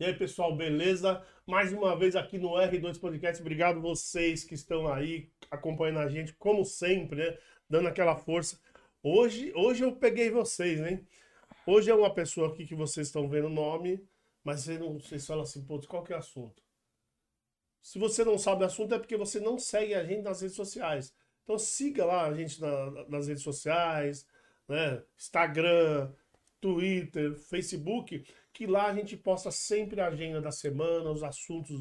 E aí, pessoal, beleza? Mais uma vez aqui no R2 Podcast. Obrigado vocês que estão aí acompanhando a gente, como sempre, né? Dando aquela força. Hoje, hoje eu peguei vocês, né? Hoje é uma pessoa aqui que vocês estão vendo o nome, mas vocês não vocês falam assim, putz, qual que é o assunto? Se você não sabe o assunto, é porque você não segue a gente nas redes sociais. Então siga lá a gente na, nas redes sociais, né? Instagram, Twitter, Facebook, que lá a gente posta sempre a agenda da semana, os assuntos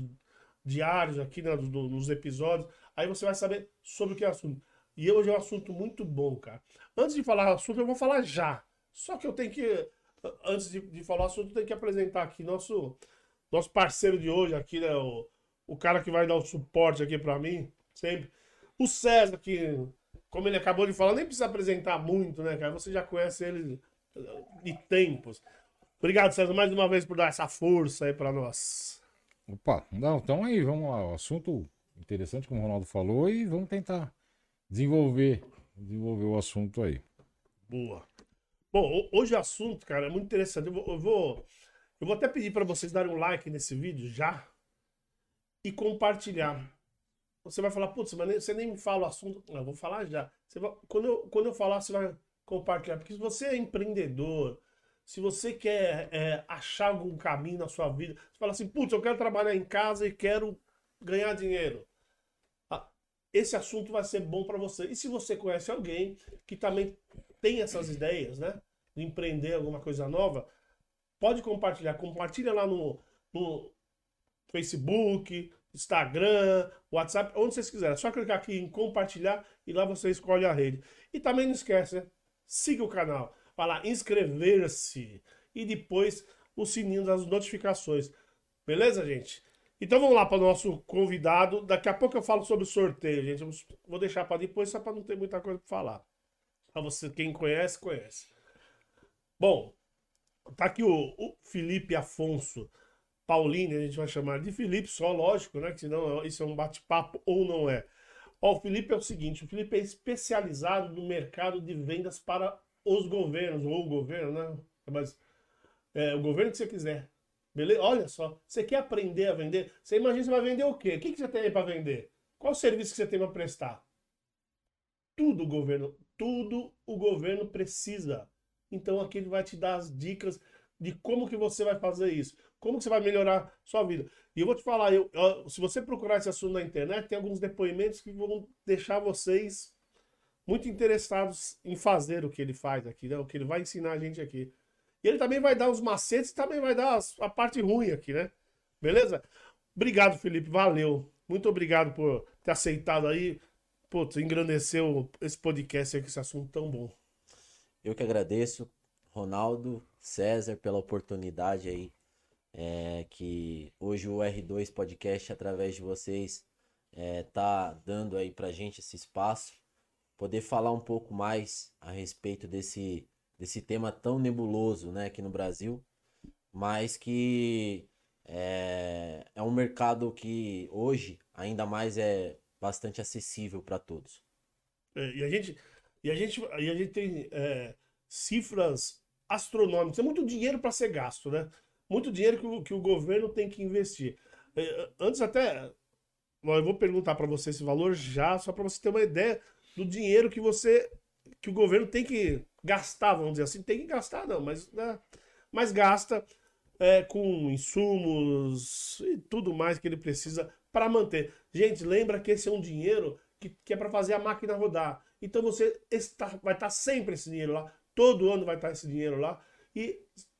diários aqui né, do, nos episódios. Aí você vai saber sobre o que é assunto. E hoje é um assunto muito bom, cara. Antes de falar assunto, eu vou falar já. Só que eu tenho que, antes de, de falar assunto, eu tenho que apresentar aqui nosso, nosso parceiro de hoje aqui, né? O, o cara que vai dar o suporte aqui para mim, sempre. O César, que, como ele acabou de falar, nem precisa apresentar muito, né, cara? Você já conhece ele de tempos. Obrigado, César, mais uma vez por dar essa força aí para nós. Opa, não, então aí, vamos lá. Assunto interessante, como o Ronaldo falou, e vamos tentar desenvolver, desenvolver o assunto aí. Boa. Bom, hoje o assunto, cara, é muito interessante. Eu vou, eu vou, eu vou até pedir para vocês darem um like nesse vídeo já e compartilhar. Você vai falar, putz, mas você nem me fala o assunto. Não, eu vou falar já. Vai, quando, eu, quando eu falar, você vai compartilhar. Porque se você é empreendedor, se você quer é, achar algum caminho na sua vida, você fala assim, putz, eu quero trabalhar em casa e quero ganhar dinheiro. Ah, esse assunto vai ser bom para você. E se você conhece alguém que também tem essas ideias, né? De empreender alguma coisa nova, pode compartilhar. Compartilha lá no, no Facebook, Instagram, WhatsApp, onde vocês quiserem. É só clicar aqui em compartilhar e lá você escolhe a rede. E também não esquece, né? siga o canal, lá inscrever-se e depois o sininho das notificações. Beleza, gente? Então vamos lá para o nosso convidado. Daqui a pouco eu falo sobre o sorteio, gente. Vou deixar para depois, só para não ter muita coisa para falar. Para você, quem conhece, conhece. Bom, tá aqui o, o, Felipe Afonso Paulini, a gente vai chamar de Felipe só, lógico, né? Que senão isso é um bate-papo ou não é. Ó, o Felipe é o seguinte, o Felipe é especializado no mercado de vendas para os governos, ou o governo, né? Mas é, o governo que você quiser. Beleza? Olha só, você quer aprender a vender? Você imagina você vai vender o quê? O que, que você tem aí para vender? Qual serviço que você tem para prestar? Tudo o governo, tudo o governo precisa. Então aqui ele vai te dar as dicas de como que você vai fazer isso, como que você vai melhorar sua vida. E eu vou te falar, eu, eu, se você procurar esse assunto na internet, tem alguns depoimentos que vão deixar vocês muito interessados em fazer o que ele faz aqui, né? o que ele vai ensinar a gente aqui. E ele também vai dar os macetes e também vai dar a parte ruim aqui, né? Beleza? Obrigado, Felipe, valeu. Muito obrigado por ter aceitado aí. Putz, engrandeceu esse podcast aqui, esse assunto tão bom. Eu que agradeço, Ronaldo, César, pela oportunidade aí. É, que hoje o R2 Podcast, através de vocês, é, tá dando aí pra gente esse espaço. Poder falar um pouco mais a respeito desse, desse tema tão nebuloso né, aqui no Brasil, mas que é, é um mercado que hoje ainda mais é bastante acessível para todos. É, e a gente e a gente e a gente tem é, cifras astronômicas, é muito dinheiro para ser gasto, né? Muito dinheiro que o, que o governo tem que investir. É, antes até eu vou perguntar para você esse valor já, só para você ter uma ideia do dinheiro que você que o governo tem que gastar, vamos dizer assim, tem que gastar não, mas né, mas gasta é, com insumos e tudo mais que ele precisa para manter. Gente, lembra que esse é um dinheiro que, que é para fazer a máquina rodar. Então você está, vai estar tá sempre esse dinheiro lá, todo ano vai estar tá esse dinheiro lá. E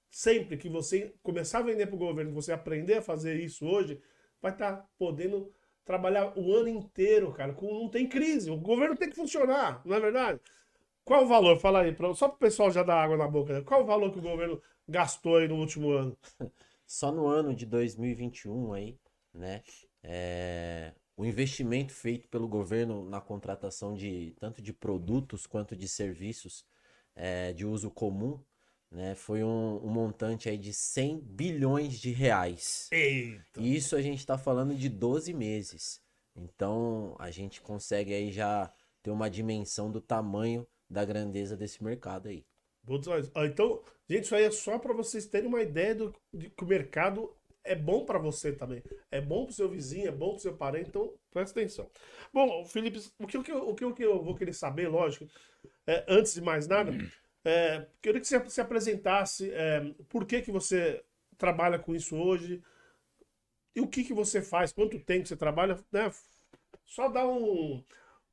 sempre que você começar a vender para o governo, você aprender a fazer isso hoje, vai estar tá podendo trabalhar o ano inteiro, cara. Com, não tem crise, o governo tem que funcionar, não é verdade? Qual o valor? Fala aí, pra, só para o pessoal já dar água na boca. Né? Qual o valor que o governo gastou aí no último ano? Só no ano de 2021 aí, né? É, o investimento feito pelo governo na contratação de tanto de produtos quanto de serviços é, de uso comum, né, foi um, um, montante aí de 100 bilhões de reais. Eita. E isso a gente está falando de 12 meses. Então a gente consegue aí já ter uma dimensão do tamanho da grandeza desse mercado aí. Então, gente, isso aí é só para vocês terem uma ideia do de que o mercado é bom para você também. É bom pro seu vizinho, é bom pro seu parente, então presta atenção. Bom, Felipe, o que, o o que, o que eu vou querer saber, lógico, é, antes de mais nada, é, queria que você se apresentasse, é, por que, que você trabalha com isso hoje, e o que, que você faz, quanto tempo você trabalha, né? Só dá um,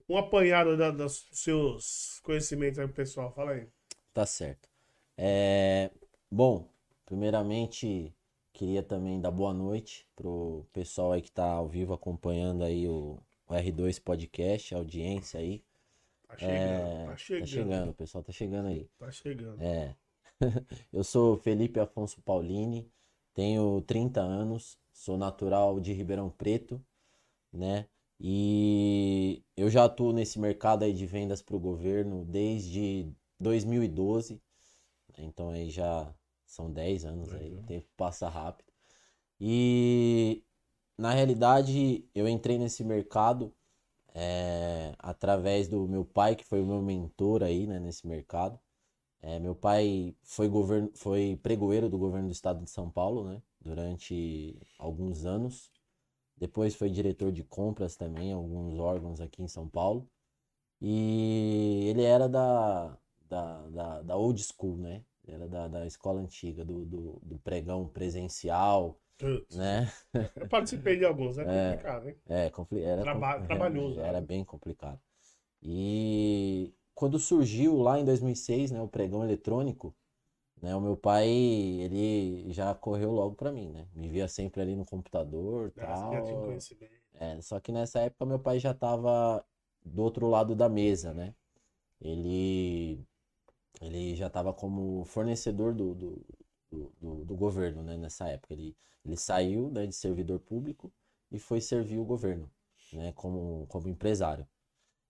um apanhado da- dos seus conhecimentos aí pessoal, fala aí. Tá certo. É, bom, primeiramente queria também dar boa noite pro pessoal aí que tá ao vivo acompanhando aí o, o R2 Podcast, audiência aí. Tá chegando, É, tá chegando, Tá chegando, o pessoal tá chegando aí. tá chegando. É. Eu sou Felipe Afonso Paulini, tenho 30 anos, sou natural de Ribeirão Preto, né? E eu já atuo nesse mercado aí de vendas para o governo desde 2012, né? então aí já são 10 anos aí, o tempo passa rápido. E na realidade eu entrei nesse mercado é, através do meu pai, que foi o meu mentor aí, né, nesse mercado. É, meu pai foi, governo, foi pregoeiro do governo do estado de São Paulo, né? Durante alguns anos. Depois foi diretor de compras também, alguns órgãos aqui em São Paulo. E ele era da, da, da, da old school, né? Era da, da escola antiga, do, do, do pregão presencial, Putz, né? Eu participei de alguns, é É. complicado, hein? É, compli- era, Traba- trabalhoso, Era né? bem complicado. E quando surgiu lá em 2006, né, o pregão eletrônico, né, o meu pai, ele já correu logo pra mim, né? Me via sempre ali no computador, já tinha tal. conhecimento. É, só que nessa época meu pai já estava do outro lado da mesa, né? Ele, ele já estava como fornecedor do, do, do, do- governo, né? Nessa época. Ele, ele saiu, né, de servidor público e foi servir o governo, né? Como, como empresário.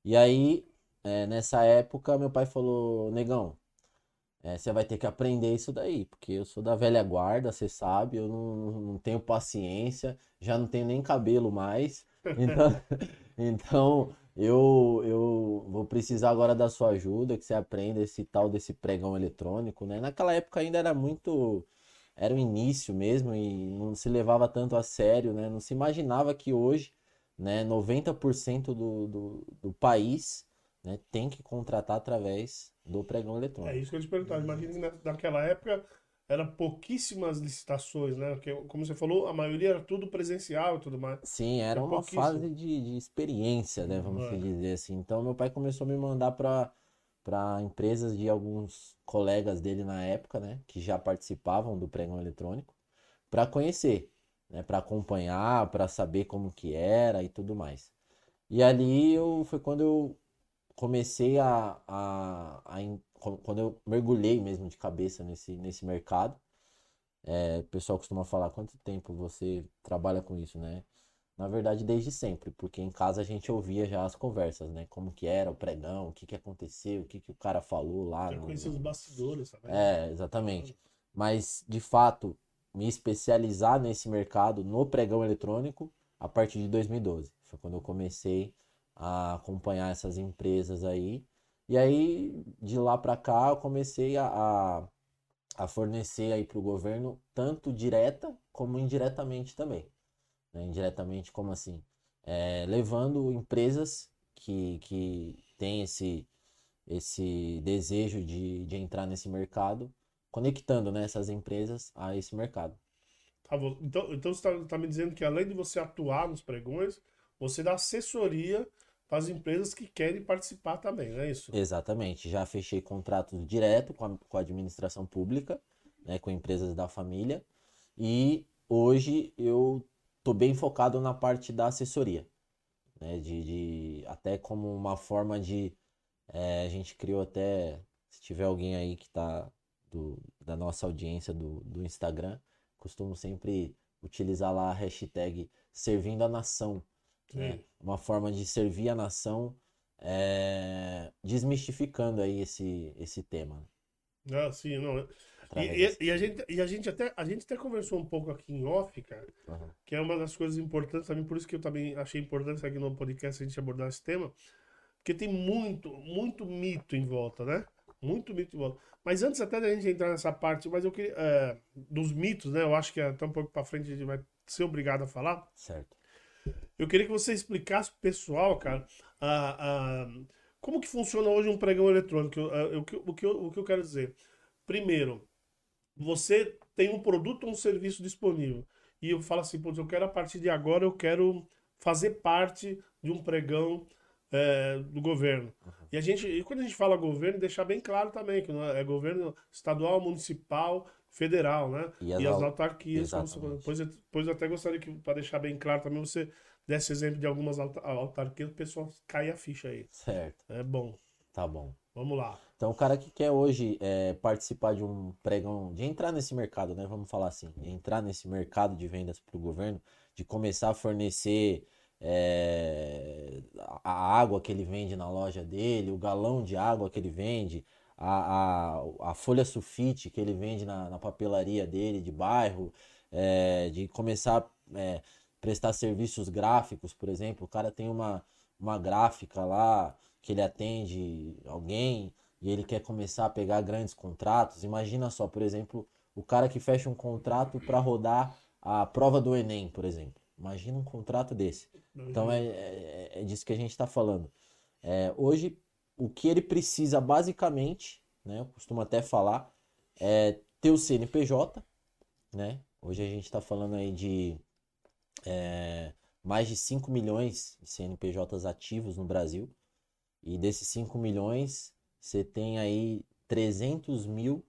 E aí, é, nessa época, meu pai falou, negão, é, você vai ter que aprender isso daí, porque eu sou da velha guarda, você sabe, eu não, não tenho paciência, já não tenho nem cabelo mais. Então, então eu, eu vou precisar agora da sua ajuda, que você aprenda esse tal desse pregão eletrônico, né? Naquela época ainda era muito, era o início mesmo e não se levava tanto a sério, né? Não se imaginava que hoje, né, 90% do, do, do país, né, tem que contratar através do pregão É eletrônico. isso que eu te perguntava. Imagina que na- naquela época eram pouquíssimas licitações, né? Porque, como você falou, a maioria era tudo presencial e tudo mais. Sim, era É uma pouquíssimo. fase de, de experiência, né? Vamos É. dizer assim. Então, meu pai começou a me mandar para para empresas de alguns colegas dele na época, né? Que já participavam do pregão eletrônico, para conhecer, né? Para acompanhar, para saber como que era e tudo mais. E ali eu, foi quando eu comecei a, a, a quando eu mergulhei mesmo de cabeça nesse, nesse mercado. É, o pessoal costuma falar quanto tempo você trabalha com isso, né? Na verdade, desde sempre, porque em casa a gente ouvia já as conversas, né? Como que era o pregão, o que que aconteceu, o que que o cara falou lá Já no- conhecia os bastidores também. é, exatamente. Mas, de fato, me especializar nesse mercado, no pregão eletrônico, a partir de 2012. Foi quando eu comecei a acompanhar essas empresas aí. E aí, de lá para cá, eu comecei a, a, a fornecer aí para o governo, tanto direta como indiretamente também. né? Indiretamente, como assim? É, levando empresas que, que têm esse, esse desejo de, de entrar nesse mercado, conectando, né, essas empresas a esse mercado. Tá. Então, então você está me dizendo que além de você atuar nos pregões, você dá assessoria para as empresas que querem participar também, não é isso? Exatamente, já fechei contratos direto com a, com a administração pública, né, com empresas da família, e hoje eu tô bem focado na parte da assessoria, né, de, de até como uma forma de, eh, a gente criou até, se tiver alguém aí que tá do, da nossa audiência do, do Instagram, costumo sempre utilizar lá a hashtag servindo a nação, né, uma forma de servir a nação é, desmistificando aí esse, esse tema. Ah, sim, não. E, através e- desse- e a gente, e a gente até a gente até conversou um pouco aqui em off, cara, Aham. que é uma das coisas importantes também, por isso que eu também achei importante aqui no podcast a gente abordar esse tema, porque tem muito, muito mito em volta, né? Muito mito em volta. Mas antes até da gente entrar nessa parte, mas eu queria. é, dos mitos, né? Eu acho que até um pouco pra frente a gente vai ser obrigado a falar. Certo. Eu queria que você explicasse pro pessoal, cara, a, a- como que funciona hoje um pregão eletrônico. O, que, o, que eu, o que eu quero dizer? Primeiro, você tem um produto ou um serviço disponível. E eu falo assim, putz, eu quero a partir de agora, eu quero fazer parte de um pregão é, do governo. E a gente, e quando a gente fala governo, deixar bem claro também que é, é governo estadual, municipal, federal, né? E E as as, au- autarquias. Depois, eu- depois eu até gostaria que, para deixar bem claro também, você desse exemplo de algumas auta- autarquias, o pessoal cai a ficha aí. Certo. É bom. Tá bom. Vamos lá. Então, o cara que quer hoje é, participar de um pregão, de entrar nesse mercado, né? Vamos falar assim, de entrar nesse mercado de vendas para o governo, de começar a fornecer é, a água que ele vende na loja dele, o galão de água que ele vende, a, a, a folha sulfite que ele vende na, na papelaria dele de bairro, é, de começar a prestar serviços gráficos, por exemplo. O cara tem uma, uma gráfica lá que ele atende alguém e ele quer começar a pegar grandes contratos. Imagina só, por exemplo, o cara que fecha um contrato para rodar a prova do Enem, por exemplo. Imagina um contrato desse. Então é, é, é disso que a gente está falando. É, hoje, o que ele precisa basicamente, né, eu costumo até falar, é ter o CNPJ, né? Hoje a gente está falando aí de é, mais de 5 milhões de CNPJs ativos no Brasil. E desses 5 milhões, você tem aí 300 mil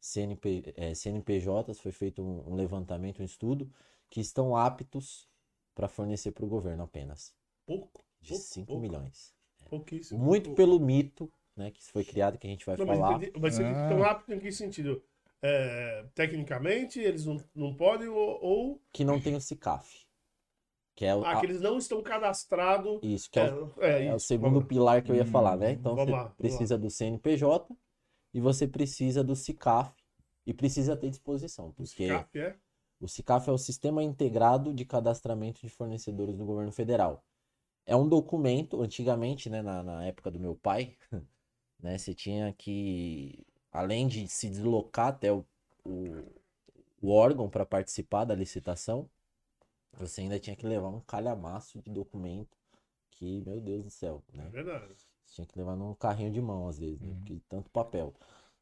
CNP, é, CNPJs, foi feito um, um levantamento, um estudo, que estão aptos para fornecer para o governo apenas. Pouco. De Pouco, 5 pouco. milhões. Pouquíssimo. Muito pelo mito né, que foi criado, que a gente vai Não, mas falar. mas você Ah. tão rápido em que sentido? É, tecnicamente, eles não, não podem ou, ou Que não tem o CICAF. Que é, o, ah, a- que eles não estão cadastrados. isso, que é, o- é, é o isso. segundo Vamos lá. pilar que eu ia Hum, falar, né? Então vamos você lá, precisa do CNPJ e você precisa do CICAF e precisa ter disposição, O porque SCAF é? o CICAF é o Sistema Integrado de Cadastramento de Fornecedores do Governo Federal. É um documento, antigamente, né, na, na época do meu pai, né, você tinha que, além de se deslocar até o, o, o órgão para participar da licitação, você ainda tinha que levar um calhamaço de documento que, meu Deus do céu, É né? verdade. Você tinha que levar num carrinho de mão, às vezes, né? Uhum. Porque tanto papel.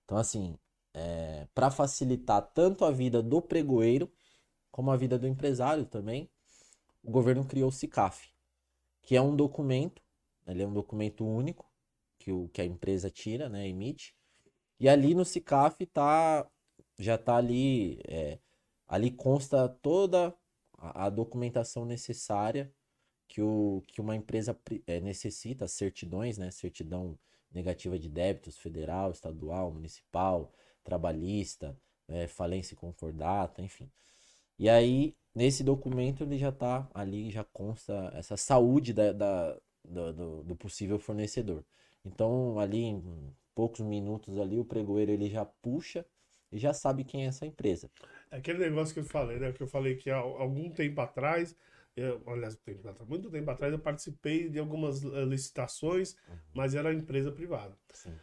Então, assim, é, para facilitar tanto a vida do pregoeiro, como a vida do empresário também, o governo criou o CICAF, que é um documento, ele é um documento único, que, o, que a empresa tira, né, emite, e ali no CICAF tá, já tá ali, é, ali consta toda a, a documentação necessária que, o, que uma empresa pre- eh, necessita, certidões, né? Certidão negativa de débitos federal, estadual, municipal, trabalhista, eh, falência concordata, enfim. E aí, nesse documento, ele já está ali, já consta essa saúde da, da- do, do- possível fornecedor. Então, ali em poucos minutos ali, o pregoeiro ele já puxa e já sabe quem é essa empresa. É aquele negócio que eu falei, né? Que eu falei que há algum tempo atrás, eu, aliás, muito tempo atrás, eu participei de algumas eh, licitações, mas era empresa privada. Sim.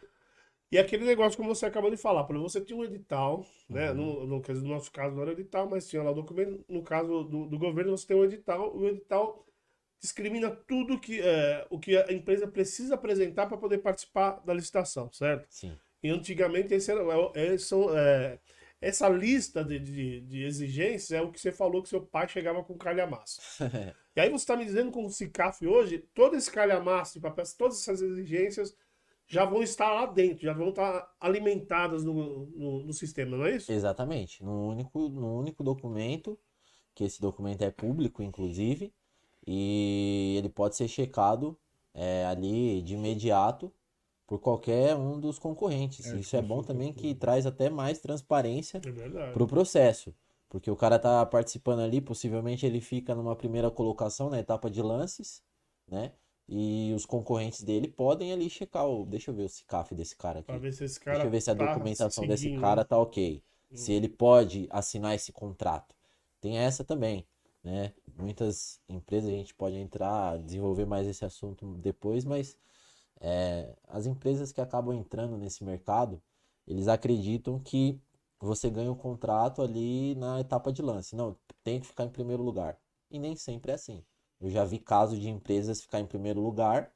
E aquele negócio, como você acabou de falar, por exemplo, você tinha um edital, né? Uhum. No, no, quer dizer, no nosso caso não era edital, mas tinha lá o documento. No caso do, do governo, você tem um edital, o edital discrimina tudo que, é, o que a empresa precisa apresentar para poder participar da licitação, certo? Sim. E antigamente esse era, é, é, são, é, essa lista de, de, de exigências é o que você falou que seu pai chegava com calhamaço. E aí você está me dizendo com o CICAF hoje, todo esse calhamaço de papéis, todas essas exigências já vão estar lá dentro, já vão estar alimentadas no, no, no sistema, não é isso? Exatamente, num único, num único documento, que esse documento é público, inclusive, e ele pode ser checado é, ali de imediato por qualquer um dos concorrentes. É, Isso é bom também que traz até mais transparência É para o processo, porque o cara tá participando ali, possivelmente ele fica numa primeira colocação na etapa de lances, né? E os concorrentes dele podem ali checar o, deixa eu ver o CICAF desse cara aqui. Para ver se esse cara Deixa eu ver se a tá documentação desse seguindo. cara tá ok. Se ele pode assinar esse contrato. Tem essa também, né? Muitas empresas a gente pode entrar, desenvolver mais esse assunto depois, mas é, as empresas que acabam entrando nesse mercado, eles acreditam que você ganha o contrato ali na etapa de lance. Não, tem que ficar em primeiro lugar. E nem sempre é assim. Eu já vi casos de empresas ficar em primeiro lugar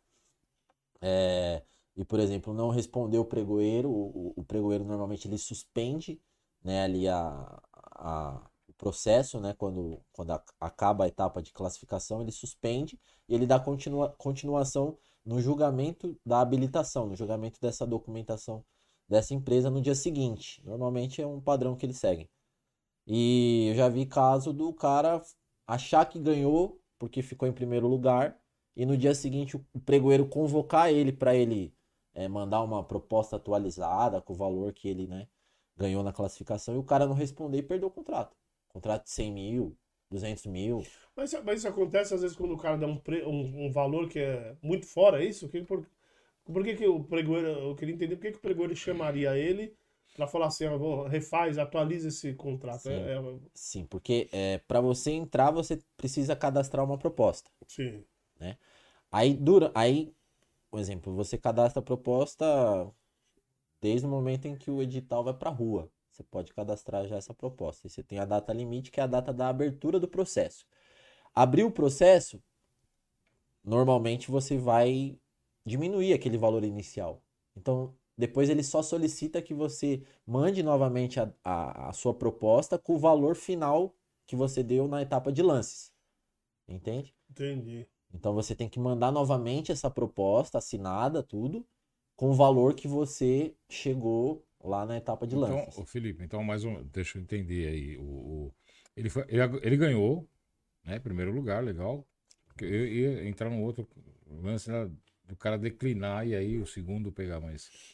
é, e, por exemplo, não responder o pregoeiro. O, o pregoeiro normalmente ele suspende né, ali a, a, o processo, né, quando, quando a, acaba a etapa de classificação, ele suspende e ele dá continua, continuação no julgamento da habilitação, no julgamento dessa documentação dessa empresa no dia seguinte. Normalmente é um padrão que eles seguem. E eu já vi caso do cara achar que ganhou porque ficou em primeiro lugar e no dia seguinte o pregoeiro convocar ele para ele é, mandar uma proposta atualizada com o valor que ele né, ganhou na classificação e o cara não responder e perdeu o contrato. Contrato de 100 mil, 200 mil. Mas, mas isso acontece às vezes quando o cara dá um, pre, um, um valor que é muito fora, é isso? Que, por, por que, que o pregoeiro, eu queria entender por que, que o pregoeiro chamaria ele para falar assim, ó, refaz, atualiza esse contrato. Sim, é, é... Sim porque é, para você entrar, você precisa cadastrar uma proposta. Sim. Né? Aí, dura, aí, por exemplo, você cadastra a proposta desde o momento em que o edital vai para a rua. Você pode cadastrar já essa proposta. E você tem a data limite, que é a data da abertura do processo. Abriu o processo, normalmente você vai diminuir aquele valor inicial. Então, depois ele só solicita que você mande novamente a, a, a, sua proposta com o valor final que você deu na etapa de lances. Entende? Entendi. Então você tem que mandar novamente essa proposta assinada, tudo, com o valor que você chegou lá na etapa de lances. Então, Felipe, então mais um, deixa eu entender aí. O, o ele, foi, ele, ele, ganhou, né? Primeiro lugar, legal. Eu ia entrar no outro lance né, do cara declinar e aí o segundo pegar, mas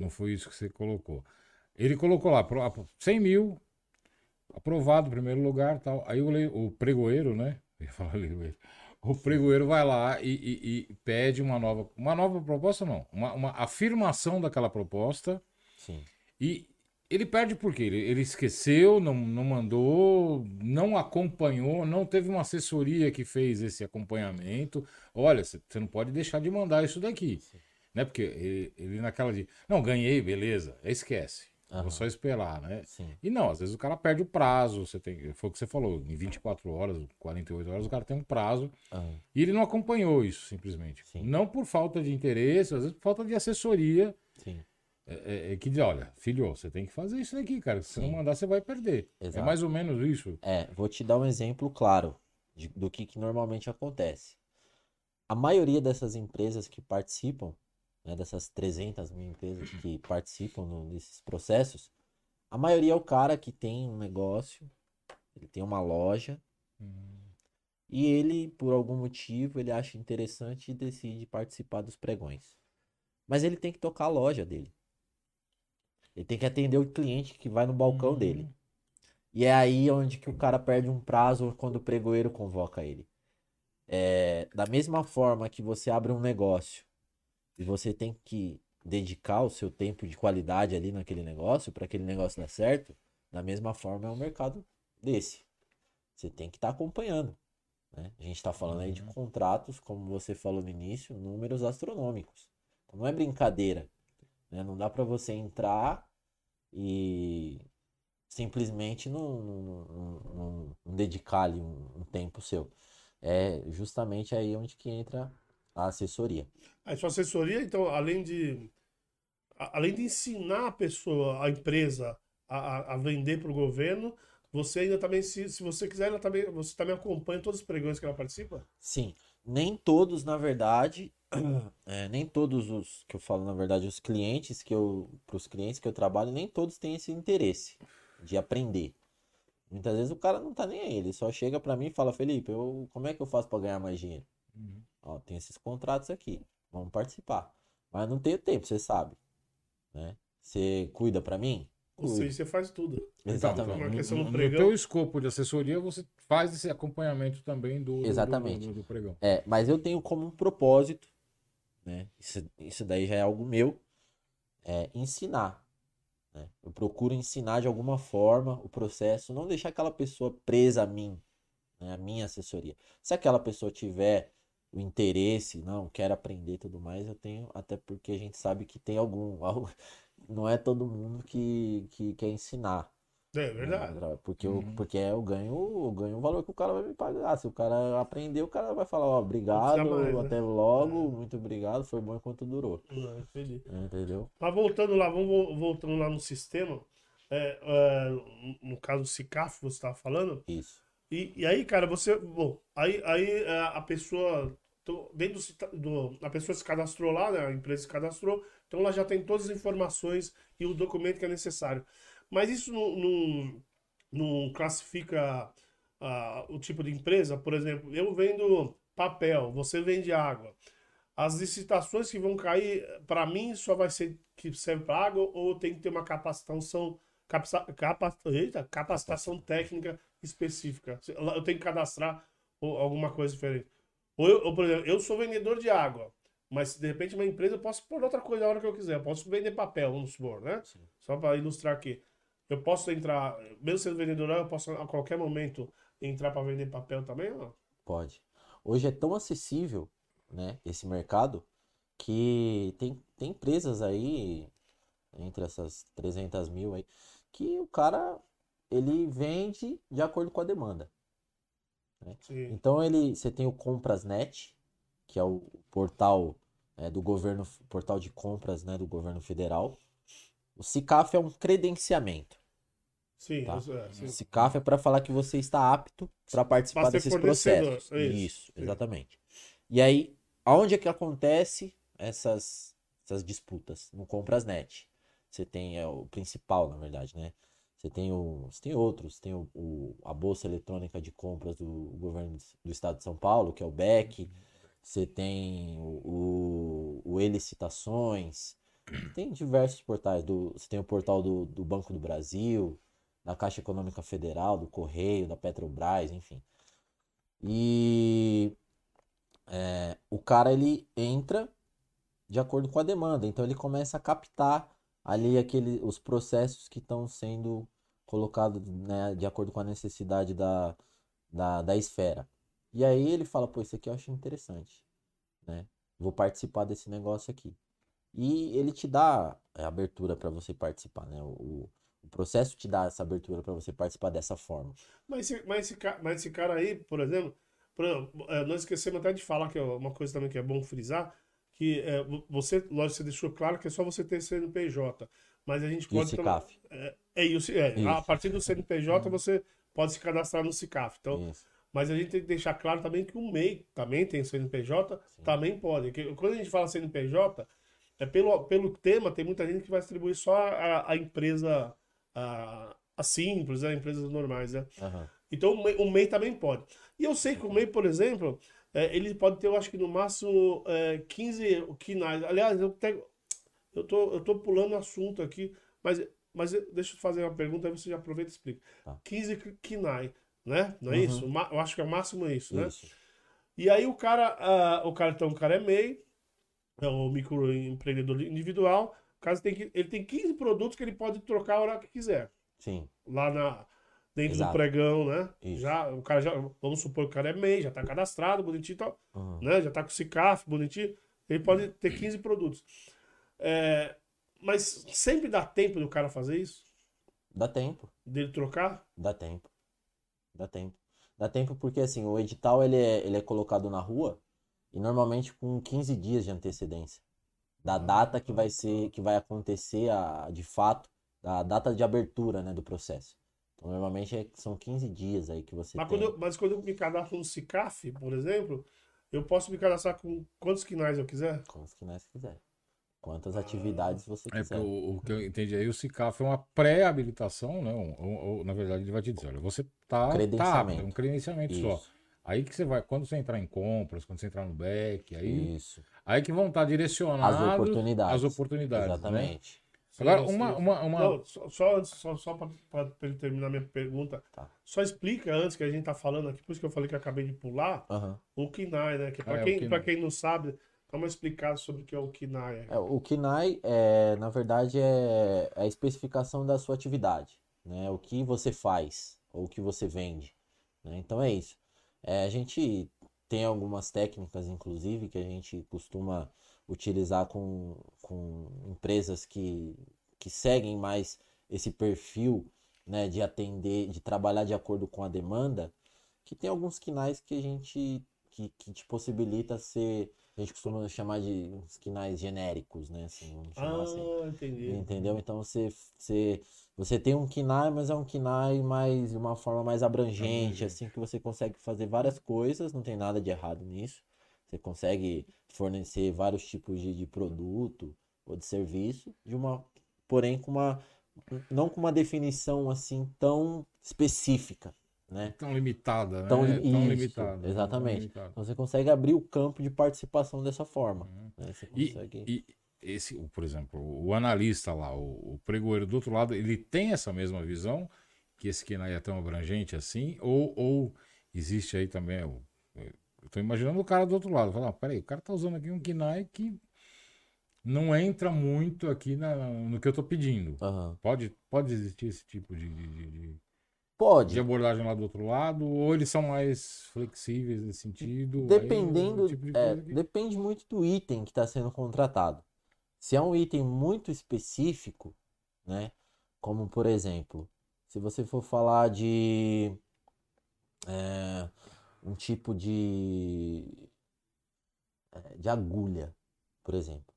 não foi isso que você colocou. Ele colocou lá 100 mil, aprovado, primeiro lugar tal. Aí o, o pregoeiro, né? O pregoeiro vai lá e, e, e, pede uma nova, uma nova proposta, não, uma, uma afirmação daquela proposta. Sim. E ele perde por quê? Ele, ele esqueceu, não, não mandou, não acompanhou, não teve uma assessoria que fez esse acompanhamento. Olha, você não pode deixar de mandar isso daqui. Sim. Né? Porque ele, ele, naquela de. Não, ganhei, beleza. Esquece. Uhum. Vou só esperar, né? Sim. E não, às vezes o cara perde o prazo. Você tem, foi o que você falou, em 24 horas, 48 horas, o cara tem um prazo. Uhum. E ele não acompanhou isso, simplesmente. Sim. Não por falta de interesse, às vezes por falta de assessoria. Sim. É, é, é que diz, olha, filho, você tem que fazer isso daqui, cara. Se você não mandar, você vai perder. É Exato. É mais ou menos isso. É, vou te dar um exemplo claro de, do que, que normalmente acontece. A maioria dessas empresas que participam né, dessas 300 mil empresas que participam no, desses processos, a maioria é o cara que tem um negócio, ele tem uma loja, hum. e ele, por algum motivo, ele acha interessante e decide participar dos pregões. Mas ele tem que tocar a loja dele. Ele tem que atender o cliente que vai no balcão dele. Hum. E é aí onde que o cara perde um prazo quando o pregoeiro convoca ele. É, da mesma forma que você abre um negócio e você tem que dedicar o seu tempo de qualidade ali naquele negócio para aquele negócio dar certo, da mesma forma é um mercado desse. Você tem que estar tá acompanhando. Né? A gente está falando aí de Uhum. contratos, como você falou no início, números astronômicos. Então não é brincadeira. Né? Não dá para você entrar e simplesmente não, não, não, não- não dedicar ali um, um tempo seu. É justamente aí onde que entra a assessoria. A sua assessoria, então, além de além de ensinar a pessoa, a empresa a, a- a vender para o governo, você ainda também, se, se você quiser, ela também, você também acompanha todos os pregões que ela participa? Sim, nem todos, na verdade, é, nem todos os que eu falo, na verdade, os clientes que eu, para os clientes que eu trabalho, nem todos têm esse interesse de aprender. Muitas vezes o cara não tá nem aí, ele só chega para mim e fala, Felipe, eu, como é que eu faço para ganhar mais dinheiro? Uhum. Ó, tem esses contratos aqui, vamos participar. Mas não tenho tempo, você sabe, né? Você cuida para mim? Ou Cuido. seja, você faz tudo. Exatamente. Uma No, no pregão. teu escopo de assessoria, você faz esse acompanhamento também do, do- do- Exatamente. do- do pregão. É, mas eu tenho como um propósito, né? Isso, isso daí já é algo meu, é ensinar. né? Eu procuro ensinar de alguma forma o processo, não deixar aquela pessoa presa a mim, né? A minha assessoria. Se aquela pessoa tiver o interesse, não, quero aprender e tudo mais, eu tenho, até porque a gente sabe que tem algum, algo- não é todo mundo que, que quer ensinar. É né, verdade. tra- Porque, eu, Uhum. porque eu ganho, eu ganho o valor que o cara vai me pagar. Se o cara aprender, o cara vai falar, ó, obrigado, mais, né? até logo, muito obrigado, foi bom enquanto durou. Entendi. Entendeu? Mas voltando lá, vamos vo- voltando lá no sistema. é, é, no caso do CICAF, você estava falando. Isso. E, e aí, cara, você. Bom, aí, aí é, a pessoa. Dentro cita- do. A pessoa se cadastrou lá, né? A empresa se cadastrou. Então ela já tem todas as informações e o documento que é necessário. Mas isso não, não, não classifica o tipo de empresa? Por exemplo, eu vendo papel, você vende água. As licitações que vão cair, para mim, só vai ser que serve para água ou tem que ter uma capacitação, capsa- capa- eita, capacitação técnica específica? Eu tenho que cadastrar alguma coisa diferente. Ou, eu, ou, por exemplo, eu sou vendedor de água, mas de repente uma empresa eu posso pôr outra coisa a hora que eu quiser. Eu posso vender papel, vamos supor, né? Sim. Só para ilustrar aqui. Eu posso entrar, mesmo sendo vendedor, eu posso a qualquer momento entrar para vender papel também? ou não? Pode. Hoje é tão acessível, né, esse mercado, que tem, tem empresas aí, entre essas 300 mil aí, que o cara, ele vende de acordo com a demanda. Sim. Então ele, você tem o Comprasnet, que é o portal é, do governo, portal de compras, né, do governo federal. O SICAF é um credenciamento. Sim, Tá. é, sim. O SICAF é para falar que você está apto para participar desses processos. é isso, Isso, exatamente. E aí, aonde é que acontece essas, essas disputas? No Comprasnet. Você tem é, o principal, na verdade, né? Você tem, o, você tem outros, tem o, o- a Bolsa Eletrônica de Compras do governo do estado de São Paulo, que é o BEC. Você tem o, o, o E-Licitações. Tem diversos portais. Do, você tem o portal do, do Banco do Brasil, da Caixa Econômica Federal, do Correio, da Petrobras, enfim. E é, o cara ele entra de acordo com a demanda, então ele começa a captar ali aquele, os processos que estão sendo colocados né, de acordo com a necessidade da, da, da esfera. E aí ele fala, pô, isso aqui eu acho interessante, né? Vou participar desse negócio aqui. E ele te dá a abertura para você participar, né? O, o processo te dá essa abertura para você participar dessa forma. Mas esse, mas, esse, mas esse cara aí, por exemplo, por exemplo, é, esquecemos até de falar que é uma coisa também que é bom frisar, que é, vo- você, lógico, você deixou claro que é só você ter CNPJ, mas a gente E o pode... também- SICAF. É isso, é, Isso. a partir do CNPJ você pode se cadastrar no CICAF. Então, Isso. mas a gente tem que deixar claro também que o MEI também tem CNPJ, também pode. Quando a gente fala CNPJ, é pelo, pelo tema, tem muita gente que vai distribuir só a, a empresa a, a simples, né? empresas normais, né? Aham. Então o MEI, o MEI também pode. E eu sei que o MEI, por exemplo, é, ele pode ter, eu acho que no máximo é, 15 quinais. Aliás, eu, pego, eu, tô, eu tô pulando o assunto aqui, mas, mas deixa eu fazer uma pergunta, aí você já aproveita e explica. Tá. 15 quinais, né? Não é Uhum. isso? Eu acho que é o máximo isso, né? Isso. E aí o cara, ah, o cara, então, o cara é MEI, é o microempreendedor individual, o cara tem que, ele tem 15 produtos que ele pode trocar a hora que quiser Sim. lá na, dentro do Exato. pregão, né? Isso. Já, o cara já, vamos supor que o cara é MEI, já tá cadastrado, bonitinho e tal, Uhum. né? Já tá com o CICAF, bonitinho. Ele pode ter 15 produtos. É, mas sempre dá tempo do cara fazer isso? Dá tempo. Dele trocar? Dá tempo. Dá tempo. Dá tempo porque assim, o edital ele é, ele é colocado na rua e normalmente com 15 dias de antecedência. Da data que vai ser, que vai acontecer a, de fato, da data de abertura, né, do processo. Então, normalmente é- são 15 dias aí que você Mas tem. quando, eu, mas quando eu me cadastro no CICAF, por exemplo, eu posso me cadastrar com quantos quinais eu quiser? Quantos que nós quiser. Quantas atividades você É quiser. porque o, o que eu entendi aí, o CICAF é uma pré-habilitação, né? Um- um- um- na verdade, ele vai te dizer, olha, você tá, tá Credenciamento. apto, é um credenciamento só. Isso. Aí que você vai, quando você entrar em compras, quando você entrar no back, aí, Isso. aí que vão estar direcionados As oportunidades. as oportunidades, né? Agora, uma, uma, uma... Não, só, só, só, só para ele terminar minha pergunta, Tá. só explica antes que a gente tá falando aqui, por isso que eu falei que eu acabei de pular, Aham. o KINAI, né? Que Ah, para é, o quem, pra quem não sabe, dá uma explicada sobre o que é o KINAI. É, o KINAI, é, na verdade, é é a especificação da sua atividade, né? O que você faz ou o que você vende, né? Então é isso. É, a gente tem algumas técnicas, inclusive, que a gente costuma utilizar com, com empresas que, que seguem mais esse perfil né, de atender, de trabalhar de acordo com a demanda, que tem alguns quinais que a gente que, que te possibilita ser a gente costuma chamar de uns quinais genéricos, né? Assim, vamos Ah, assim. entendi. Entendeu? Então você, você, você tem um KINAI, mas é um KINAI mais, de uma forma mais abrangente, Abrangente. assim, que você consegue fazer várias coisas, não tem nada de errado nisso. Você consegue fornecer vários tipos de, de produto ou de serviço, de uma, porém com uma, não com uma definição assim tão específica, né? Tão limitada, né? Tão, Tão isso, limitada. né? Tão exatamente. limitada. Então você consegue abrir o campo de participação dessa forma. Uhum. né? Você E, consegue... e esse, o- por exemplo, o analista lá, o, o pregoeiro do outro lado, ele tem essa mesma visão que esse KINAI é tão abrangente assim? Ou, ou existe aí também. o- Tô imaginando o cara do outro lado. Falar, ah, peraí, o cara tá usando aqui um KINAI que não entra muito aqui na, no que eu tô pedindo. Aham. Pode, pode existir esse tipo de, de, de- de- Pode. de abordagem lá do outro lado? Ou eles são mais flexíveis nesse sentido? Aí, Dependendo, o tipo de é, depende muito do item que está sendo contratado. Se é um item muito específico, né? Como por exemplo, se você for falar de é, um tipo de é, de agulha, por exemplo.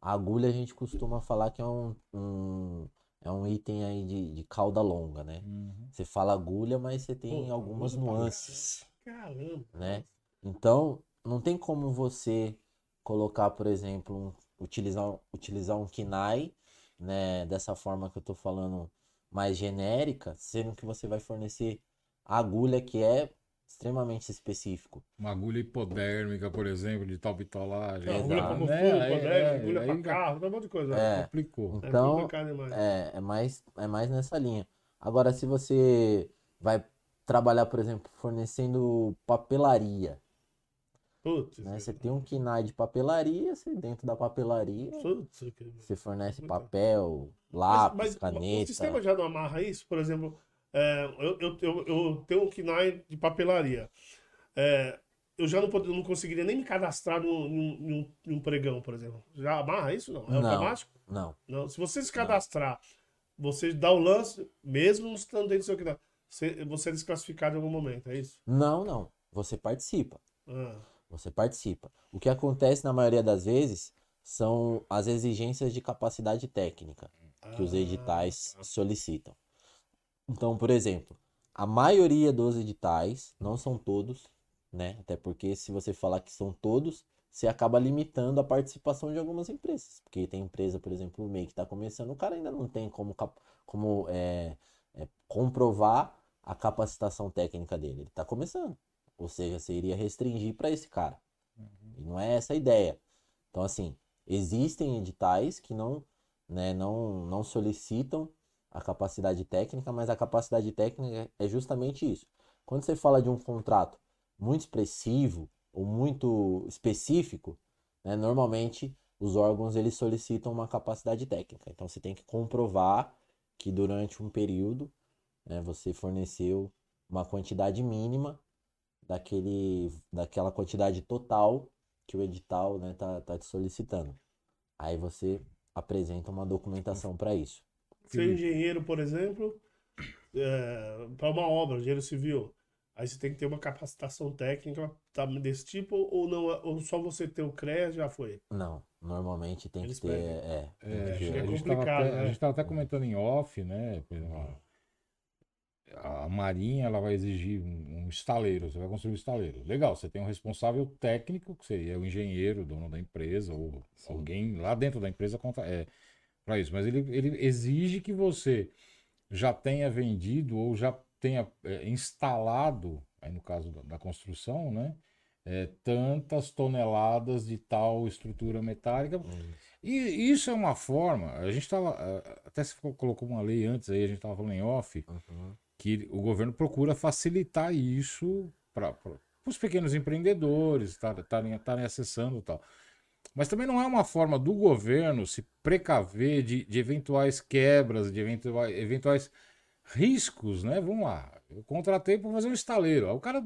A agulha a gente costuma falar que é um, um- é um item aí de, de cauda longa, né? Uhum. Você fala agulha, mas você tem Pô, algumas nuances Caramba. né? Então, não tem como você colocar, por exemplo, um- utilizar, um- utilizar um KINAI, né, dessa forma que eu tô falando, mais genérica, sendo que você vai fornecer a agulha que é extremamente específico. Uma agulha hipodérmica, por exemplo, de tal bitolagem. Agulha pra Exato. motor, Né? né? É, agulha aí pra já carro, um monte de coisa. É, Complicou. É então, é, é mais, é mais nessa linha. Agora, se você vai trabalhar, por exemplo, fornecendo papelaria, Putz, né? Você tem um KINAI de papelaria, você dentro da papelaria Putz, Você fornece papel, Mas, lápis, mas o caneta. sistema já não amarra isso? Por exemplo, é, eu, eu, eu, eu tenho um KINAI de papelaria. É, eu já não, pod- não conseguiria nem me cadastrar num, num, num- pregão, por exemplo. Já amarra isso? Não. É Não. automático? Não, Não. Se você se cadastrar, você dá o lance, mesmo não estando dentro do seu KINAI, você, você é desclassificado em algum momento, é isso? não, não. Você participa. Ah, Você participa. O que acontece na maioria das vezes são as exigências de capacidade técnica que os ah, editais solicitam. Então, por exemplo, a maioria dos editais, não são todos, né? Até porque se você falar que são todos, você acaba limitando a participação de algumas empresas. Porque tem empresa, por exemplo, o MEI que está começando, o cara ainda não tem como, como é, é, comprovar a capacitação técnica dele. Ele está começando. Ou seja, você iria restringir para esse cara. E não é essa a ideia. Então, assim, existem editais que não, né, não, não solicitam a capacidade técnica, mas a capacidade técnica é justamente isso. Quando você fala de um contrato muito expressivo ou muito específico, né, normalmente os órgãos eles solicitam uma capacidade técnica. Então você tem que comprovar que durante um período né, você forneceu uma quantidade mínima daquele, daquela quantidade total que o edital né, tá, tá te solicitando. Aí você apresenta uma documentação para isso. Ser engenheiro, por exemplo, para uma obra, engenheiro civil, aí você tem que ter uma capacitação técnica tá, desse tipo, ou não, ou só você ter o CREA já foi? Não, normalmente tem Eles que ter. É, É, é tava complicado, até, né? a gente tava até comentando em off, né? A Marinha ela vai exigir um, um estaleiro, você vai construir um estaleiro. Legal, você tem um responsável técnico, que seria o engenheiro, dono da empresa, ou Sim. alguém lá dentro da empresa contra, é, para isso. Mas ele, ele exige que você já tenha vendido ou já tenha é, instalado, aí no caso da, da construção, né? é, tantas toneladas de tal estrutura metálica e isso é uma forma, a gente estava, até se colocou uma lei antes aí, a gente estava falando em off, Uhum. que o governo procura facilitar isso para os pequenos empreendedores estarem estarem acessando e tal. Mas também não é uma forma do governo se precaver de, de eventuais quebras, de eventuais, eventuais riscos, né? Vamos lá, eu contratei para fazer um estaleiro, o cara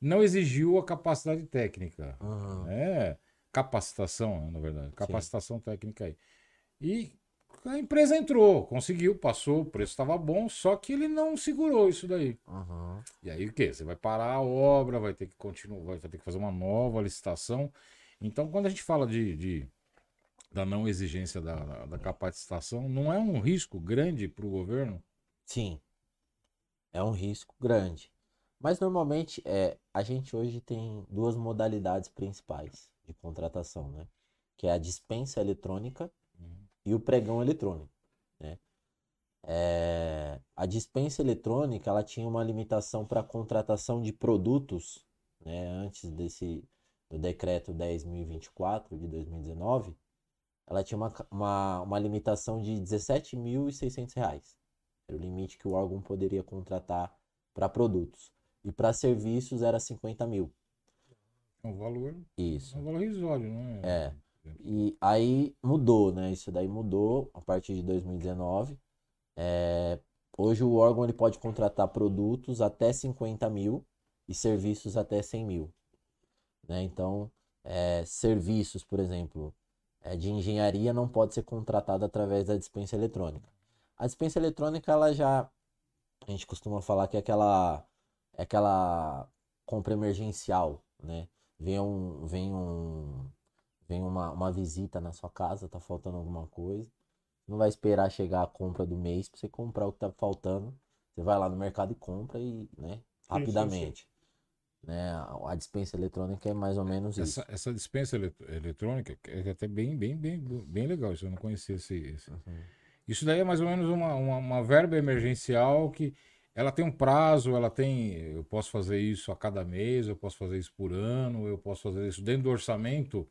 não exigiu a capacidade técnica. Uhum. É, capacitação, na verdade. Capacitação técnica aí. E a empresa entrou, conseguiu, passou, o preço estava bom, só que ele não segurou isso daí. Uhum. E aí o quê? Você vai parar a obra, vai ter que continuar, vai ter que fazer uma nova licitação. Então, quando a gente fala de, de da não exigência da, da capacitação, não é um risco grande para o governo? Sim. É um risco grande. Mas normalmente é, a gente hoje tem duas modalidades principais de contratação, né? Que é a dispensa eletrônica e o pregão eletrônico, né? É, a dispensa eletrônica ela tinha uma limitação para contratação de produtos, né? Antes desse do decreto 10.024 de 2019, ela tinha uma, uma, uma limitação de 17.600 reais. Era o limite que o órgão poderia contratar para produtos. E para serviços era 50 mil. É um valor, Isso. é um valor risório, não é? É. E aí mudou, né? Isso daí mudou a partir de 2019. É, hoje o órgão ele pode contratar produtos até 50 mil e serviços até 100 mil. Né? Então, é, serviços, por exemplo, é, de engenharia não pode ser contratado através da dispensa eletrônica. A dispensa eletrônica, ela já. A gente costuma falar que é aquela, é aquela compra emergencial, né? Vem um, vem um, vem uma, uma visita na sua casa, tá faltando alguma coisa. Não vai esperar chegar a compra do mês para você comprar o que tá faltando. Você vai lá no mercado e compra e, né, sim, rapidamente. Né? A dispensa eletrônica é mais ou menos isso. Essa, essa dispensa elet- eletrônica é até bem, bem, bem, bem legal. Isso eu não conhecia esse, esse- Uhum. Isso daí é mais ou menos uma, uma, uma verba emergencial que ela tem um prazo, ela tem. Eu posso fazer isso a cada mês, eu posso fazer isso por ano, eu posso fazer isso dentro do orçamento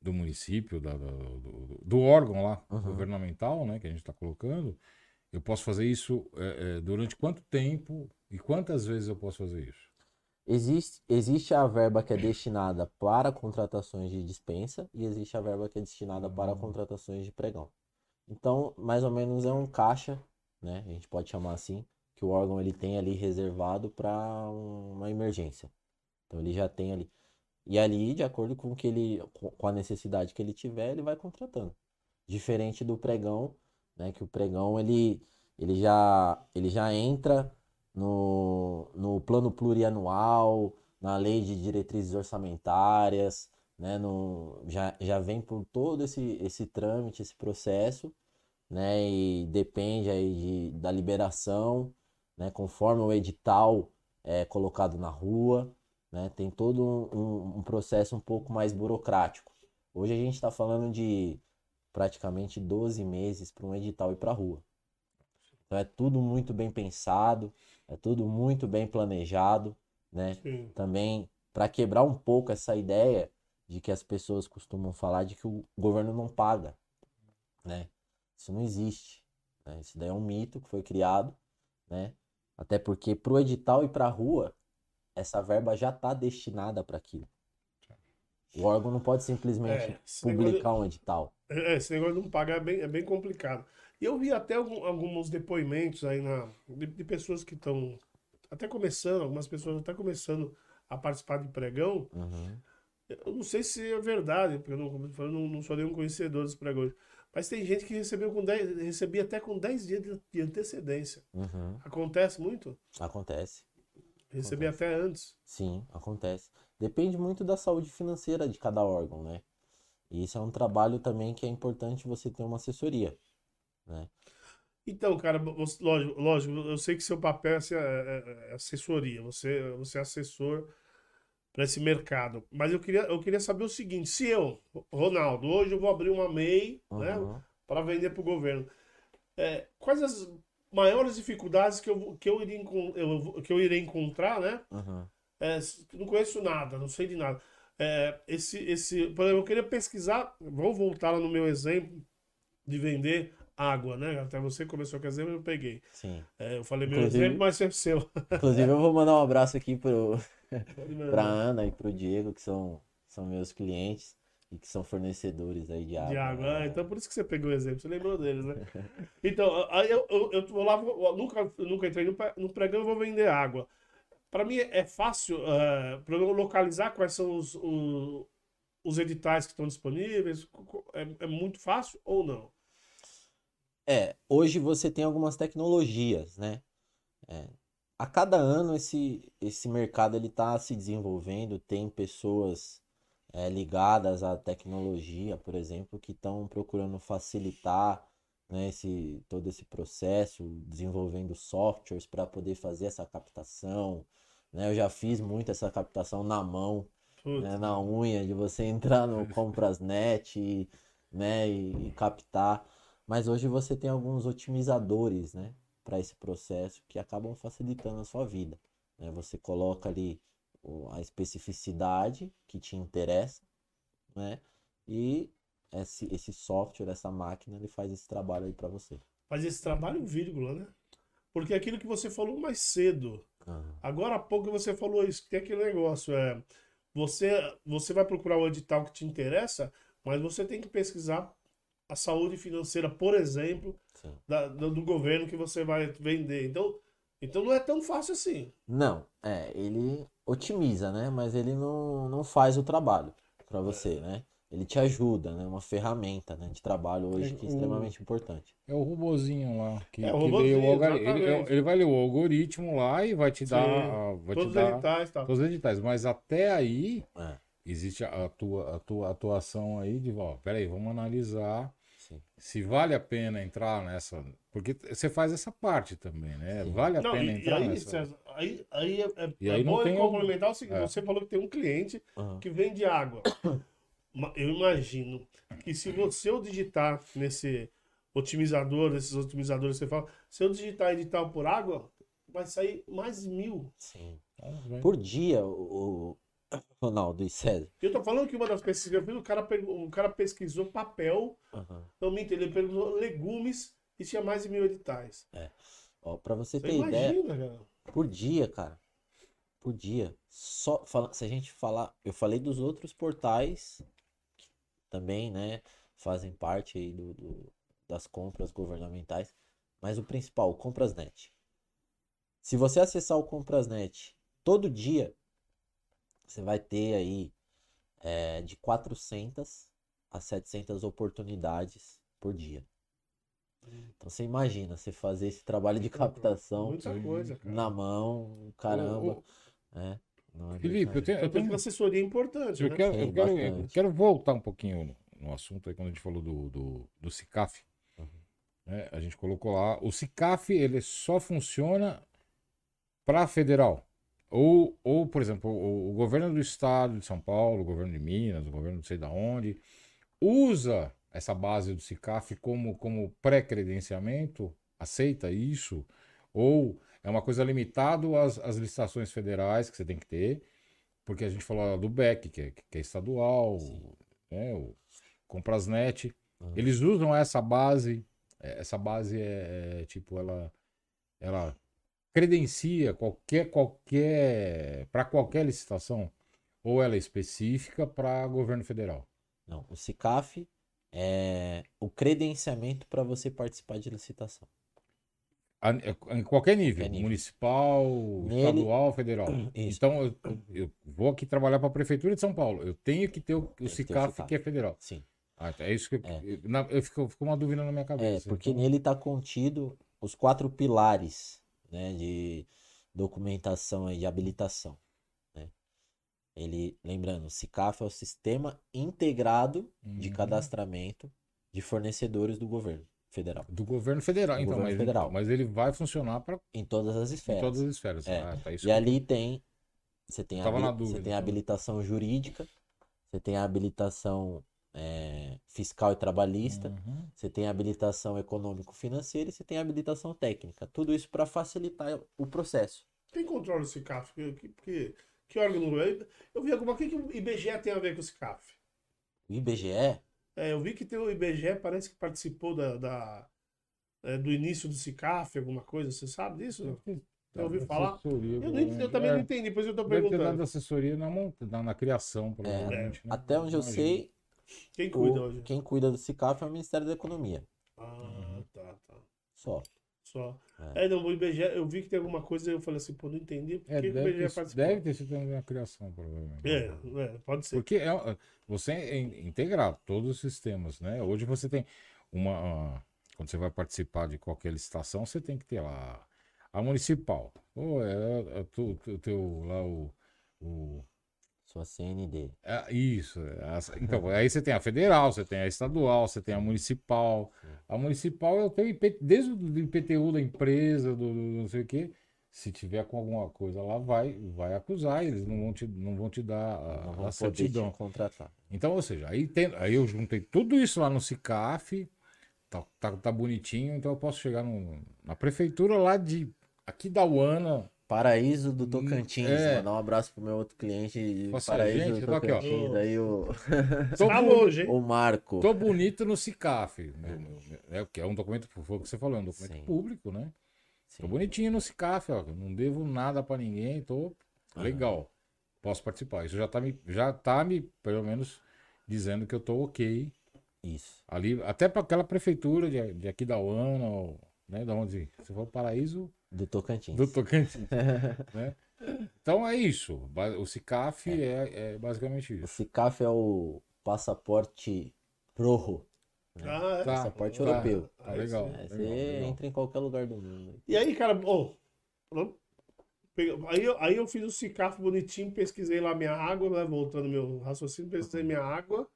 do município, da- da- do, do órgão lá, Uhum. governamental, né, que a gente está colocando. Eu posso fazer isso é, é, durante quanto tempo e quantas vezes eu posso fazer isso? Existe, existe a verba que é destinada para contratações de dispensa e existe a verba que é destinada para Hum. contratações de pregão. Então, mais ou menos é um caixa, né? A gente pode chamar assim, que o órgão ele tem ali reservado para uma emergência. Então ele já tem ali. E ali, de acordo com que ele, com a necessidade que ele tiver, ele vai contratando. Diferente do pregão, né? Que o pregão ele, ele já, ele já entra no, no plano plurianual, na lei de diretrizes orçamentárias, né? No, já, já vem por todo esse, esse trâmite, esse processo, né? E depende aí de, da liberação, né? Conforme o edital é colocado na rua, né? Tem todo um, um- processo um pouco mais burocrático. Hoje a gente está falando de praticamente 12 meses para um edital ir para a rua. Então é tudo muito bem pensado, é tudo muito bem planejado, né? Sim. Também para quebrar um pouco essa ideia de que as pessoas costumam falar de que o governo não paga, né? Isso não existe, né? Isso daí é um mito que foi criado, né? Até porque para o edital ir para a rua, essa verba já está destinada para aquilo. O órgão não pode simplesmente É, esse negócio- publicar um edital. É, esse negócio de não pagar é bem, é bem complicado. E eu vi até algum- alguns depoimentos aí na, de, de pessoas que estão até começando, algumas pessoas até começando a participar de pregão. Uhum. Eu não sei se é verdade, porque eu não, eu não, não sou nenhum conhecedor dos pregões. Mas tem gente que recebeu com 10, recebia até com 10 dias de, de antecedência. Uhum. Acontece muito? Acontece. Recebi até antes. Sim, acontece. Depende muito da saúde financeira de cada órgão, né? E isso é um trabalho também que é importante você ter uma assessoria, né? Então, cara, você- lógico, lógico, eu sei que seu papel é, ser- é- é assessoria, você, você é assessor para esse mercado. Mas eu queria, eu queria saber o seguinte: se eu, Ronaldo, hoje eu vou abrir uma MEI, né, Uhum. para vender para o governo, é, quais as maiores dificuldades que eu, vou- que eu, iria, eu vou- que eu irei encontrar, né? Uhum. É, não conheço nada, não sei de nada. É, esse, esse, por exemplo, eu queria pesquisar, vamos voltar lá no meu exemplo de vender água, né? Até você começou com exemplo, eu peguei. Sim. É, eu falei meu Inclusive- exemplo, mas é seu. Inclusive, eu vou mandar um abraço aqui pro, pra Ana e pro Diego, que são, são meus clientes e que são fornecedores aí de água. De água. né? Ah, então por isso que você pegou o exemplo, você lembrou deles, né? Então, aí eu, eu, eu vou lá, eu nunca, eu nunca entrei no, no pregão e vou vender água. Para mim é fácil para eu localizar quais são os, os, os editais que estão disponíveis. É, é muito fácil ou não? É, hoje você tem algumas tecnologias, né? É, a cada ano esse, esse mercado ele está se desenvolvendo, tem pessoas é, ligadas à tecnologia, por exemplo, que estão procurando facilitar né, esse, todo esse processo, desenvolvendo softwares para poder fazer essa captação. Né? Eu já fiz muito essa captação na mão, né, na unha, de você entrar no Comprasnet e, né, e, e captar. Mas hoje você tem alguns otimizadores, né? Para esse processo que acabam facilitando a sua vida. Né? Você coloca ali a especificidade que te interessa, né? E esse, esse software, essa máquina, ele faz esse trabalho aí para você. Faz esse trabalho, vírgula, né? Porque é aquilo que você falou mais cedo. Uhum. Agora há pouco você falou isso, que tem aquele negócio, é. Você, você vai procurar o edital que te interessa, mas você tem que pesquisar a saúde financeira, por exemplo, da, do, do, governo que você vai vender. Então, então não é tão fácil assim. Não, é, ele otimiza, né? Mas ele não, não faz o trabalho para você, é. né? Ele te ajuda, né? Uma ferramenta né, de trabalho hoje que é extremamente importante. É o robozinho lá. Que, é, o robozinho, que o ele, ele, vai ler o algoritmo lá e vai te Sim, dar. Vai todos te dar, os editais, tá. Todos os editais. Mas até aí, é. existe a tua, a tua atuação aí de, ó, peraí, vamos analisar Sim. se vale a pena entrar nessa. Porque você faz essa parte também, né? Sim. Vale a não, pena e, entrar e aí, nessa. César, aí, aí é, é, e aí é bom tem complementar o seguinte: é. você falou que tem um cliente uhum. que vende água. eu imagino que se você eu digitar nesse otimizador, nesses otimizadores que você fala, se eu digitar edital por água, vai sair mais mil. Sim. Ah, por dia, o, Ronaldo e César. Eu tô falando que uma das pesquisas que eu fiz, o cara, o cara pesquisou papel, uhum. não entendeu, ele pesquisou legumes e tinha mais de mil editais. É. Ó, pra você, você ter imagina, ideia, cara. por dia, cara, por dia, só, fala, se a gente falar, eu falei dos outros portais também, né, fazem parte aí do, do, das compras governamentais. Mas o principal, o Comprasnet. Se você acessar o Comprasnet todo dia, você vai ter aí é, de 400 a 700 oportunidades por dia. Então você imagina você fazer esse trabalho de captação coisa, na mão, caramba. é. Não, Felipe, eu tenho, eu tenho uma assessoria importante. Eu, né? quero, eu, quero, eu, quero, voltar um pouquinho no, no, assunto aí, quando a gente falou do, do, do CICAF. Uhum. Né? A gente colocou lá. O CICAF ele só funciona para federal. Ou, ou, por exemplo, o, o, governo do estado de São Paulo, o governo de Minas, o governo não sei de onde, usa essa base do CICAF como, como pré-credenciamento, aceita isso, ou é uma coisa limitada às, às licitações federais que você tem que ter, porque a gente falou do BEC, que é, que é estadual, né, o Comprasnet, uhum. eles usam essa base, é, essa base é, é tipo, ela, ela credencia qualquer, qualquer, para qualquer licitação, ou ela é específica para governo federal? Não, o CICAF é o credenciamento para você participar de licitação. Em qualquer nível, nível. municipal, Nele... estadual, federal. Isso. Então, eu, eu, vou aqui trabalhar para a Prefeitura de São Paulo. Eu tenho que ter o, o CICAF, que é federal. Sim. Ah, é isso que é. eu, na, eu fico, fico, uma dúvida na minha cabeça. É, porque então... nele está contido os quatro pilares né, de documentação e de habilitação. Né? Ele, lembrando, o CICAF é o Sistema Integrado uhum. de Cadastramento de Fornecedores do Governo federal. Do governo federal, do então, governo mas, federal. mas ele vai funcionar para em todas as esferas. Em todas as esferas. É. Ah, tá, e ali tem você tem a, dúvida, você tem então. habilitação jurídica, você tem a habilitação é, fiscal e trabalhista, uhum. você tem habilitação econômico-financeira e você tem habilitação técnica. Tudo isso para facilitar o processo. Quem controla o CICAF? Que, que, que órgão? Eu vi alguma coisa que o IBGE tem a ver com o CICAF. O IBGE? É, eu vi que tem o IBGE, parece que participou da, da é, do início do CICAF, alguma coisa. Você sabe disso? Você ouviu falar? Eu, não, eu, também é, não entendi, depois eu estou perguntando. Deve ter dado assessoria na, na, na criação, provavelmente. É, né? Até onde eu sei, quem cuida o, hoje? Quem cuida do CICAF é o Ministério da Economia. Ah, tá, tá. Só. Só. É, não, o IBGE, eu vi que tem alguma coisa, eu falei assim, pô, não entendi por É, que que o deve, IBGE ter, deve ter sido uma criação, provavelmente. É, é, pode ser. Porque é, você in- integrar todos os sistemas, né? Hoje você tem uma. Quando você vai participar de qualquer licitação, você tem que ter lá a municipal. Ou é, é tu- tu- teu lá o. o Sua CND. é, isso. é, as- então, aí você tem a federal, você tem a estadual, você tem a municipal. A municipal eu tenho IP desde o IPTU da empresa, do, do não sei o quê. Se tiver com alguma coisa lá, vai, vai acusar, eles não vão te, não vão te dar Não a, vão a certidão. contratar. Então, ou seja, aí, tem, aí eu juntei tudo isso lá no CICAF, tá, tá, tá bonitinho, então eu posso chegar no- na prefeitura lá de aqui da Uana. Paraíso do Tocantins. é. Mandar um abraço pro meu outro cliente de Nossa, Paraíso gente, do tô aqui, ó. Tocantins. Aí o, Tô, Tá longe, hein? o Marco. tô bonito no CICAF. meu- meu- É, o que é um documento, foi o que você falou, é um documento Sim. público, né? Tô Sim. bonitinho no CICAF, ó. Não devo nada pra ninguém, tô legal. Posso participar. Isso já tá me, já tá me, pelo menos, dizendo que eu tô ok Isso. ali, até para aquela prefeitura de, de aqui da Uana, ou, né? Da onde você falou, Paraíso Do Tocantins. do Tocantins, né? Então é isso. O CICAF é, é basicamente O isso. CICAF é o passaporte Prorro. Ah, é. Tá, Passaporte tá, europeu. tá legal, É, legal, você legal. entra em qualquer lugar do mundo. E aí, cara, pega- aí, eu, aí eu fiz o CICAF bonitinho, pesquisei lá minha água, né, voltando meu raciocínio, pesquisei minha água,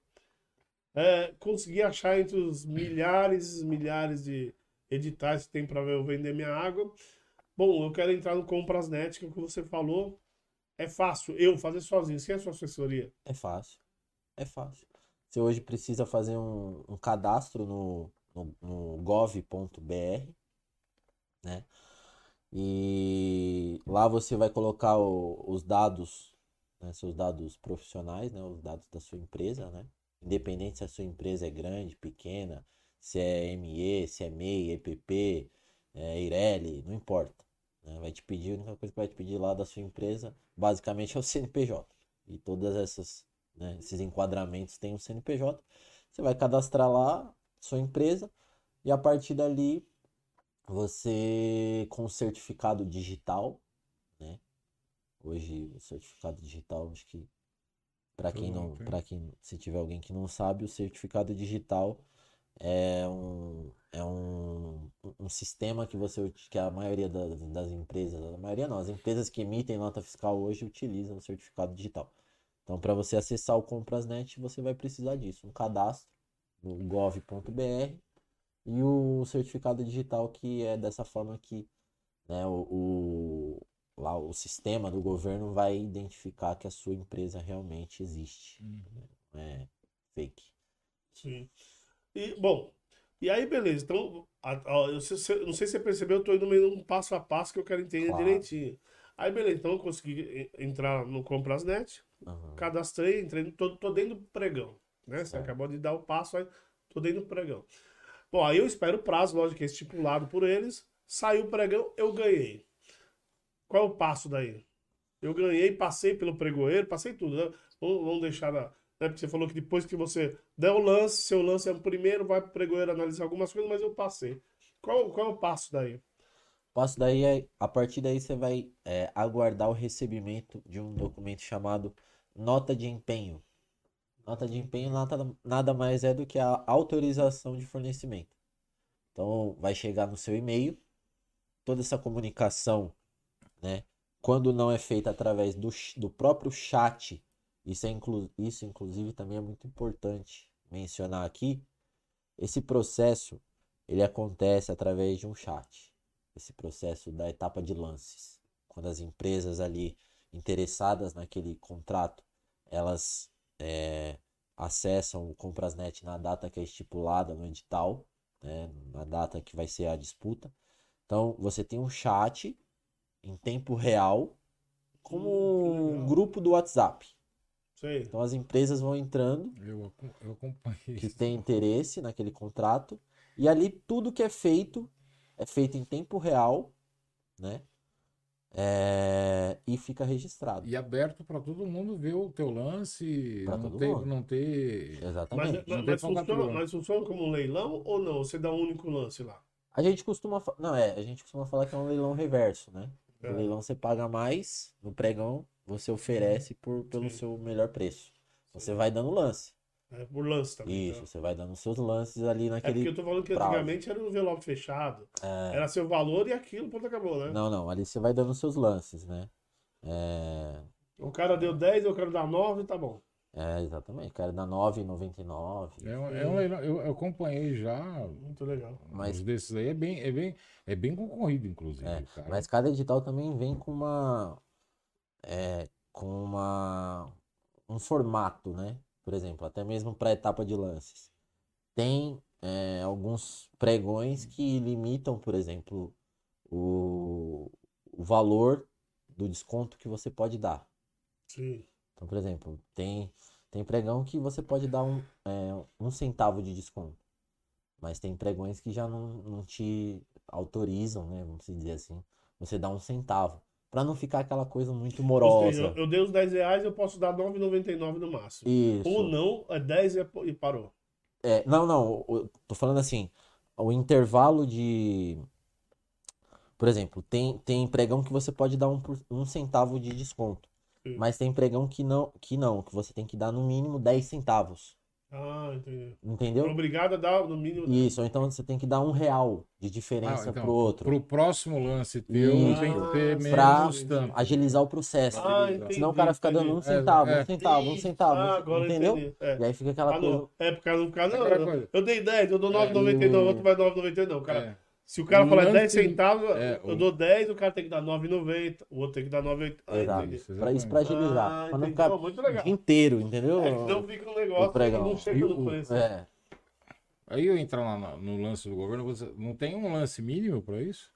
é, consegui achar entre os milhares e milhares de editais que tem para eu vender minha água. Bom, eu quero entrar no Comprasnet, que é o que você falou, é fácil eu fazer sozinho, sem a sua assessoria. É fácil. É fácil. Você hoje precisa fazer um, um cadastro no, no, no gov.br, né? E lá você vai colocar o- os dados, né, seus dados profissionais, né, os dados da sua empresa, né? Independente se a sua empresa é grande, pequena, se é ME, se é MEI, EPP, é Eireli, não importa. né? Vai te pedir, a única coisa que vai te pedir lá da sua empresa, basicamente é o CNPJ. E todas essas, né, esses enquadramentos têm um CNPJ. Você vai cadastrar lá sua empresa e a partir dali você com o certificado digital, né? Hoje o certificado digital, acho que para quem não, para quem se tiver alguém que não sabe, o certificado digital é um é um, um sistema que você que a maioria das, das empresas, a maioria não, as empresas que emitem nota fiscal hoje utilizam o certificado digital. Então, para você acessar o Comprasnet, você vai precisar disso, um cadastro no gov.br e o certificado digital que é dessa forma que né, o, o- lá o sistema do governo vai identificar que a sua empresa realmente existe, não é fake. Sim. E, bom, e aí, beleza. Então, a- a- eu sei- não sei se você percebeu, eu tô indo meio um passo a passo que eu quero entender Claro. direitinho. Aí, beleza, então eu consegui entrar no Comprasnet, Aham. cadastrei, entrei, tô, tô dentro do pregão, né? Você acabou de dar o passo, aí tô dentro do pregão. Bom, aí eu espero o prazo, lógico, que é estipulado por eles. Saiu o pregão, eu ganhei. Qual é o passo daí? Eu ganhei, passei pelo pregoeiro, passei tudo, né? Vamos deixar na. Né? Porque você falou que depois que você der o lance, seu lance é o primeiro, vai pro pregoeiro analisar algumas coisas, mas eu passei. Qual, qual é o passo daí? Passo daí é, a partir daí você vai é, aguardar o recebimento de um documento chamado nota de empenho. Nota de empenho nada, nada mais é do que a autorização de fornecimento. Então vai chegar no seu e-mail toda essa comunicação, né? Quando não é feita através do, do próprio chat, isso, é inclu, isso inclusive também é muito importante mencionar aqui. Esse processo ele acontece através de um chat esse processo da etapa de lances. Quando as empresas ali interessadas naquele contrato, elas é, acessam o Comprasnet na data que é estipulada no edital, né, na data que vai ser a disputa. Então, você tem um chat em tempo real, como Hum, um grupo do WhatsApp. Sei. Então, as empresas vão entrando Eu, eu acompanhei que isso. tem interesse naquele contrato. E ali tudo que é feito é feito em tempo real, né? É, E fica registrado. E aberto para todo mundo ver o teu lance, Pra não todo ter, mundo. não ter. Exatamente. mas, Não mas funciona, mas funciona como um leilão ou não? Você dá um único lance lá? A gente costuma. Não, é, a gente costuma falar que é um leilão reverso, né? No É. leilão você paga mais, no pregão você oferece por, pelo Sim. seu melhor preço. Você vai dando lance. É por lance também. Isso, tá? você vai dando seus lances ali É porque naquele. eu tô falando que prazo. antigamente era um envelope fechado. É, Era seu valor e aquilo, pronto, acabou, né? Não, não, ali você vai dando seus lances, né? É, O cara deu 10, eu quero dar 9, tá bom. é exatamente, cara, dá 9,99. É, é um leilão, eu, eu acompanhei já. Muito legal. Mas- desses aí é bem, é bem, é bem concorrido, inclusive. É, cara. Mas cada edital também vem com uma. É, com uma. Um formato, né? Por exemplo, até mesmo para etapa de lances. Tem é, alguns pregões que limitam, por exemplo, o, o valor do desconto que você pode dar. Sim. Então, por exemplo, tem, tem pregão que você pode dar um, é, um centavo de desconto. Mas tem pregões que já não, não te autorizam, né? Vamos dizer assim. Você dá um centavo. Pra não ficar aquela coisa muito Ou seja, morosa. eu, dei os 10 reais, eu posso dar 9,99 no máximo. Isso. Ou não, é 10 e, parou. É, não, não. eu Tô falando assim. O intervalo de. Por exemplo, tem, tem pregão que você pode dar um, um centavo de desconto. Sim. Mas tem pregão que não, que não, que você tem que dar no mínimo 10 centavos. Ah, entendi. Entendeu? É obrigado a dar no mínimo. Isso, ou então você tem que dar um real de Ah, diferença então, pro outro. Pro próximo lance teu, Isso. tem que ter Ah, menos pra tanto. agilizar o processo. Ah, entendi. Senão o cara fica dando um entendi. centavo, É, um centavo, um Isso. centavo. Ah, agora eu entendeu? entendi. É. E aí fica aquela Ah, coisa. É, porque no caso, Aquela não, coisa. eu dei 10, eu dou É. 9,99, o outro vai 9,99. Não, cara. Se o cara falar lance- 10 centavos, é, eu dou 10, o cara tem que dar 9,90, o outro tem que dar 9,80. Ah, Exato. Pra isso, pra agilizar. Ah, pra não ficar muito legal. o dia inteiro, entendeu? É, senão fica um negócio que não chega no preço. É. Aí eu entrar lá na- no lance do governo, você não tem um lance mínimo pra isso?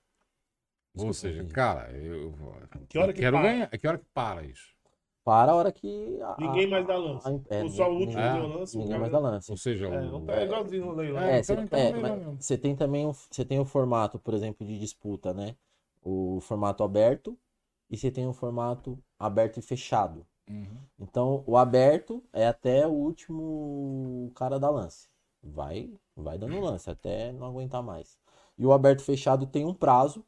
Ou seja, cara, eu, Que hora eu que quero para? ganhar. Que hora que para isso? Para a hora que. a- Ninguém mais dá lance. a- é, Ou só o ninguém- último deu lance, Ninguém cara- mais dá lance. Ou seja, É, o, não tá igualzinho no leilão. É, É, você então- é, não é você tem também o, você tem o formato, por exemplo, de disputa, né? O formato aberto e você tem o formato aberto e fechado. Uhum. Então, o aberto é até o último cara da lance. Vai, vai dando lance até não aguentar mais. E o aberto fechado tem um prazo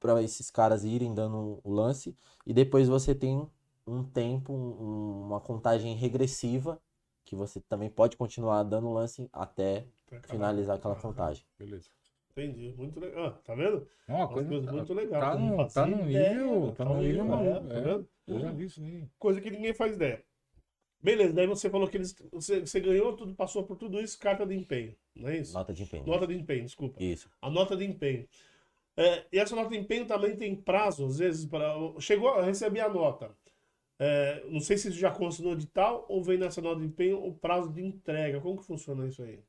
para esses caras irem dando o lance e depois você tem um tempo, um- uma contagem regressiva que você também pode continuar dando lance até finalizar aquela Ah, contagem. Beleza. Entendi, muito legal. Ah, tá vendo? É uma coisa. coisa muito legal. Tá que eu não no, tá no nível. Tá no nível é, tá é. vendo? Eu já vi isso aí. Coisa que ninguém faz ideia. Beleza, daí você falou que eles, você, você ganhou tudo, passou por tudo isso, carta de empenho, não é isso? Nota de empenho. Nota de empenho, desculpa. Isso. A nota de empenho. É, e essa nota de empenho também tem prazo, às vezes, para. Chegou a receber a nota. É, não sei se isso já consta no edital ou vem nessa nota de empenho o prazo de entrega. Como que funciona isso aí?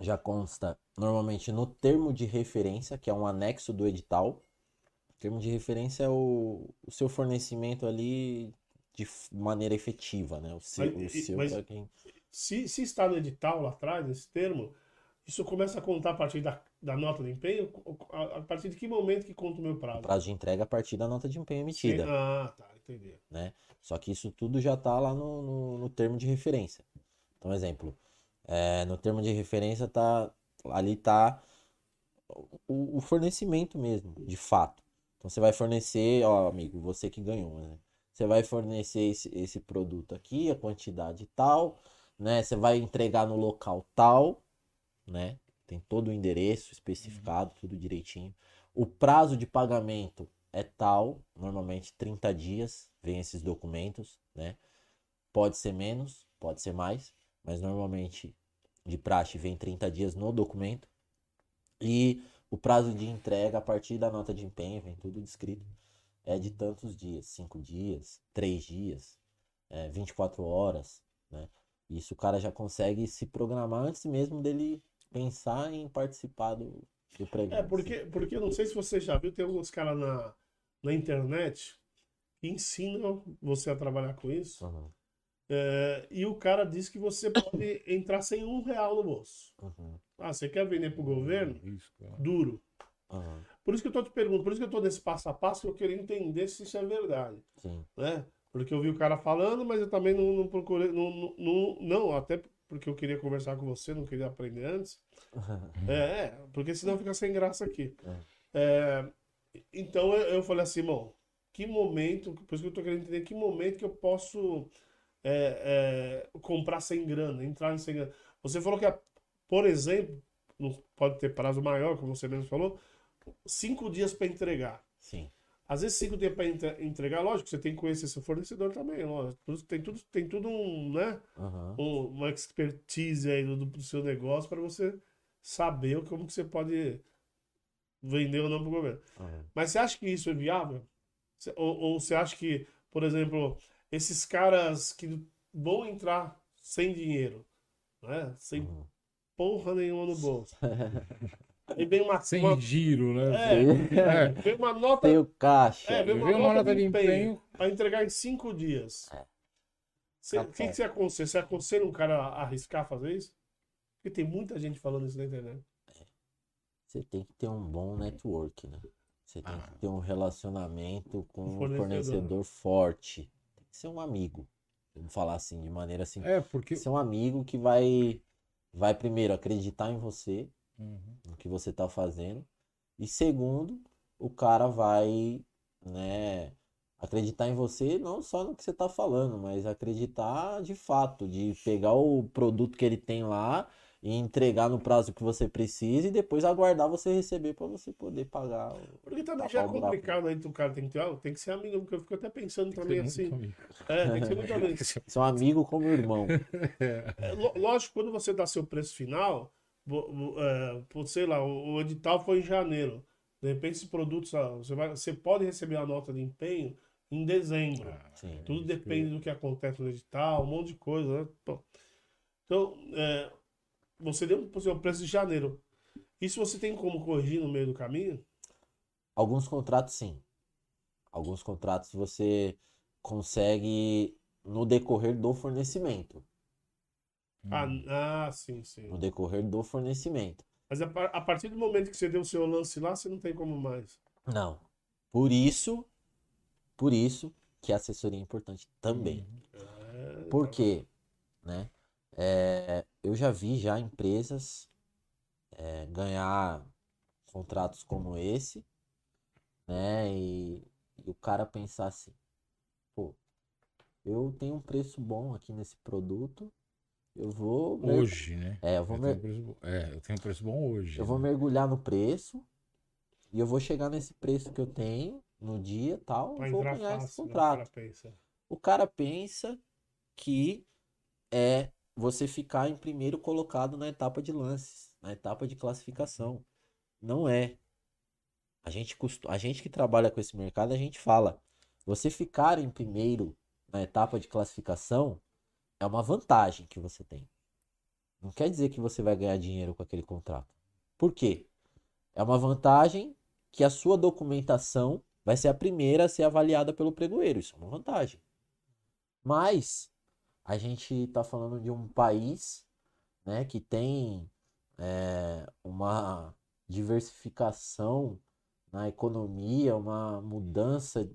Já consta normalmente no termo de referência, que é um anexo do edital. O termo de referência é o, o seu fornecimento ali de maneira efetiva, né? O seu, Mas- o seu mas- quem. Se, se está no edital lá atrás, nesse termo, isso começa a contar a partir da, da nota de empenho? A, a partir de que momento que conta o meu prazo? Prazo de entrega a partir da nota de empenho Sim, emitida, Ah, tá, entendi. né? Só que isso tudo já tá lá no, no, no termo de referência. Então, exemplo, é, no termo de referência tá ali tá o, o fornecimento mesmo, de fato. Então você vai fornecer, ó, amigo, você que ganhou, né? Você vai fornecer esse, esse produto aqui, a quantidade tal, né? Você vai entregar no local tal, né? Tem todo o endereço especificado, tudo direitinho. O prazo de pagamento é tal, normalmente 30 dias, vem esses documentos, né? Pode ser menos, pode ser mais, mas normalmente de praxe vem 30 dias no documento. E o prazo de entrega a partir da nota de empenho, vem tudo descrito, é de tantos dias, 5 dias, 3 dias, é, 24 horas, né? Isso o cara já consegue se programar antes mesmo dele pensar em participar do, do pregão. É, porque, porque eu não sei se você já viu, tem alguns caras na, na internet que ensinam você a trabalhar com isso. Uhum, É, e o cara diz que você pode entrar sem um real no bolso. uhum, Ah, você quer vender pro governo? Isso, cara. Duro. uhum, Por isso que eu tô te perguntando, por isso que eu tô nesse passo a passo, que eu queria entender se isso é verdade, sim. né? Porque eu vi o cara falando, mas eu também não, não procurei, não, não, não, até porque eu queria conversar com você, não queria aprender antes. É, é, porque senão fica sem graça aqui. É, então eu, falei assim, bom, que momento, por isso que eu tô querendo entender que momento que eu posso é, é, comprar sem grana, entrar sem grana. Você falou que, por exemplo, não pode ter prazo maior, como você mesmo falou, cinco dias para entregar. Sim. Às vezes cinco dias para entregar, lógico, você tem que conhecer seu fornecedor também, lógico. Tem tudo, tem tudo um, né? Aham. Um- uma expertise aí do, do seu negócio para você saber como que você pode vender ou não para o governo. aham. Mas você acha que isso é viável? Ou, ou você acha que, por exemplo, esses caras que vão entrar sem dinheiro, né? Sem Uhum. porra nenhuma no bolso. Aí vem uma, Sem uma, giro, né? é, vem uma nota Tem o caixa. É, vem uma, uma nota de empenho, empenho. para entregar em cinco dias. É. Cê- O Tá que, que você aconselha? Você aconselha um cara a arriscar fazer isso? Porque tem muita gente falando isso na internet. Você tem que ter um bom network, né? Você tem Ah. que ter um relacionamento com um Fornecedor. fornecedor forte. Tem que ser um amigo. Vamos falar assim, de maneira assim. É, porque. Ser um amigo que vai, vai primeiro acreditar em você, Uhum. no que você tá fazendo. E segundo, o cara vai, né, acreditar em você não só no que você tá falando, mas acreditar de fato, de pegar o produto que ele tem lá e entregar no prazo que você precisa e depois aguardar você receber para você poder pagar. o- Porque também Tá já é complicado aí, o cara tem que ter, ah, tem que ser amigo, porque eu fico até pensando Tem também assim. amigo. É, tem que ser muito amigo. Ser um amigo como irmão. É, lo- lógico, quando você dá seu preço final, é, sei lá, o, o edital foi em janeiro. De repente, esse produto, você, vai, você pode receber a nota de empenho em dezembro. Ah, Sim. Tudo isso que- depende do que acontece no edital, um monte de coisa, né? Então, é, você deu o seu preço de janeiro. Isso você tem como corrigir no meio do caminho? Alguns contratos, sim. Alguns contratos você consegue no decorrer do fornecimento. Ah, Hum. ah, sim, sim. No decorrer do fornecimento. Mas a, a partir do momento que você deu o seu lance lá, você não tem como mais. Não. Por isso, por isso que a assessoria é importante também. É, Por quê? Né? É, eu já vi já empresas é, ganhar contratos como esse, né? E, e o cara pensar assim, pô, eu tenho um preço bom aqui nesse produto, eu vou mer- Hoje, né? é, eu vou Eu mer- tenho, preço, bom- é, eu tenho um preço bom hoje. eu vou né? mergulhar no preço e eu vou chegar nesse preço que eu tenho no dia tal, Pra vou ganhar esse fácil, né? O contrato. cara pensa. O cara pensa que é você ficar em primeiro colocado na etapa de lances, na etapa de classificação. Não é. A gente, costu... a gente que trabalha com esse mercado, a gente fala, você ficar em primeiro na etapa de classificação é uma vantagem que você tem. Não quer dizer que você vai ganhar dinheiro com aquele contrato. Por quê? É uma vantagem que a sua documentação vai ser a primeira a ser avaliada pelo pregoeiro. Isso é uma vantagem. Mas a gente está falando de um país né, que tem é, uma diversificação na economia, uma mudança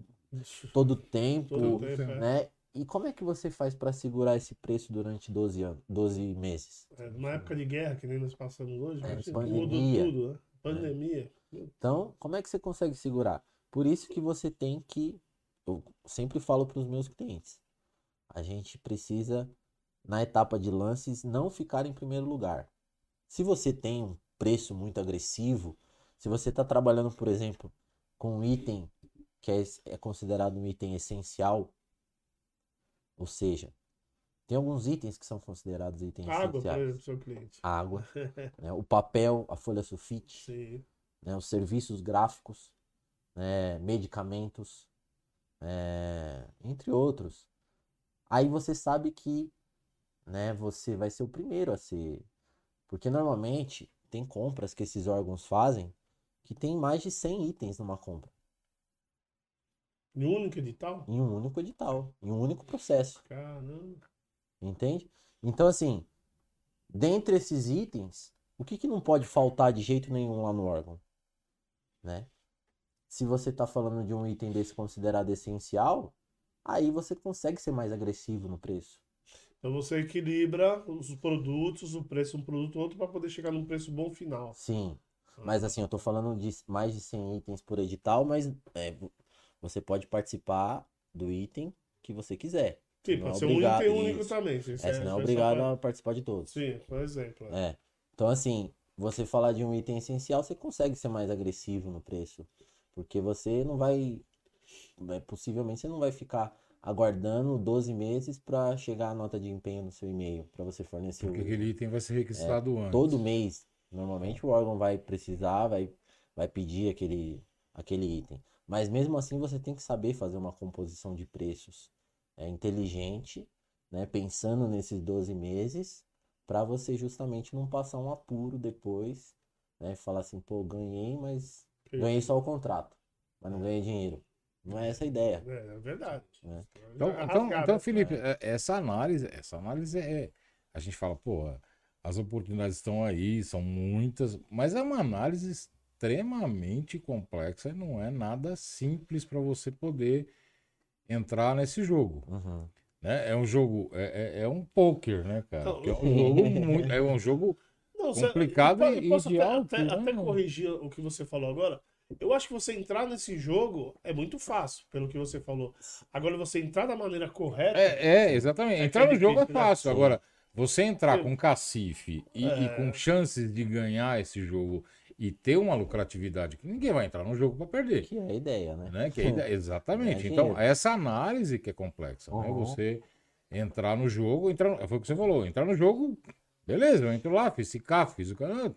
todo tempo, Todo tempo, é. Né? E como é que você faz para segurar esse preço durante 12 anos, 12 meses? É, numa época de guerra, que nem nós passamos hoje, É, pandemia. tudo, né? Pandemia. Então, como é que você consegue segurar? Por isso que você tem que, eu sempre falo para os meus clientes, a gente precisa, na etapa de lances, não ficar em primeiro lugar. Se você tem um preço muito agressivo, se você está trabalhando, por exemplo, com um item que é, é considerado um item essencial, ou seja, tem alguns itens que são considerados itens Água essenciais. o seu cliente. Água, né, o papel, a folha sulfite, Sim. né, os serviços gráficos, né, medicamentos, é, entre outros. Aí você sabe que né, você vai ser o primeiro a ser. Porque normalmente tem compras que esses órgãos fazem que tem mais de 100 itens numa compra, E o único edital? em um único edital, em um único processo. Caramba. Entende? Então, assim, dentre esses itens, o que, que não pode faltar de jeito nenhum lá no órgão? Né? Se você está falando de um item desse considerado essencial, aí você consegue ser mais agressivo no preço. Então você equilibra os produtos, o preço de um produto outro para poder chegar num preço bom final. Sim. Mas assim, eu tô falando de mais de 100 itens por edital, mas é, você pode participar do item que você quiser. Sim, Não é pode ser um obrigado- item único isso. também. Isso É, você não é obrigado a participar de todos. Sim, por exemplo. é. É. Então, assim, você falar de um item essencial, você consegue ser mais agressivo no preço. Porque você não vai. é, Possivelmente você não vai ficar aguardando 12 meses para chegar a nota de empenho no seu e-mail, para você fornecer Porque o, aquele item vai ser requisitado antes. É, todo mês. Normalmente o órgão vai precisar, vai, vai pedir aquele, aquele item. Mas mesmo assim você tem que saber fazer uma composição de preços é, inteligente, né? Pensando nesses 12 meses, para você justamente não passar um apuro depois, né? Falar assim, pô, ganhei, mas ganhei só o contrato, mas não ganhei dinheiro. Não é essa a ideia. É, é verdade. É. Então, É então, rasgado, então né? Felipe, é- essa análise, essa análise é. A gente fala, pô, as oportunidades estão aí, são muitas, mas é uma análise extremamente complexa e não é nada simples para você poder entrar nesse jogo. Uhum. Né? É um jogo, é, é, é um poker, né, cara? Não, Porque é um jogo muito, é um jogo Não, você- complicado po- e- posso e de até, alto, até- né? até corrigir o que você falou agora. Eu acho que você entrar nesse jogo é muito fácil, pelo que você falou. Agora, você entrar da maneira correta. É, é, exatamente. É Entrar é no jogo é né? fácil. Agora, você entrar com cacife e, e É. com chances de ganhar esse jogo e ter uma lucratividade, que ninguém vai entrar no jogo para perder. Que é a ideia, né? Né? Que é ide- exatamente. É então, essa análise que é complexa. Né? Uhum. Você entrar no jogo, entrar, foi o que você falou, entrar no jogo, beleza, eu entro lá, fiz esse CAF, fiz o cara,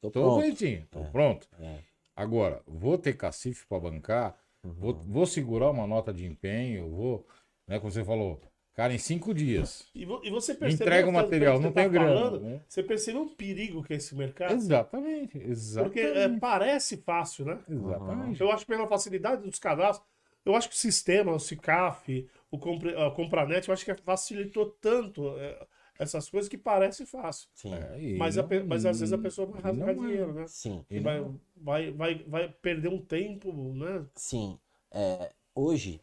Tô tô pronto. bonitinho, tô É. pronto. É. Agora, vou ter cacife para bancar, vou, Uhum. vou segurar uma nota de empenho, vou, né, como você falou, cara, em cinco dias. E, vo- e você percebeu. Entrega o material, não tenho tá grana. falando, né? Você percebeu o perigo que é esse mercado? Exatamente, Porque exatamente. é, parece fácil, né? Exatamente. Eu acho que pela facilidade dos cadastros, eu acho que o sistema, o CICAF, o Compre- a Compranet, eu acho que facilitou tanto é, essas coisas que parece fácil. Sim. É, Mas, a mas às vezes a pessoa vai rasgar é. dinheiro, né? Sim. e vai, não- vai, vai, vai perder um tempo, né? Sim, é, hoje,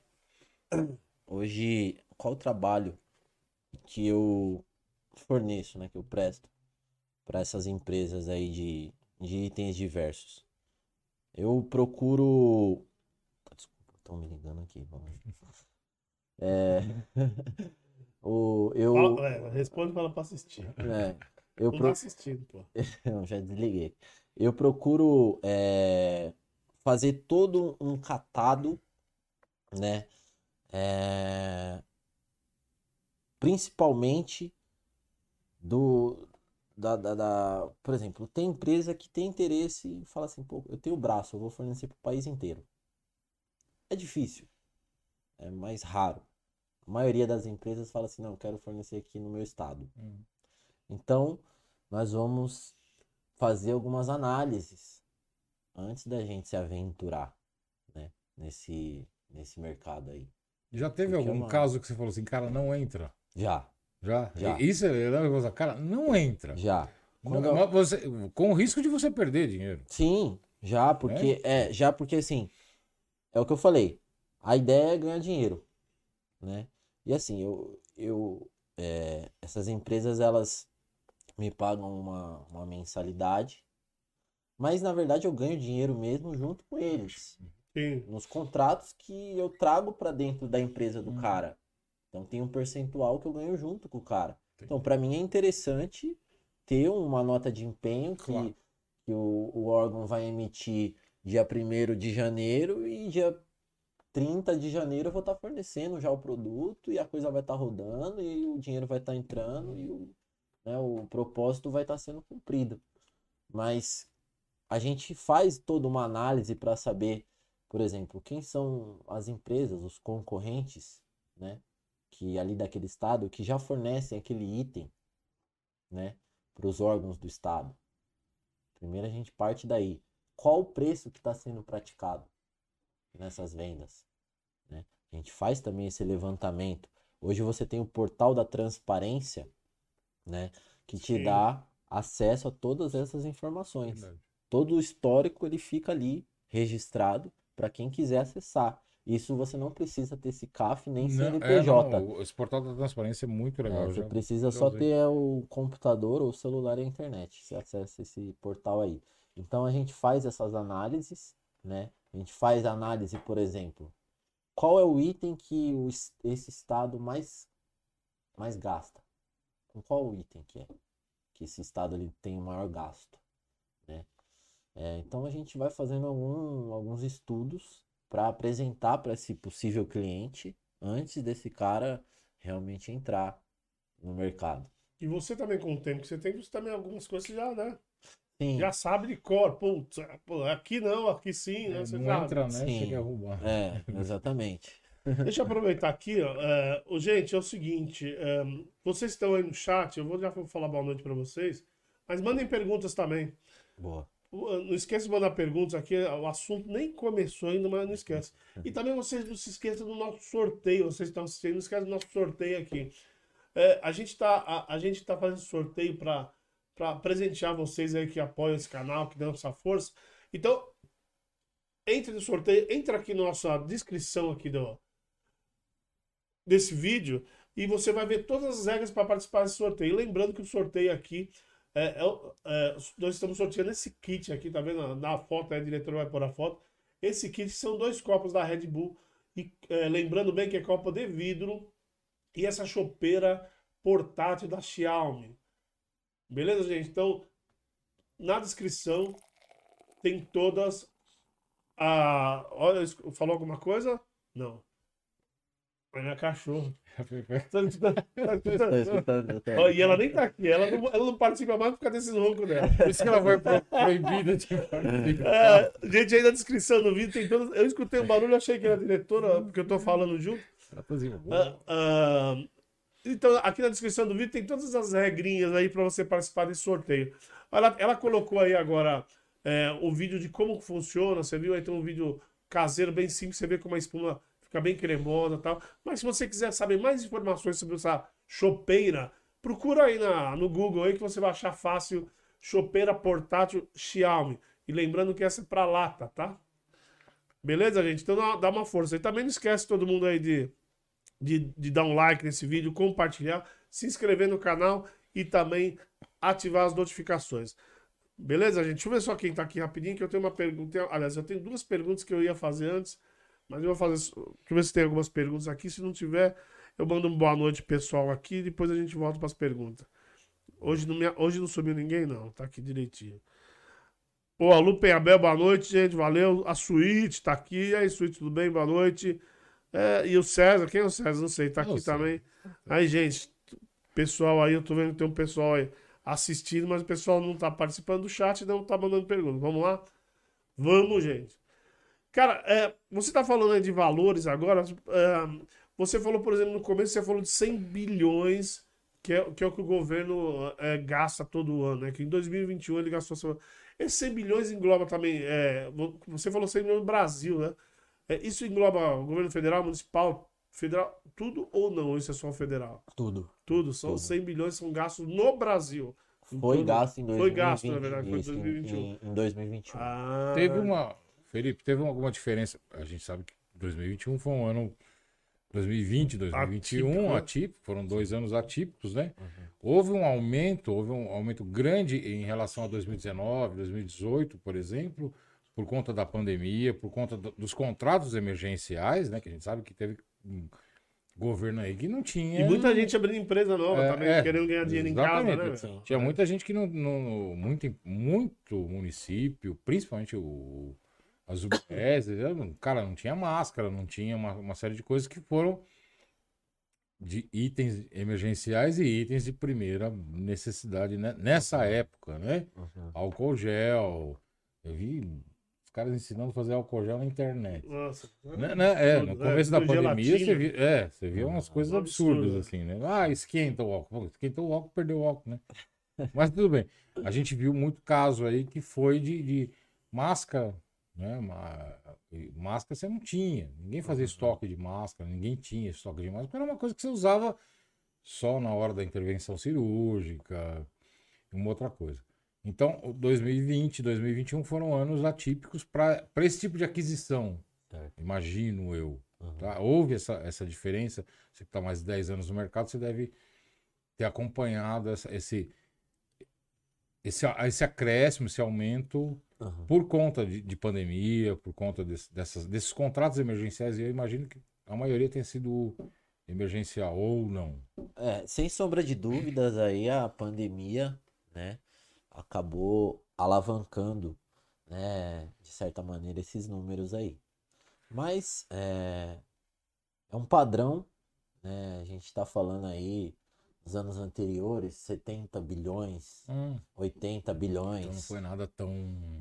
hoje, qual o trabalho que eu forneço, né, que eu presto para essas empresas aí de, de itens diversos? Eu procuro, desculpa, estão me ligando aqui, vamos. É, o, eu, Fala, é, responde para ela pra assistir. é, eu pro- assistindo, pô. eu já desliguei. Eu procuro é, fazer todo um catado, né? é, principalmente do da, da, da- por exemplo, tem empresa que tem interesse e fala assim, pô, eu tenho braço, eu vou fornecer para o país inteiro. É difícil, é mais raro. A maioria das empresas fala assim, não, eu quero fornecer aqui no meu estado. Hum. Então, nós vamos fazer algumas análises antes da gente se aventurar, né, nesse, nesse mercado aí. Já teve Porque é algum uma- caso que você falou assim, cara, não entra? Já, Já? Já. E- Isso é uma cara, não entra. já. Não- Quando eu- mas você- com o risco de você perder dinheiro. Sim, já, porque é, já porque assim, é o que eu falei. A ideia é ganhar dinheiro, né? E assim, eu, eu é, essas empresas elas me pagam uma, uma mensalidade, mas na verdade eu ganho dinheiro mesmo junto com eles. Sim. nos contratos que eu trago para dentro da empresa do Hum. cara. Então tem um percentual que eu ganho junto com o cara. Entendi. Então para mim é interessante ter uma nota de empenho que, Claro. que o, o órgão vai emitir dia 1 de janeiro e dia 30 de janeiro eu vou estar fornecendo já o produto e a coisa vai estar rodando e o dinheiro vai estar entrando e o, né, o propósito vai estar sendo cumprido. Mas a gente faz toda uma análise para saber, por exemplo, quem são as empresas, os concorrentes, né, que ali daquele estado que já fornecem aquele item, né, para os órgãos do estado. Primeiro a gente parte daí. Qual o preço que está sendo praticado nessas vendas? né? A gente faz também esse levantamento. Hoje você tem o portal da transparência, né, que te Sim. dá acesso a todas essas informações Verdade. todo o histórico ele fica ali registrado para quem quiser acessar. Isso você não precisa ter esse CAF nem Não, é, CNPJ. não, esse portal da transparência é muito É, legal. você já- precisa só usei. ter é, o computador ou o celular e a internet. Você acessa esse portal aí. Então a gente faz essas análises, né? A gente faz análise, por exemplo, qual é o item que o es- esse estado mais, mais gasta? Com qual o item que é? Que esse estado ele tem o maior gasto, né? É, então a gente vai fazendo algum- alguns estudos para apresentar para esse possível cliente antes desse cara realmente entrar no mercado. E você também, com o tempo que você tem, você também algumas coisas já, né? Sim, Já sabe de cor. Putz, pô, aqui não, aqui sim. né? É, Você não já- entra, né? Sim. Você quer roubar. é, exatamente. Deixa eu aproveitar aqui, ó. é, ô, gente, é o seguinte. é, vocês estão aí no chat, eu vou já falar boa noite para vocês. Mas mandem perguntas também. Boa. Uh, Não esqueça de mandar perguntas aqui. O assunto nem começou ainda, mas não esquece. E também vocês não se esqueçam do nosso sorteio. Vocês estão assistindo, não esqueça do nosso sorteio aqui. É, a gente está a, a gente tá fazendo sorteio para presentear vocês aí que apoiam esse canal, que dão essa força. Então, entre no sorteio, entra aqui na nossa descrição aqui do, desse vídeo e você vai ver todas as regras para participar desse sorteio. Lembrando que o sorteio aqui é, é é, nós estamos sorteando esse kit aqui, tá vendo? Na foto, a diretora vai pôr a foto. Esse kit são dois copos da Red Bull. E é, lembrando bem que é copo de vidro e essa chopeira portátil da Xiaomi. Beleza, gente? Então, na descrição tem todas a. Olha, falou alguma coisa? Não. É minha cachorra. Tá escutando? Ó, E ela nem tá aqui, ela não, ela não participa mais por causa desses roncos dela. Por isso que ela foi pro- proibida de participar. É, gente, aí na descrição do vídeo tem todas. Eu escutei um barulho, achei que era a diretora, porque eu tô falando junto. Tá assim, Ah, ah, então, aqui na descrição do vídeo tem todas as regrinhas aí para você participar desse sorteio. Ela, ela colocou aí agora é, o vídeo de como funciona, você viu? Aí tem um vídeo caseiro bem simples, você vê como a espuma fica bem cremosa e tal. Mas se você quiser saber mais informações sobre essa chopeira, procura aí na, no Google aí que você vai achar fácil chopeira portátil Xiaomi. E lembrando que essa é para lata, tá? Beleza, gente? Então dá, uma força. E também não esquece todo mundo aí de de, de dar um like nesse vídeo, compartilhar, se inscrever no canal e também ativar as notificações. Beleza, gente? Deixa eu ver só quem tá aqui rapidinho, que eu tenho uma pergunta. Aliás, eu tenho duas perguntas que eu ia fazer antes, mas eu vou fazer. Deixa eu ver se tem algumas perguntas aqui. Se não tiver, eu mando uma boa noite pessoal aqui depois a gente volta para as perguntas. Hoje não, me, hoje não subiu ninguém, não. Tá aqui direitinho. Pô, a Lu Penhabel, boa noite, gente. Valeu. A Suíte tá aqui. E aí, Suíte, tudo bem? Boa noite. É, e o César, quem é o César? Não sei, tá aqui também. Aí, gente, pessoal aí, eu tô vendo que tem um pessoal aí assistindo, mas o pessoal não tá participando do chat, não tá mandando pergunta. Vamos lá? Vamos, gente. Cara, é, você tá falando aí de valores agora. é, você falou, por exemplo, no começo, você falou de 100 bilhões, que é, que é o que o governo é, gasta todo ano, né? Que em 2021 ele gastou. Esses 100 bilhões engloba também. é, vo- você falou 100 bilhões no Brasil, né? É, isso engloba o governo federal, municipal, federal, tudo ou não? Isso é só federal? Tudo. Tudo. São Tudo. 100 bilhões são gastos no Brasil. Foi todo- gasto em 2020. Foi gasto, na verdade, foi em- 2021. Em, em 2021. Ah, Teve uma. Felipe, teve alguma diferença? A gente sabe que 2021 foi um ano. 2020, 2021, Atípico, né? atípico, foram dois anos atípicos, né? Houve um aumento, houve um aumento grande em relação a 2019, 2018, por exemplo, por conta da pandemia, por conta do- dos contratos emergenciais, né? Que a gente sabe que teve um governo aí que não tinha. E muita gente abrindo empresa nova É, também, é, querendo ganhar dinheiro em casa, né? Tinha muita gente que não, não- muito, muito município, principalmente o, as UBS, cara, não tinha máscara, não tinha uma, uma série de coisas que foram de itens emergenciais e itens de primeira necessidade né? nessa época, né? Uhum. Álcool gel, eu vi os caras ensinando a fazer álcool gel na internet. Nossa. Né, né, é, no Tudo, começo é, da pandemia você via, é, você via umas coisas um absurdas absurdo. assim, né? Ah, esquenta o álcool. Esquentou o álcool, perdeu o álcool, né? Mas tudo bem. A gente viu muito caso aí que foi de, de máscara, né? Máscara você não tinha. Ninguém fazia Uhum. estoque de máscara, ninguém tinha estoque de máscara. Era uma coisa que você usava só na hora da intervenção cirúrgica, uma outra coisa. Então, o 2020, 2021 foram anos atípicos para esse tipo de aquisição. Imagino eu. Uhum. Tá? Houve essa, essa diferença. Você que está mais de 10 anos no mercado, você deve ter acompanhado essa- esse, esse, esse acréscimo, esse aumento Uhum. por conta de, de pandemia, por conta desse- dessas, desses contratos emergenciais. E eu imagino que a maioria tenha sido emergencial ou não. É, sem sombra de dúvidas, aí a pandemia, né, acabou alavancando, né, de certa maneira, esses números aí. Mas é, é um padrão, né, a gente está falando aí nos anos anteriores, 70 bilhões, Hum, 80 bilhões. então não foi nada tão.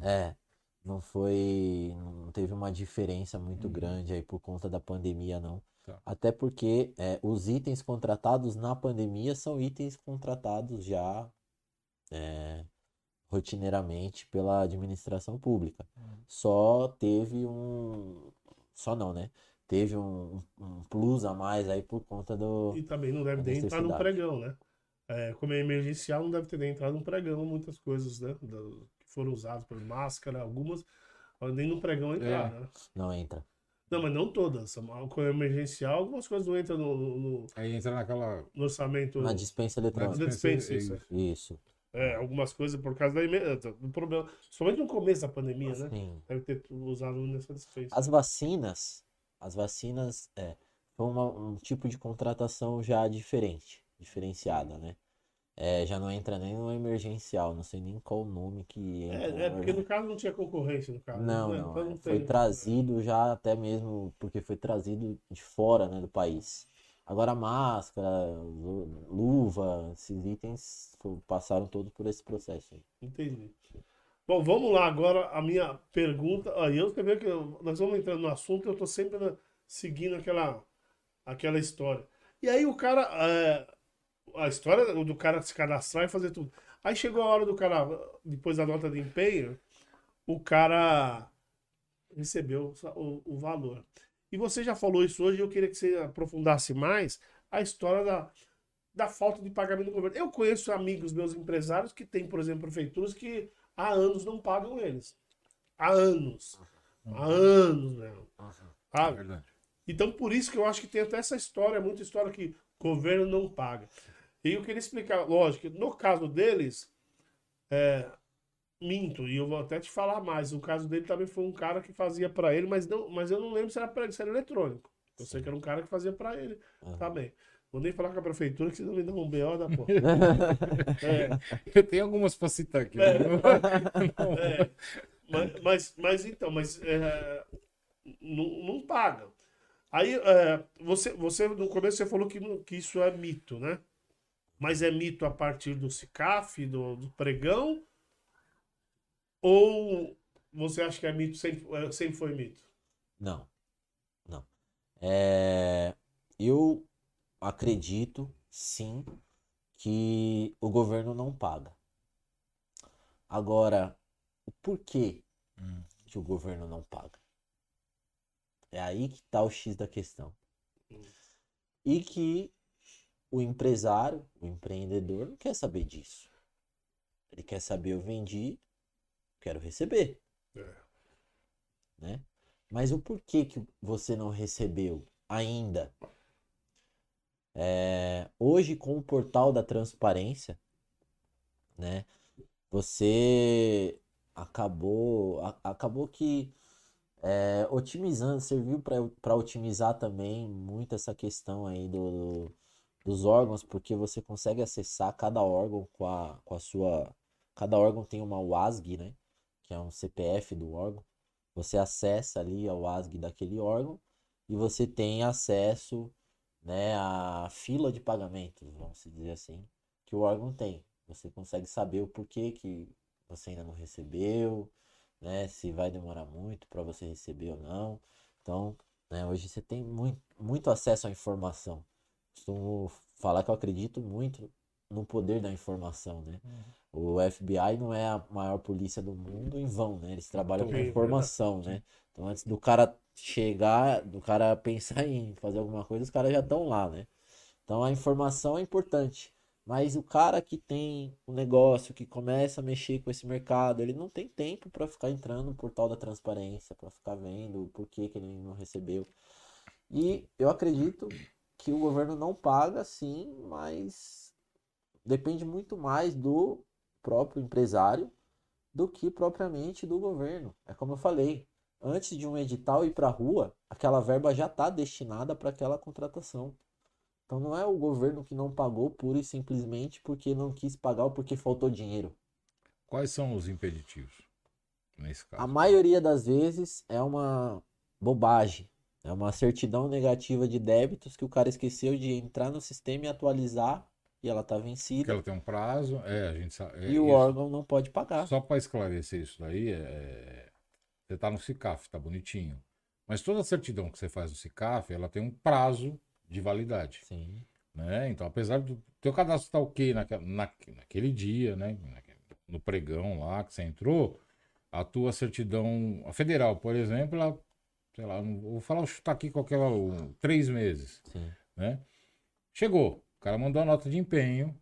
É, não foi, não teve uma diferença muito Uhum. grande aí por conta da pandemia, não. Tá. Até porque é, os itens contratados na pandemia são itens contratados já é, rotineiramente pela administração pública. Uhum. Só teve um, só não, né? Teve um, um plus a mais aí por conta do, E também não deve ter entrado no pregão, né? É, como é emergencial, não deve ter nem entrado no pregão muitas coisas, né? do- que foram usadas por máscara, algumas, mas nem no pregão entraram, né? não entra. Não, mas não todas. Como é emergencial, algumas coisas não entram no, no- Aí entra naquela. no orçamento. Na dispensa na eletrônica. dispensa, é isso. isso. Isso. É, algumas coisas por causa da emer- do problema. Somente no começo da pandemia, né? Sim. Deve ter usado nessa dispensa. As vacinas, as vacinas é foi uma- um tipo de contratação já diferente, diferenciada, né? É, já não entra nem no emergencial, não sei nem qual o nome que entra. É, é, porque no caso não tinha concorrência, no caso. Não, né? não, Então é, foi tem- trazido já até mesmo porque foi trazido de fora, né, do país. Agora máscara, lu- luva, esses itens passaram todos por esse processo aí. Entendi. Bom, vamos lá agora a minha pergunta. Aí eu vê que nós vamos entrando no assunto, eu tô sempre na- seguindo aquela aquela história. E aí o cara é, a história do cara se cadastrar e fazer tudo. Aí chegou a hora do cara depois da nota de empenho, o cara recebeu o, o valor. E você já falou isso hoje, eu queria que você aprofundasse mais a história da, da falta de pagamento do governo. Eu conheço amigos meus empresários que têm, por exemplo, prefeituras que há anos não pagam eles. Há anos. Há anos, mesmo. É Sabe? verdade. Então, por isso que eu acho que tem até essa história, muita história que o governo não paga. E eu queria explicar, lógico, no caso deles, é, minto, e eu vou até te falar mais. O caso dele também foi um cara que fazia para ele, mas, não, mas eu não lembro se era para ele, se era eletrônico. Eu sei que era um cara que fazia para ele Aham. também. Vou nem falar com a prefeitura que senão me dão um BO da porra. É, Eu tenho algumas pra citar aqui. É. né? É, mas, mas, mas então, mas é, não, não paga. Aí, é, você, você, no começo, você falou que, que isso é mito, né? Mas é mito a partir do CICAF, do, do pregão? Ou você acha que é mito, sempre, é, sempre foi mito? Não, não. É, eu acredito, sim, que o governo não paga. Agora, o porquê Hum. que o governo não paga? É aí que está o X da questão. E que o empresário, o empreendedor, não quer saber disso. Ele quer saber, eu vendi, quero receber É. né? Mas o porquê que você não recebeu ainda? É, hoje, com o portal da transparência, né? Você acabou, a- acabou que é, otimizando, serviu para otimizar também muito essa questão aí do, do- dos órgãos, porque você consegue acessar cada órgão com a, com a sua. Cada órgão tem uma WASG, né? Que é um CPF do órgão. Você acessa ali a WASG daquele órgão e você tem acesso, né, à fila de pagamentos, vamos dizer assim, que o órgão tem. Você consegue saber o porquê que você ainda não recebeu, né, se vai demorar muito para você receber ou não. Então, né, hoje você tem muito, muito acesso à informação. Costumo falar que eu acredito muito no poder da informação, né? O FBI não é a maior polícia do mundo em vão, né? Eles trabalham com informação, né? Então, antes do cara chegar, do cara pensar em fazer alguma coisa, os caras já estão lá, né? Então, a informação é importante. Mas o cara que tem um negócio, que começa a mexer com esse mercado, ele não tem tempo para ficar entrando no portal da transparência, para ficar vendo por que, que ele não recebeu. E eu acredito que o governo não paga, sim, mas depende muito mais do próprio empresário do que propriamente do governo. É como eu falei, antes de um edital ir para a rua, aquela verba já está destinada para aquela contratação. Então não é o governo que não pagou pura e simplesmente porque não quis pagar ou porque faltou dinheiro. Quais são os impeditivos nesse caso? A maioria das vezes é uma bobagem. É uma certidão negativa de débitos que o cara esqueceu de entrar no sistema e atualizar e ela está vencida. Porque ela tem um prazo, é, a gente sabe. é e o isso. órgão não pode pagar. Só para esclarecer isso daí, é... você está no CICAF, tá bonitinho. Mas toda certidão que você faz no CICAF, ela tem um prazo de validade. Sim. Né? Então, apesar do teu cadastro estar ok naque- na- naquele dia, né? no pregão lá que você entrou, a tua certidão, a federal, por exemplo, ela, sei lá, vou falar, chutar aqui qualquer três meses, Sim. né? Chegou, cara mandou a nota de empenho,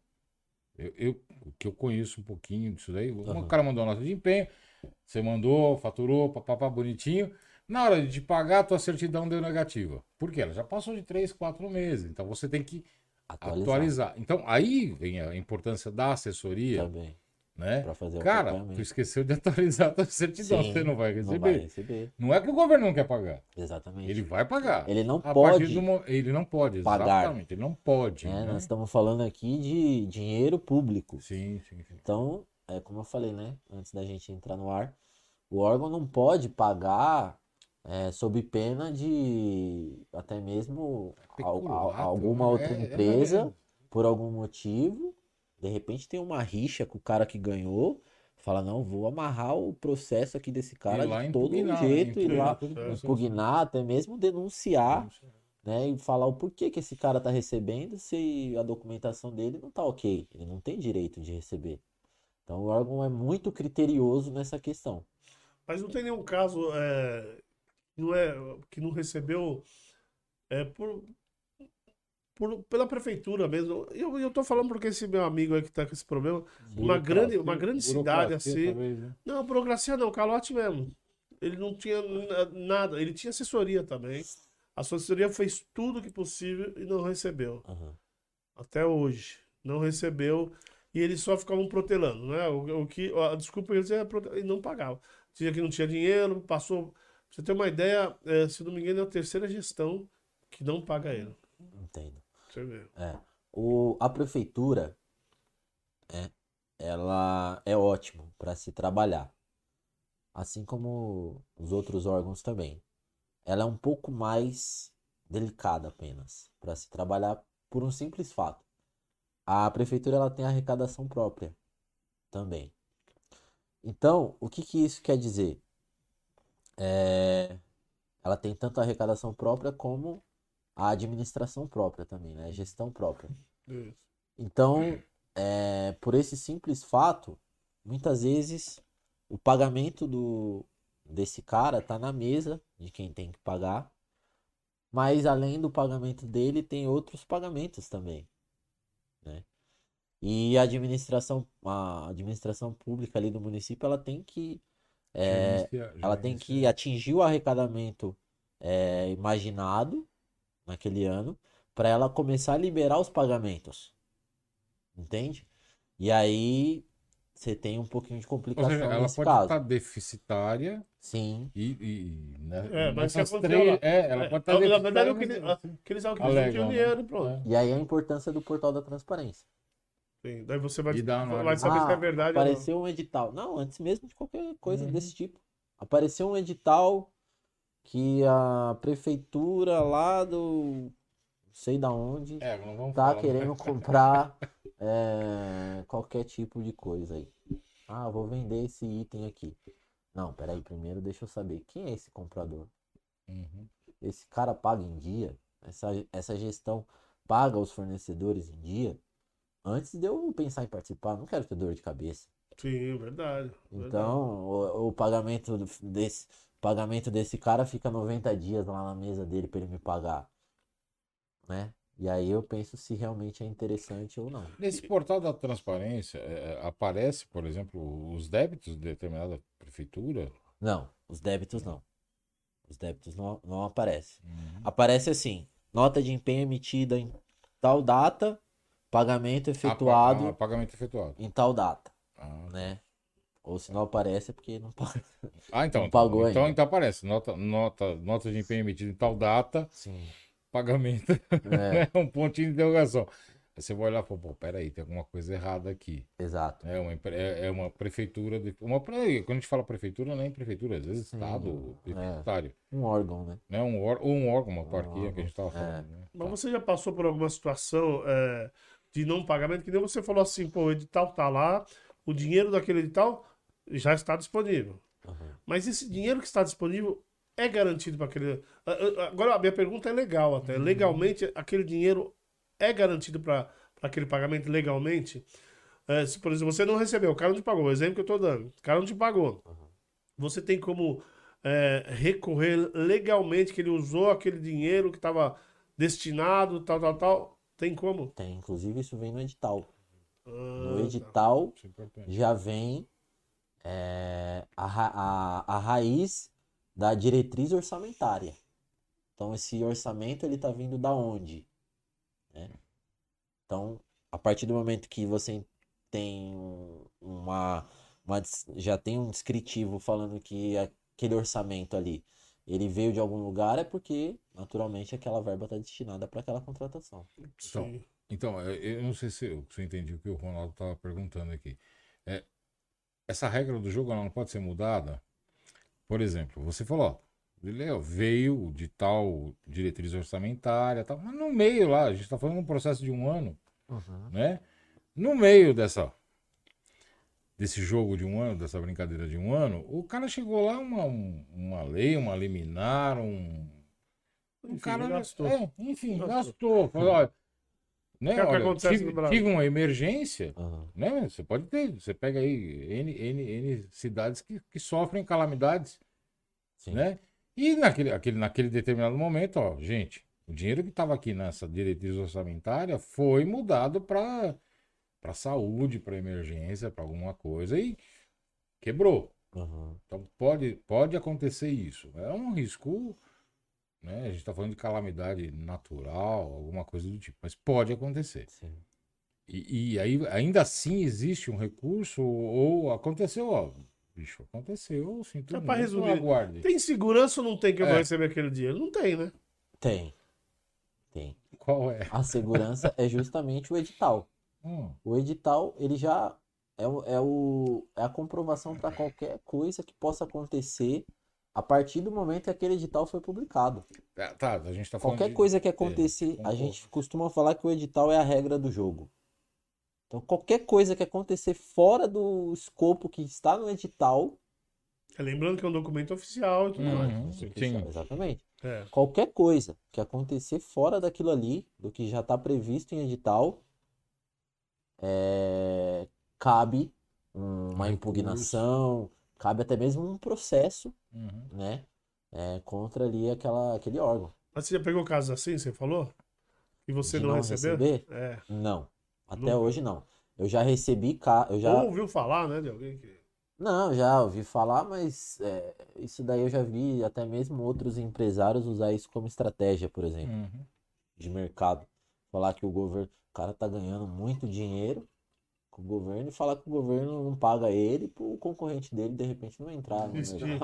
eu, eu- o que eu conheço um pouquinho disso daí, o Aham. cara mandou a nota de empenho, você mandou, faturou, papapá, bonitinho, na hora de pagar, a tua certidão deu negativa. Por quê? Ela já passou de três, quatro meses, então você tem que Atualizar, atualizar. Então, aí vem a importância da assessoria, também. Né? Para fazer o Cara, acompanhamento. tu esqueceu de atualizar a tua certidão, Sim, você não vai receber. Não vai receber. Não é que o governo não quer pagar, Exatamente. ele vai pagar. Ele não A pode. do ele não pode, pagar. exatamente, ele não pode. né? né? Nós estamos falando aqui de dinheiro público. Sim, sim, sim. Então, é como eu falei, né? Antes da gente entrar no ar, o órgão não pode pagar é, sob pena de até mesmo Peculato, alguma outra É- é- empresa, por algum motivo, de repente tem uma rixa com o cara que ganhou, fala, não, vou amarrar o processo aqui desse cara de todo impugnar, jeito, e lá impugnar, até mesmo denunciar né, e falar o porquê que esse cara tá recebendo se a documentação dele não tá ok. Ele não tem direito de receber. Então o órgão é muito criterioso nessa questão. Mas não tem nenhum caso é, que não é, que não recebeu é, por, por- pela prefeitura mesmo. E Eu, eu tô falando porque esse meu amigo aí que tá com esse problema. Uma grande, uma grande cidade Burocracia, assim. talvez, né? Não, burocracia não, calote mesmo. Ele não tinha na- nada. Ele tinha assessoria também. A assessoria fez tudo que possível e não recebeu. Aham. Até hoje. Não recebeu. E eles só ficavam protelando, né? O, o que, a desculpa eles é prote- e não pagava. Dizia que não tinha dinheiro, passou. Pra você ter uma ideia, é, se não me engano, é a terceira gestão que não paga ele. Entendo. É. O, a prefeitura é, ela é ótimo para se trabalhar. Assim como os outros órgãos também. Ela é um pouco mais delicada apenas para se trabalhar por um simples fato. A prefeitura ela tem arrecadação própria também. Então, o que que isso quer dizer? É, ela tem tanto arrecadação própria como a administração própria também, né? A gestão própria. Então, é, por esse simples fato, muitas vezes o pagamento do, desse cara tá na mesa de quem tem que pagar, mas além do pagamento dele, tem outros pagamentos também, né? E a administração, a administração pública ali do município, ela tem que é, ela tem que atingir o arrecadamento é, imaginado naquele ano para ela começar a liberar os pagamentos. Entende? E aí você tem um pouquinho de complicação seja, ela nesse pode caso. estar deficitária Sim, e. e né, É, mas se aconteceu lá- é, ela É, pode estar na verdade, o que, eles que tinham Alegam, né? dinheiro e pronto. e aí a importância do portal da transparência. Sim, Daí você vai, E dá uma- vai saber se é Ah, verdade ou não. apareceu um edital. Não, antes mesmo de qualquer coisa Uhum. desse tipo. Apareceu um edital que a prefeitura lá do sei da onde É, tá falar, querendo comprar é, qualquer tipo de coisa aí. Ah, vou vender esse item aqui. Não, peraí, primeiro deixa eu saber quem é esse comprador. Uhum. Esse cara paga em dia? Essa, essa gestão paga os fornecedores em dia? Antes de eu pensar em participar, não quero ter dor de cabeça. Sim, verdade. verdade. Então, o, o pagamento desse pagamento desse cara fica 90 dias lá na mesa dele para ele me pagar, né? E aí eu penso se realmente é interessante ou não. Nesse portal da transparência, é, aparece, por exemplo, os débitos de determinada prefeitura? Não, os débitos não. Os débitos não, não aparecem. Uhum. Aparece assim, nota de empenho emitida em tal data, pagamento Ah, efetuado ah, pagamento efetuado. em tal data, Ah, né? Ou se não aparece é porque não paga. Ah, então. Não pagou então, ainda. então aparece. Nota, nota, nota de empenho emitido em tal data, Sim. pagamento. É, né? Um pontinho de interrogação. Aí você vai olhar e fala, pô, peraí, tem alguma coisa errada aqui. exato. É uma, é é uma prefeitura. De, uma, quando a gente fala prefeitura, não é prefeitura, às vezes Sim, Estado, é. prefeitário. Um órgão, né? Né? Um, or, ou um órgão, uma Um autarquia que a gente estava falando. Né? Mas Tá. você já passou por alguma situação é, de não pagamento? Que nem você falou assim, pô, o edital tá lá, o dinheiro daquele edital já está disponível. Uhum. Mas esse dinheiro que está disponível é garantido para aquele. Agora, a minha pergunta é legal até. Uhum. Legalmente, aquele dinheiro é garantido para aquele pagamento legalmente? É, se, por exemplo, você não recebeu, o cara não te pagou, o exemplo que eu estou dando, o cara não te pagou. Você tem como é, recorrer legalmente que ele usou aquele dinheiro que estava destinado, tal, tal, tal? Tem como? Tem, inclusive isso vem no edital. Ah, No tá. edital é já vem é, a, a, a raiz da diretriz orçamentária. Então, esse orçamento ele está vindo da onde? né? Então, a partir do momento que você tem um- uma, uma já tem um descritivo falando que aquele orçamento ali ele veio de algum lugar, é porque naturalmente aquela verba está destinada para aquela contratação. Sim. Então, é, eu não sei se eu, se eu entendi o que o Ronaldo estava perguntando aqui. É, essa regra do jogo não pode ser mudada? Por exemplo, você falou, ó, ele, ó, veio de tal diretriz orçamentária, tal, mas no meio lá, a gente está falando um processo de um ano, né? No meio dessa desse jogo de um ano, dessa brincadeira de um ano, o cara chegou lá uma, um- uma lei, uma liminar, um o Enfim, cara gastou. É, enfim, Gastou. gastou. Falou, olha, né, Que é o que acontece tive, no Brasil. tive uma emergência, Aham. né? Você pode ter, você pega aí N, N, N cidades que, que sofrem calamidades, Sim. né? E naquele, aquele, naquele determinado momento, ó, gente, o dinheiro que estava aqui nessa diretriz orçamentária foi mudado para para saúde, para emergência, para alguma coisa e quebrou. Aham. Então pode, pode acontecer isso. É um risco, né? A gente está falando de calamidade natural, alguma coisa do tipo, mas pode acontecer. Sim. E, e aí ainda assim existe um recurso ou, aconteceu, ó, bicho, aconteceu, sinto É resumir. aguarde. Tem segurança ou não tem que eu vou É. receber aquele dinheiro? Não tem, né? Tem. Tem. Qual é? A segurança é justamente o edital. Hum, O edital, ele já é, o, é, o, é a comprovação para qualquer coisa que possa acontecer a partir do momento que aquele edital foi publicado. tá, tá, a gente tá falando Qualquer de- coisa que acontecer, a concordo. gente costuma falar que o edital é a regra do jogo. Então, qualquer coisa que acontecer fora do escopo que está no edital, É, Lembrando que é um documento oficial e tudo Uhum. mais. Sim. exatamente. É. Qualquer coisa que acontecer fora daquilo ali, do que já está previsto em edital, é, cabe uma impugnação, cabe até mesmo um processo, Uhum. né, é, contra ali aquela, aquele órgão. Mas você já pegou casos assim, você falou? E você De não, não recebeu? receber? É. Não, até Nunca. hoje não. Eu já recebi, ca- eu já, Ou ouviu falar, né, de alguém que... não, já ouvi falar, mas é, isso daí eu já vi até mesmo outros empresários usar isso como estratégia, por exemplo. Uhum. de mercado. Falar que o governo, o cara tá ganhando muito dinheiro com o governo e falar que o governo não paga ele pro concorrente dele de repente não entrar no Investir.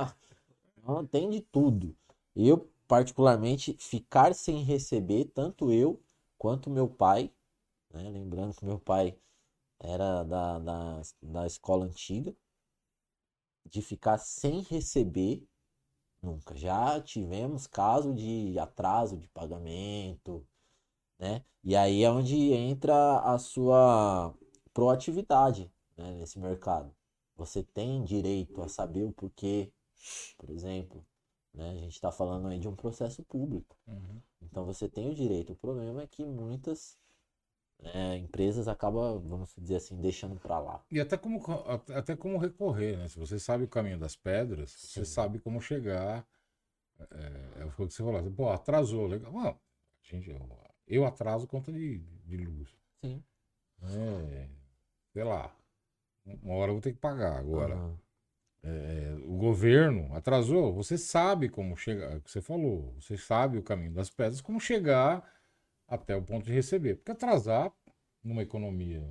Não, tem de tudo. Eu, particularmente, ficar sem receber, tanto eu quanto meu pai, né? Lembrando que meu pai era da, da, da escola antiga, de ficar sem receber Nunca. Já tivemos caso de atraso de pagamento, né? E aí é onde entra a sua proatividade, né, nesse mercado. Você tem direito a saber o porquê, por exemplo, né? A gente está falando aí de um processo público. Uhum. Então você tem o direito. O problema é que muitas né, empresas acabam, vamos dizer assim, deixando para lá. E até como, co- até como recorrer, né? Se você sabe o caminho das pedras, você Sim. sabe como chegar. É, é o que você falou, assim, pô, atrasou, legal. Bom, gente, eu, Eu atraso conta de, de luz. Sim. É, sei lá. Uma hora eu vou ter que pagar. Agora, Aham. É, o governo atrasou. Você sabe como chegar. é o que Você falou. Você sabe o caminho das pedras, como chegar até o ponto de receber. Porque atrasar numa economia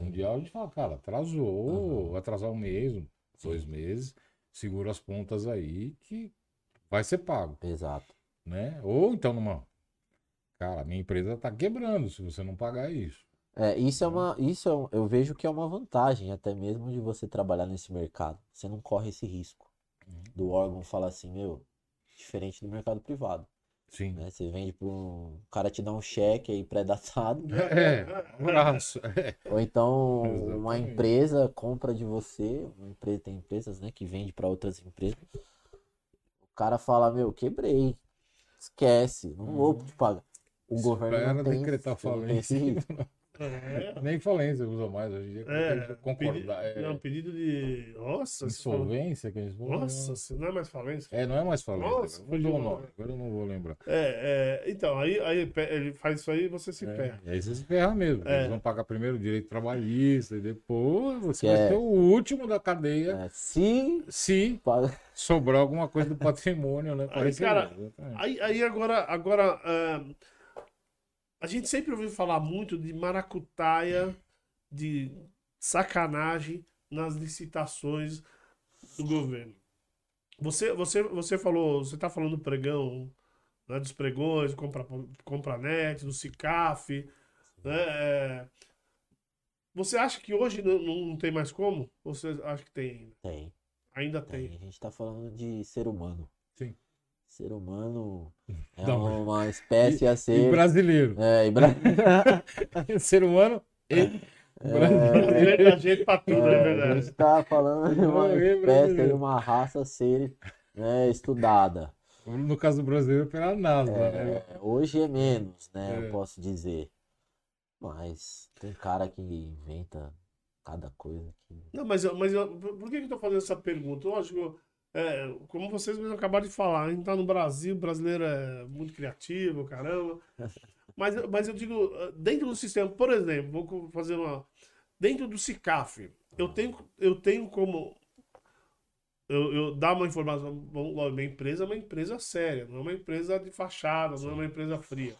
mundial, a gente fala, cara, atrasou, atrasar um mês, dois meses, segura as pontas aí que vai ser pago, Exato. né? Ou então numa. Cara, minha empresa tá quebrando se você não pagar isso. É, isso é uma, isso é um- eu vejo que é uma vantagem até mesmo de você trabalhar nesse mercado. Você não corre esse risco do órgão falar assim, meu, diferente do mercado privado, Sim. né? Você vende para um o cara te dá um cheque aí pré-datado, É, abraço. É. ou então uma Exatamente. empresa compra de você, uma empresa tem empresas, né, que vende para outras empresas. O cara fala, meu, quebrei. Esquece, não vou te pagar. O governo não tem, decretar não tem esse falência. risco. É, Nem falência usa mais hoje em dia. é, concordar. pedi- É, não, pedido de. Nossa, insolvência que eles falam. Nossa, se não é mais falência. É, não é mais falência. Nossa, agora. Mudou o fugiu, nome. Agora eu não vou lembrar. É, é, então, aí, aí ele faz isso aí e você se É, ferra. aí você se ferra mesmo. É. Eles vão pagar primeiro o direito trabalhista e depois você Que vai é- ser o último da cadeia É, se sobrar alguma coisa do patrimônio, né? Aí, cara. Aí, aí agora, agora ah, a gente sempre ouviu falar muito de maracutaia, de sacanagem nas licitações do governo. Você, você, você falou, você está falando do pregão, né, dos pregões, do compra, compranet, do CICAF, né? é, Você acha que hoje não, não tem mais como? Ou você acha que tem ainda? tem. Ainda Tem, tem. a gente tá falando de ser humano. Ser humano é Não, uma espécie a E ser. brasileiro. É, e bra- Ser humano e Brasileiro dá jeito pra tudo, é, é, a verdade. gente tá falando de uma É, é espécie, de uma raça a ser né, estudada. No caso do brasileiro, pela NASA. né? É, hoje é menos, né? É. Eu posso dizer. Mas tem cara que inventa cada coisa que. Não, mas, eu- mas eu- por que eu tô fazendo essa pergunta? Lógico, é, como vocês mesmos acabaram de falar, a gente tá no Brasil, o brasileiro é muito criativo, caramba. Mas, eu- mas eu digo, eh, dentro do sistema, por exemplo, vou fazer uma. Dentro do CICAF, eu tenho, eu tenho como. Eu, eu dar uma informação. Minha empresa é uma empresa séria, não é uma empresa de fachada, não é uma empresa fria.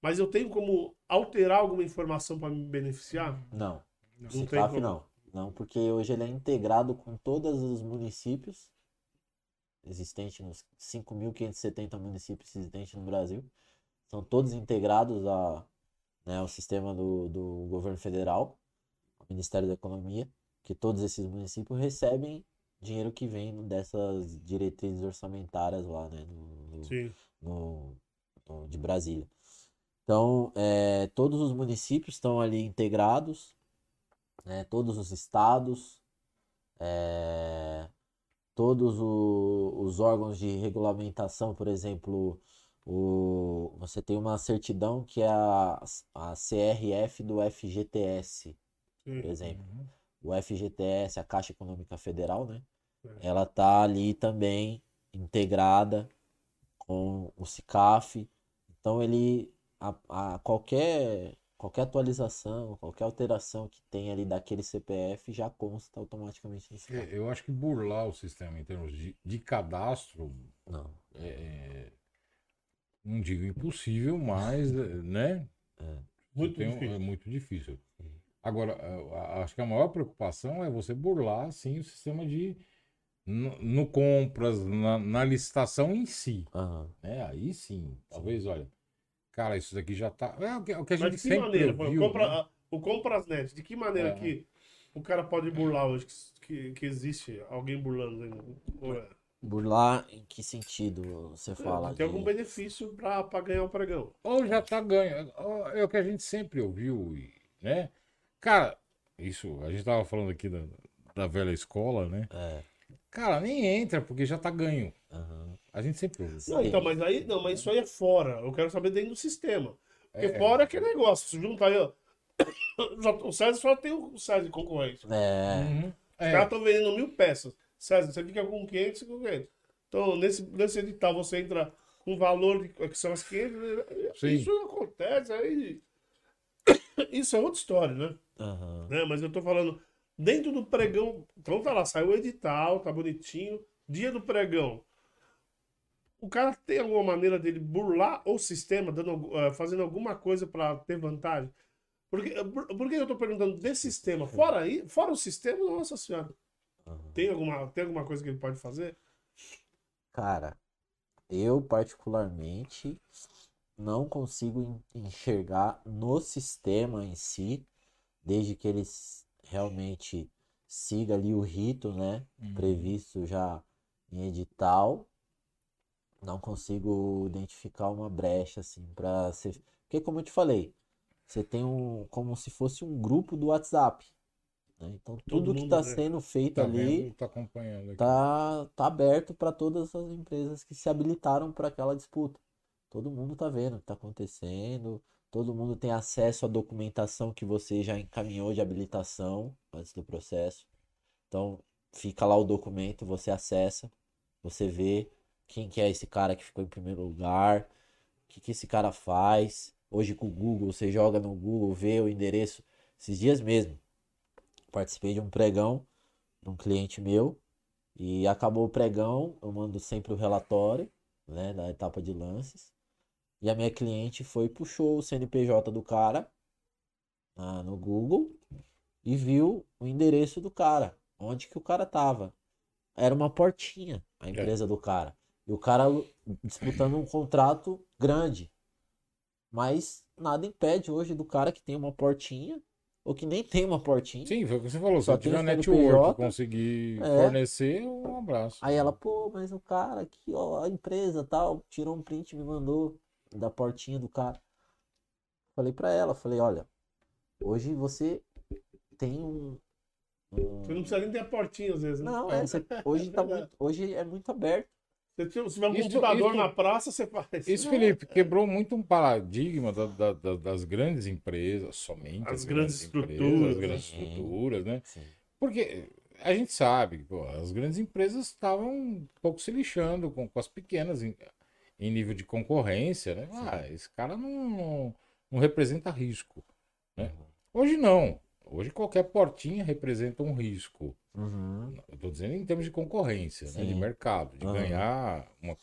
Mas eu tenho como alterar alguma informação para me beneficiar? Não. Não Cicaf tem como. não. Não, porque hoje ele é integrado com todos os municípios existentes nos 5.570 municípios existentes no Brasil. São todos integrados a, né, ao sistema do, do governo federal, ao Ministério da Economia, que todos esses municípios recebem dinheiro que vem dessas diretrizes orçamentárias lá, né, no, no- de Brasília. Então, é, todos os municípios estão ali integrados, né, todos os estados, é, todos o- os órgãos de regulamentação, por exemplo, o, você tem uma certidão que é a, a CRF do FGTS, por sim. exemplo. O FGTS, a Caixa Econômica Federal, né? É. Ela tá ali também integrada com o CICAF. Então ele a, a qualquer qualquer atualização, qualquer alteração que tem ali daquele CPF já consta automaticamente no. É, Eu acho que burlar o sistema em termos de, de cadastro, Não. é, é, não digo impossível, mas, é, né? Muito Tem um- difícil. É muito difícil. Agora, acho que a maior preocupação é você burlar, sim, o sistema de. No, no compras, na, na licitação em si. Aham. Né? Aí sim, talvez, olha. Cara, isso daqui já tá. É o que, o que a gente Mas de que sempre maneira? ouviu, compra, né? o Comprasnet, de que maneira É. que o cara pode burlar hoje que, que, que existe alguém burlando? ainda? É? Burlar em que sentido você fala? Tem de- algum benefício pra, pra ganhar o pregão? Ou já tá ganho. Ou É o que a gente sempre ouviu, né? Cara, isso, a gente tava falando aqui da, da velha escola, né? É. Cara, nem entra, porque já tá ganho. aham. A gente sempre. Sim. Não, então, mas aí, não, mas isso aí é fora. Eu quero saber dentro do sistema. Porque É. fora é aquele negócio. Se junta aí, ó. O César só tem o César de concorrência. É. Uhum. Os É, caras estão vendendo mil peças. César, você fica com 500 e com 500. Então, nesse, nesse edital, você entra com valor de, que são as 500. Sim. Isso acontece aí. Isso é outra história, né? Aham. né? Mas eu tô falando, dentro do pregão, então tá lá, saiu o edital, tá bonitinho, dia do pregão. O cara tem alguma maneira dele burlar o sistema, dando, eh, fazendo alguma coisa para ter vantagem? Porque, por, por que eu tô perguntando desse sistema? Fora aí, fora o sistema, nossa senhora. Tem alguma, tem alguma coisa que ele pode fazer? Cara, eu particularmente não consigo en- enxergar no sistema em si, desde que eles realmente siga ali o rito, né, previsto já em edital, não consigo identificar uma brecha assim para ser, porque como eu te falei, você tem um como se fosse um grupo do WhatsApp, né? Então tudo que está vê. sendo feito Tá ali vendo? Tá acompanhando aqui. tá, tá aberto para todas as empresas que se habilitaram para aquela disputa. Todo mundo tá vendo o que tá acontecendo, todo mundo tem acesso à documentação que você já encaminhou de habilitação antes do processo. Então, fica lá o documento, você acessa, você vê quem que é esse cara que ficou em primeiro lugar, o que que esse cara faz. Hoje com o Google, você joga no Google, vê o endereço. Esses dias mesmo, participei de um pregão de um cliente meu. E acabou o pregão, eu mando sempre o relatório, né, da etapa de lances. E a minha cliente foi e puxou o CNPJ do cara ah, no Google e viu o endereço do cara, onde que o cara tava. Era uma portinha, a empresa do cara. E o cara disputando um contrato grande. Mas nada impede hoje do cara que tem uma portinha, ou que nem tem uma portinha. Sim, foi o que você falou. Se Só eu tiver network conseguir É. fornecer, um abraço. Aí ela, pô, mas o cara aqui, ó, a empresa tal, tirou um print e me mandou da portinha do cara. Falei pra ela, falei, olha, hoje você tem um. um- Você não precisa nem ter a portinha às vezes. né? Não, é, você- hoje, tá muito, hoje é muito aberto. Se tiver um Isso- computador isso- na praça, você faz. Isso, Felipe, quebrou muito um paradigma da- da- da- das grandes empresas, somente As as, grandes empresas, estruturas, as grandes né? estruturas, né? Sim. Porque a gente sabe que pô, as grandes empresas estavam um pouco se lixando com, com as pequenas em, nível de concorrência, né? Ah, esse cara não, não, não representa risco, né? Hoje não. Hoje qualquer portinha representa um risco. Uhum. Estou dizendo em termos de concorrência, né? De mercado, de Aham. ganhar uma,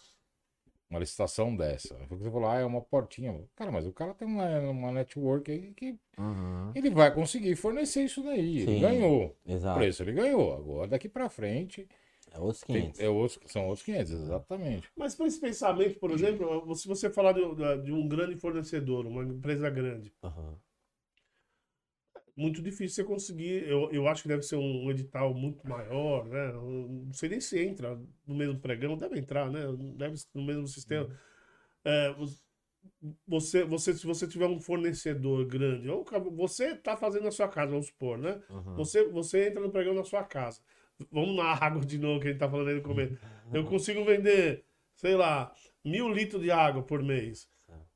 uma licitação dessa. O você falou, ah, é uma portinha. Cara, mas o cara tem uma, uma network aí que Uhum. ele vai conseguir fornecer isso daí. Ele Sim. ganhou. O Exato. preço ele ganhou. Agora, daqui para frente, É outros tem- 500. é outros, são outros 500, exatamente. Mas para esse pensamento, por exemplo, se você falar de, de um grande fornecedor, uma empresa grande, Aham. muito difícil você conseguir. Eu, eu acho que deve ser um edital muito maior, né? Não sei nem se entra no mesmo pregão, deve entrar, né? Deve no mesmo sistema. É, você, você, se você tiver um fornecedor grande, ou você está fazendo na sua casa, vamos supor, né? Uhum. Você, você entra no pregão na sua casa. Vamos na água de novo que a gente tá falando aí no começo. Eu consigo vender, sei lá, mil litros de água por mês.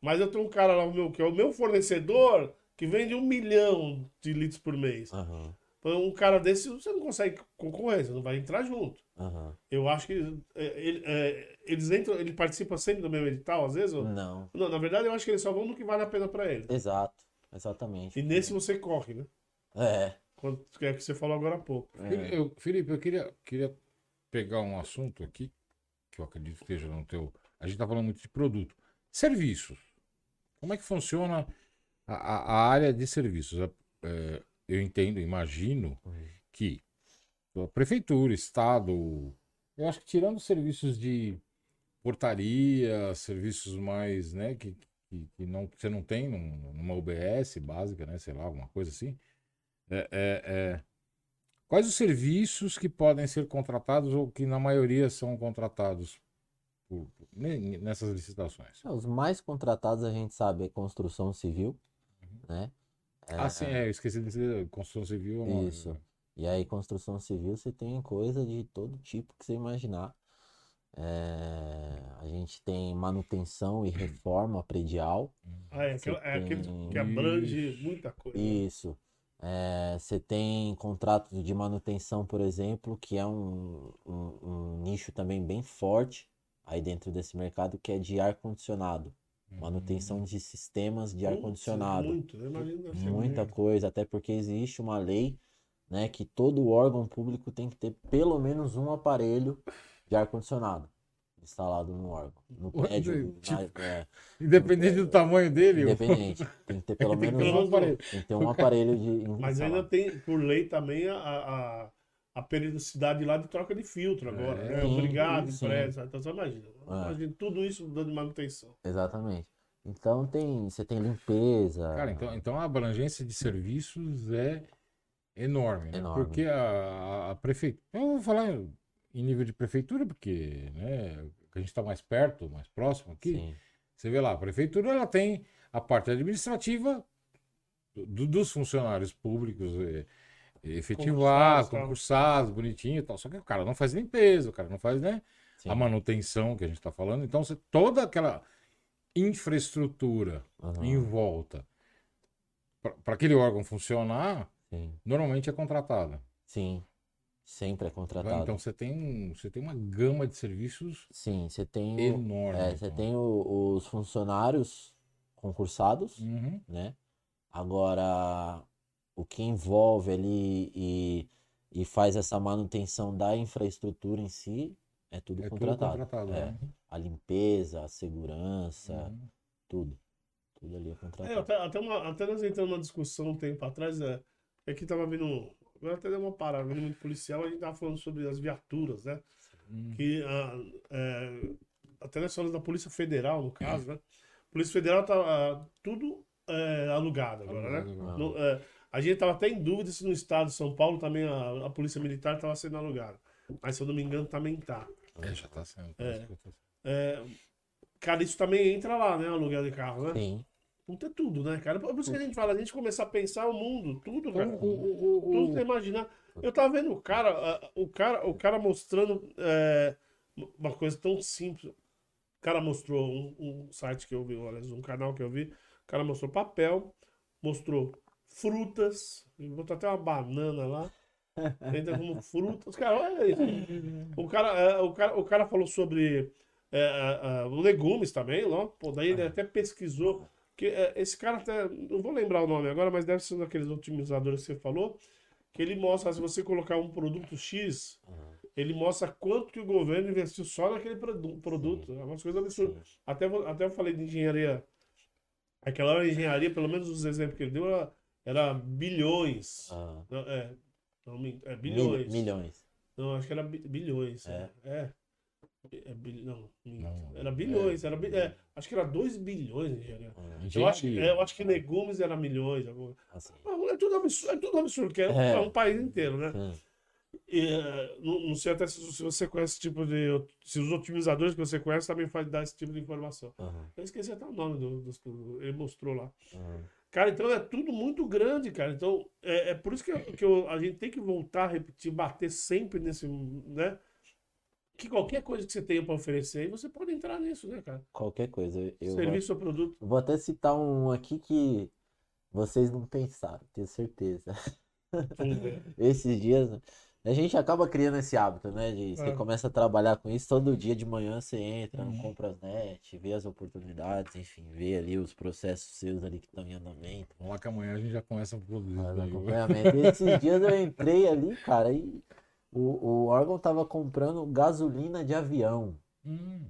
Mas eu tenho um cara lá, o meu, que é o meu fornecedor, que vende um milhão de litros por mês. Então, um cara desse, você não consegue concorrer, você não vai entrar junto. Aham. Eu acho que é, ele- é, eles entram, ele participa sempre do mesmo edital, às vezes. ou- Não. Não, na verdade, eu acho que eles só vão no que vale a pena para ele. Exato. Exatamente. E nesse você corre, né? É. Quando, que é que você falou agora há pouco. Fili- eu- Felipe, eu queria, queria pegar um assunto aqui, que eu acredito que esteja no teu. A gente está falando muito de produto. Serviços. Como é que funciona a, a- a área de serviços? É, é, eu entendo, imagino que a prefeitura, estado, eu acho que tirando serviços de portaria, serviços mais, né, que, que, que não, você não tem num- numa UBS básica, né, sei lá, alguma coisa assim. É, é, é, Quais os serviços que podem ser contratados ou que na maioria são contratados por- ne- nessas licitações? É, Os mais contratados a gente sabe é construção civil, Uhum. né? Ah, sim, é, eu esqueci de dizer, construção civil. é uma- Isso. E aí, construção civil, você tem coisa de todo tipo que você imaginar. É, a gente tem manutenção e reforma predial. Ah, é, aquele, é aquele tem- que abrange muita coisa. Isso. É, você tem contratos de manutenção, por exemplo, que é um, um, um nicho também bem forte, aí dentro desse mercado que é de ar-condicionado. Manutenção de sistemas de ar-condicionado. Muito, Muita coisa, até porque existe uma lei, né, que todo órgão público tem que ter pelo menos um aparelho de ar-condicionado instalado no órgão. No prédio, tipo, na- é, Independente do tamanho dele, independente. Tem que ter pelo menos um aparelho. Tem que ter um aparelho de Mas instalado. ainda tem, por lei, também a, a, a periodicidade lá de troca de filtro agora. É, né? sim, Obrigado, sim. empresa. Então você imagina. É. Imagina tudo isso dando manutenção. Exatamente. Então tem, você tem limpeza. Cara, então, então a abrangência de serviços é enorme, né? Enorme. Porque a, a, a prefeitura. Eu vou falar em nível de prefeitura, porque né, a gente está mais perto, mais próximo aqui. Sim, Você vê lá, a prefeitura ela tem a parte administrativa do- dos funcionários públicos eh, efetivados, Concursados, concursados, bonitinho e tal. Só que o cara não faz limpeza, o cara não faz, né? sim. A manutenção que a gente está falando. Então, você, toda aquela infraestrutura Aham, em volta para aquele órgão funcionar, sim. normalmente é contratada. Sim. Sempre é contratado. Então você tem, um- você tem uma gama de serviços Sim, você tem, enorme. é, você então. tem o- os funcionários concursados, Uhum. né? Agora, o que envolve ali e, e faz essa manutenção da infraestrutura em si é tudo É tudo contratado. contratado. É. né? A limpeza, a segurança, Uhum. tudo. Tudo ali é É, contratado. até, até, uma, até nós entramos numa discussão um tempo atrás, é, é que tava vindo. Eu até dei uma parada, muito policial, a gente tava falando sobre as viaturas, né? Hum. Que ah, é, até nós falamos da Polícia Federal, no caso, né? Polícia Federal tá ah, tudo é, alugado agora, né? Agora, No- é, a gente tava até em dúvida se no estado de São Paulo também a, a Polícia Militar estava sendo alugada. Mas se eu não me engano, também tá. É, já tá sendo. É. É, cara, isso também entra lá, né? Aluguel de carro, né? Sim, Puta, é tudo, né, cara? Por isso que a gente fala, a gente começar a pensar o mundo, tudo, cara. O, o, o, Tudo você imaginar. Eu tava vendo o cara, o cara, o cara mostrando é, uma coisa tão simples. O cara mostrou um, um site que eu vi, olha, um canal que eu vi. O cara mostrou papel, mostrou frutas, botou até uma banana lá. Ainda como frutas. Cara, olha isso. O cara, é, o cara, o cara falou sobre é, é, é, legumes também, ó. Pô, daí ele até pesquisou. Que, é, esse cara até. Não vou lembrar o nome agora, mas deve ser um daqueles otimizadores que você falou. Que ele mostra, se você colocar um produto X, ele mostra quanto que o governo investiu só naquele produ- produto. É umas coisas absurdas. sim. Até, até eu falei de engenharia. Aquela hora, engenharia, pelo menos os exemplos que ele deu, era, era bilhões. Ah, Não, é, não, é mil- bilhões. milhões. Não, acho que era bi- bilhões. É. É. É, É bil- não. Não, era bilhões. Era, bi- é, acho que era 2 bilhões de engenharia. Ah, Eu acho, que- é, eu acho que legumes era milhões. assim. É tudo absurdo, é tudo absurdo, que é, um- É. é país inteiro, né? E, não, não sei até se, se você conhece esse tipo de. Se os otimizadores que você conhece também fazem dar esse tipo de informação. Aham, Eu esqueci até o nome do, dos- do- Ele mostrou lá. aham. Cara, então é tudo muito grande, cara. Então é, é por isso que, eu- que eu- a gente tem que voltar a repetir, bater sempre nesse. né? Que qualquer coisa que você tenha para oferecer você pode entrar nisso, né, cara? Qualquer coisa. Eu, eu vou- Serviço ou produto. vou até citar um aqui que vocês não pensaram, tenho certeza. Esses dias, a gente acaba criando esse hábito, né? De você É. começa a trabalhar com isso, todo dia de manhã você entra Uhum. Comprasnet, vê as oportunidades, enfim, vê ali os processos seus ali que estão em andamento. Vamos lá que amanhã a gente já começa a produzir. Acompanhamento. Esses dias eu entrei ali, cara, e o, o órgão tava comprando gasolina de avião Hum,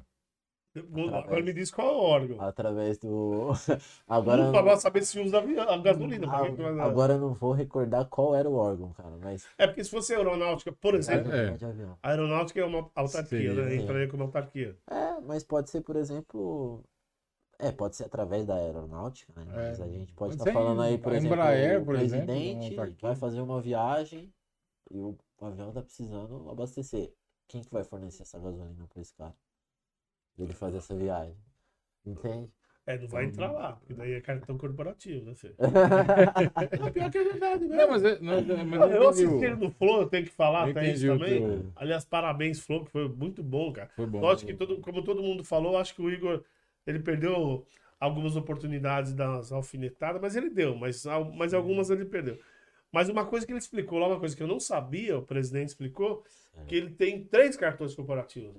Agora me diz qual é o órgão. através do. Agora, Agora, para saber se usa avião- a gasolina. vai dar? agora eu não vou recordar qual era o órgão, cara, mas. É porque se fosse aeronáutica, por exemplo, Gasolina de avião. a aeronáutica é uma autarquia, Seria, né? sim. Entraria como autarquia. É, mas pode ser, por exemplo. É, pode ser através da aeronáutica, né? É, Mas a gente pode estar tem falando aí, por a exemplo, Embraer, o por exemplo, presidente autarquia. vai fazer uma viagem e o avião tá precisando abastecer. Quem que vai fornecer essa gasolina para esse cara? Pra ele fazer essa viagem. Entende? É, não vai Uhum. entrar lá, porque daí é cartão corporativo, né? Fê? Não, pior que é verdade, né? Não, mas, é- mas eu, eu assisti o- no Flow, eu tenho que falar até isso o também. teu- Aliás, parabéns, Flow, que foi muito bom, cara. Foi bom. Lógico que, todo, como todo mundo falou, acho que o Igor, ele perdeu algumas oportunidades das alfinetadas, mas ele deu, mas, mas algumas ele perdeu. Mas uma coisa que ele explicou lá, uma coisa que eu não sabia, o presidente explicou, que ele tem três cartões corporativos.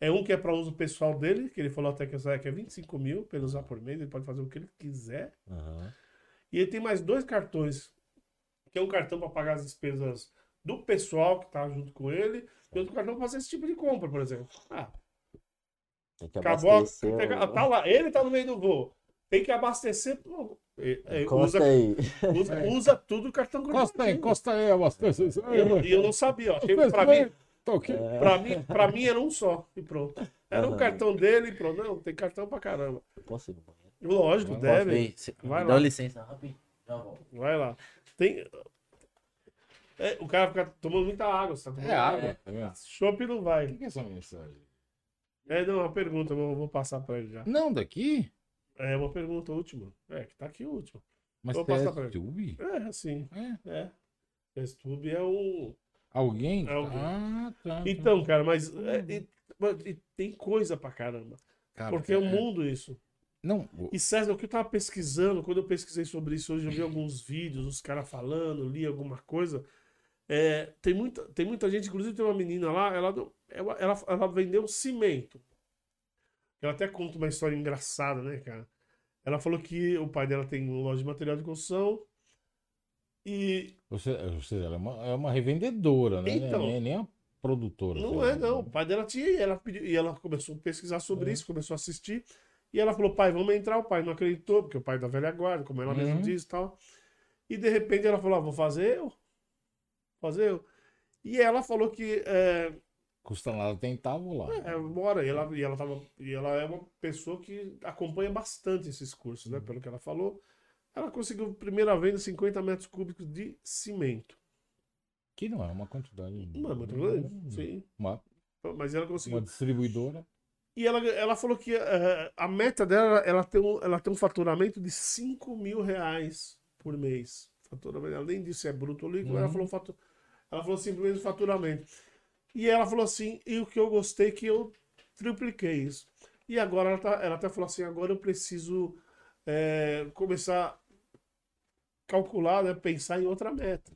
É um que é para uso pessoal dele, que ele falou até que é 25 mil para ele usar por mês, ele pode fazer o que ele quiser. Aham. E ele tem mais dois cartões, que é um cartão para pagar as despesas do pessoal que tá junto com ele, e outro cartão para fazer esse tipo de compra, por exemplo. Ah, acabou, abastecer. tá lá, ele tá no meio do voo. Tem que abastecer, pô, é, é, Encosta usa, aí. usa, usa tudo o cartão Encosta aí, encosta aí, abastece. E eu, eu não sabia, ó. Pra mim, Tô aqui. pra mim, pra mim era um só e pronto. Era um cartão dele e pronto. Não, tem cartão pra caramba. Eu Posso ir no banheiro? Lógico, deve. Vai me lá. Dá licença, rapidinho. Vai lá. Tem. É, o cara fica tomando muita água. Você tá tomando É água, tá vendo? Chopp não O vai. que que é essa mensagem? É, não, uma pergunta, vou, vou passar pra ele já. Não, daqui? É uma pergunta última. É, que tá aqui o último. Mas pra ele. YouTube? É, assim. É. É. Esse tube é um. Alguém? É alguém. Ah, tá. tá. Então, cara, mas. é, e- mas- e tem coisa pra caramba. Cara, Porque é o é- mundo isso. Não, o- E César, o que eu tava pesquisando, quando eu pesquisei sobre isso hoje, eu vi alguns vídeos, os caras falando, li alguma coisa. É, tem, muita, tem muita gente, inclusive tem uma menina lá, ela, ela, ela, ela vendeu cimento. Ela até conta uma história engraçada, né, cara? Ela falou que o pai dela tem uma loja de material de construção e você, você, ela é uma, é uma revendedora, né? Então. nem, nem a produtora. Não é, não. O né? pai dela tinha e ela, pediu, e ela começou a pesquisar sobre É. isso, começou a assistir. E ela falou, pai, vamos entrar. O pai não acreditou, porque o pai é da velha guarda, como ela mesma Uhum. diz e tal. E de repente ela falou, ah, vou fazer eu. Fazer eu. E ela falou que é, Custa nada tentar, vou lá. é, bora. E ela, e, ela tava, e ela é uma pessoa que acompanha bastante esses cursos, Uhum. né? Pelo que ela falou. Ela conseguiu, primeira vez, 50 metros cúbicos de cimento. Que não é uma quantidade. Não é muito grande? Sim. Uma, Mas ela conseguiu. uma distribuidora. E ela, ela falou que eh, a meta dela, ela tem, um, ela tem um faturamento de 5 mil reais por mês. Faturamento, além disso, é bruto ou líquido. Ela Uhum. falou, fatu, ela falou simplesmente faturamento. E ela falou assim, e o que eu gostei é que eu tripliquei isso. E agora ela, tá, ela até falou assim, agora eu preciso eh, começar a calcular, né, pensar em outra meta.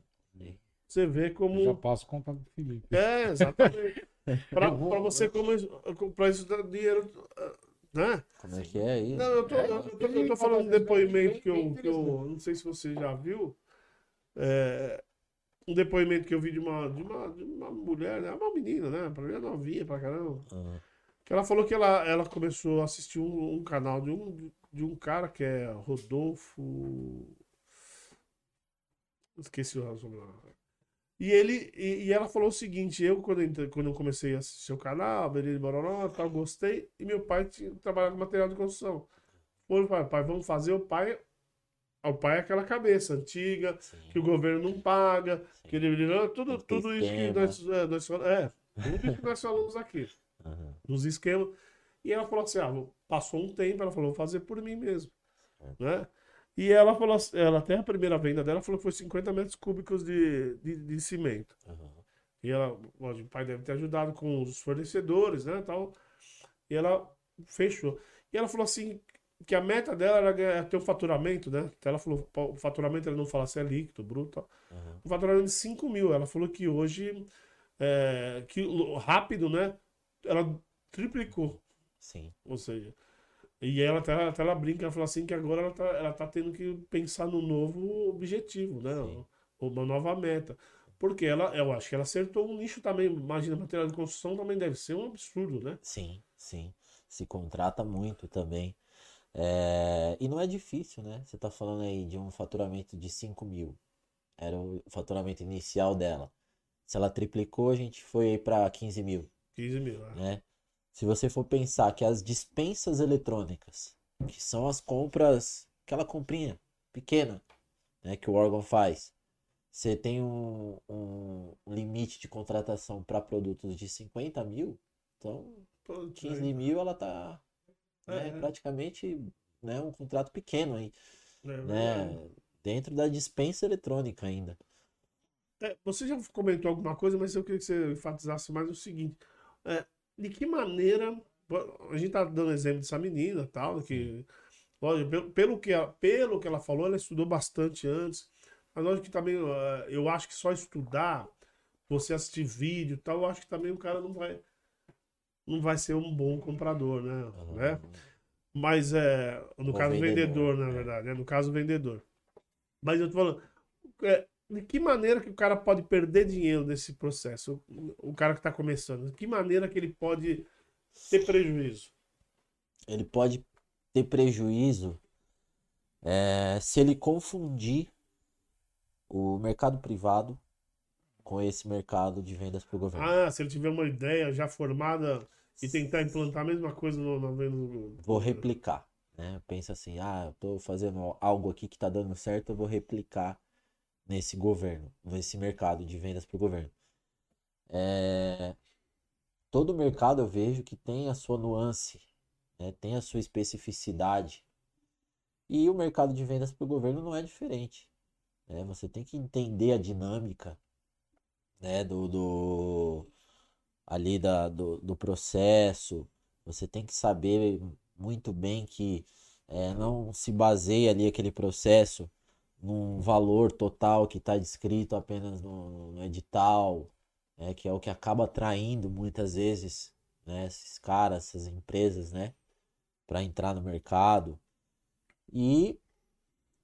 Você vê como... Já passo o contato do Felipe. É, exatamente. Eu pra você como, pra isso dar dinheiro, né? Como é que é aí? Não, eu tô, É, eu tô, eu tô falando um depoimento que eu, que eu. Não sei se você já viu. é, um depoimento que eu vi de uma, de uma, de uma mulher, né? Uma menina, né? Pra mim é novinha pra caramba. Ah, Que ela falou que ela, ela começou a assistir um, um canal de um, de um cara que é Rodolfo. Esqueci o sobrenome. E ele e, e ela falou o seguinte: eu, quando, eu quando eu comecei a assistir o canal, Beleza, Bororó, tal, gostei, e meu pai tinha trabalhado com material de construção. Falei, pai, pai, vamos fazer o pai. O pai é aquela cabeça antiga, sim, que o governo não paga, sim. que ele. Tudo, Tem que ter tudo isso que nós, é, nós, é, tudo isso que nós falamos aqui Aham. nos esquemas. E ela falou assim: ah, passou um tempo, ela falou, vou fazer por mim mesmo. Né? E ela falou, assim- ela até a primeira venda dela falou que foi 50 metros cúbicos de, de, de cimento. Aham. E ela, o pai deve ter ajudado com os fornecedores, né, tal. E ela fechou. E ela falou assim que a meta dela era ter um faturamento, né? Então ela falou, o faturamento ela não fala se é líquido, bruto, tal. Aham. um faturamento de 5 mil. Ela falou que hoje, é, que o- rápido, né? Ela triplicou. Sim. Ou seja, e ela até, até ela brinca, ela fala assim que agora ela tá, ela tá tendo que pensar no novo objetivo, né? Sim. Uma nova meta. Porque ela, eu acho que ela acertou um nicho também. Imagina, material de construção também deve ser um absurdo, né? Sim, sim. Se contrata muito também. É, E não é difícil, né? Você tá falando aí de um faturamento de 5 mil. Era o faturamento inicial dela. Se ela triplicou, a gente foi aí para 15 mil, 15 mil. né? né? Se você for pensar que as dispensas eletrônicas, que são as compras, aquela comprinha pequena, né, que o órgão faz, você tem um, um limite de contratação para produtos de 50 mil, então Pô, 15 mil ela tá né, É, é. praticamente né, um contrato pequeno aí, é né? Dentro da dispensa eletrônica ainda. É, você já comentou alguma coisa, mas eu queria que você enfatizasse mais o seguinte: é, de que maneira a gente tá dando exemplo dessa menina, tal, que lógico, pelo, pelo que ela, pelo que ela falou, ela estudou bastante antes. Mas lógico que também eu acho que só estudar, você assistir vídeo, e tal, eu acho que também o cara não vai não vai ser um bom comprador, né? Aham. né? Mas é. No Ou caso, vendedor, vendedor, na é. verdade, né? No caso, vendedor. Mas eu tô falando. é, de que maneira que o cara pode perder dinheiro nesse processo? O, o cara que tá começando. De que maneira que ele pode ter prejuízo? Ele pode ter prejuízo é, se ele confundir o mercado privado com esse mercado de vendas para o governo. Ah, se ele tiver uma ideia já formada e tentar implantar a mesma coisa no, na venda do. Vou replicar, né? Pensa assim, ah, eu tô fazendo algo aqui que tá dando certo, eu vou replicar nesse governo, nesse mercado de vendas para o governo. É, Todo mercado eu vejo que tem a sua nuance, né? Tem a sua especificidade. E o mercado de vendas para o governo não é diferente, né? Você tem que entender a dinâmica, né? Do, do ali da, do, do processo. Você tem que saber muito bem que é, não se baseia ali aquele processo num valor total que está descrito apenas no, no edital, né, que é o que acaba atraindo muitas vezes né, esses caras, essas empresas, né, para entrar no mercado. E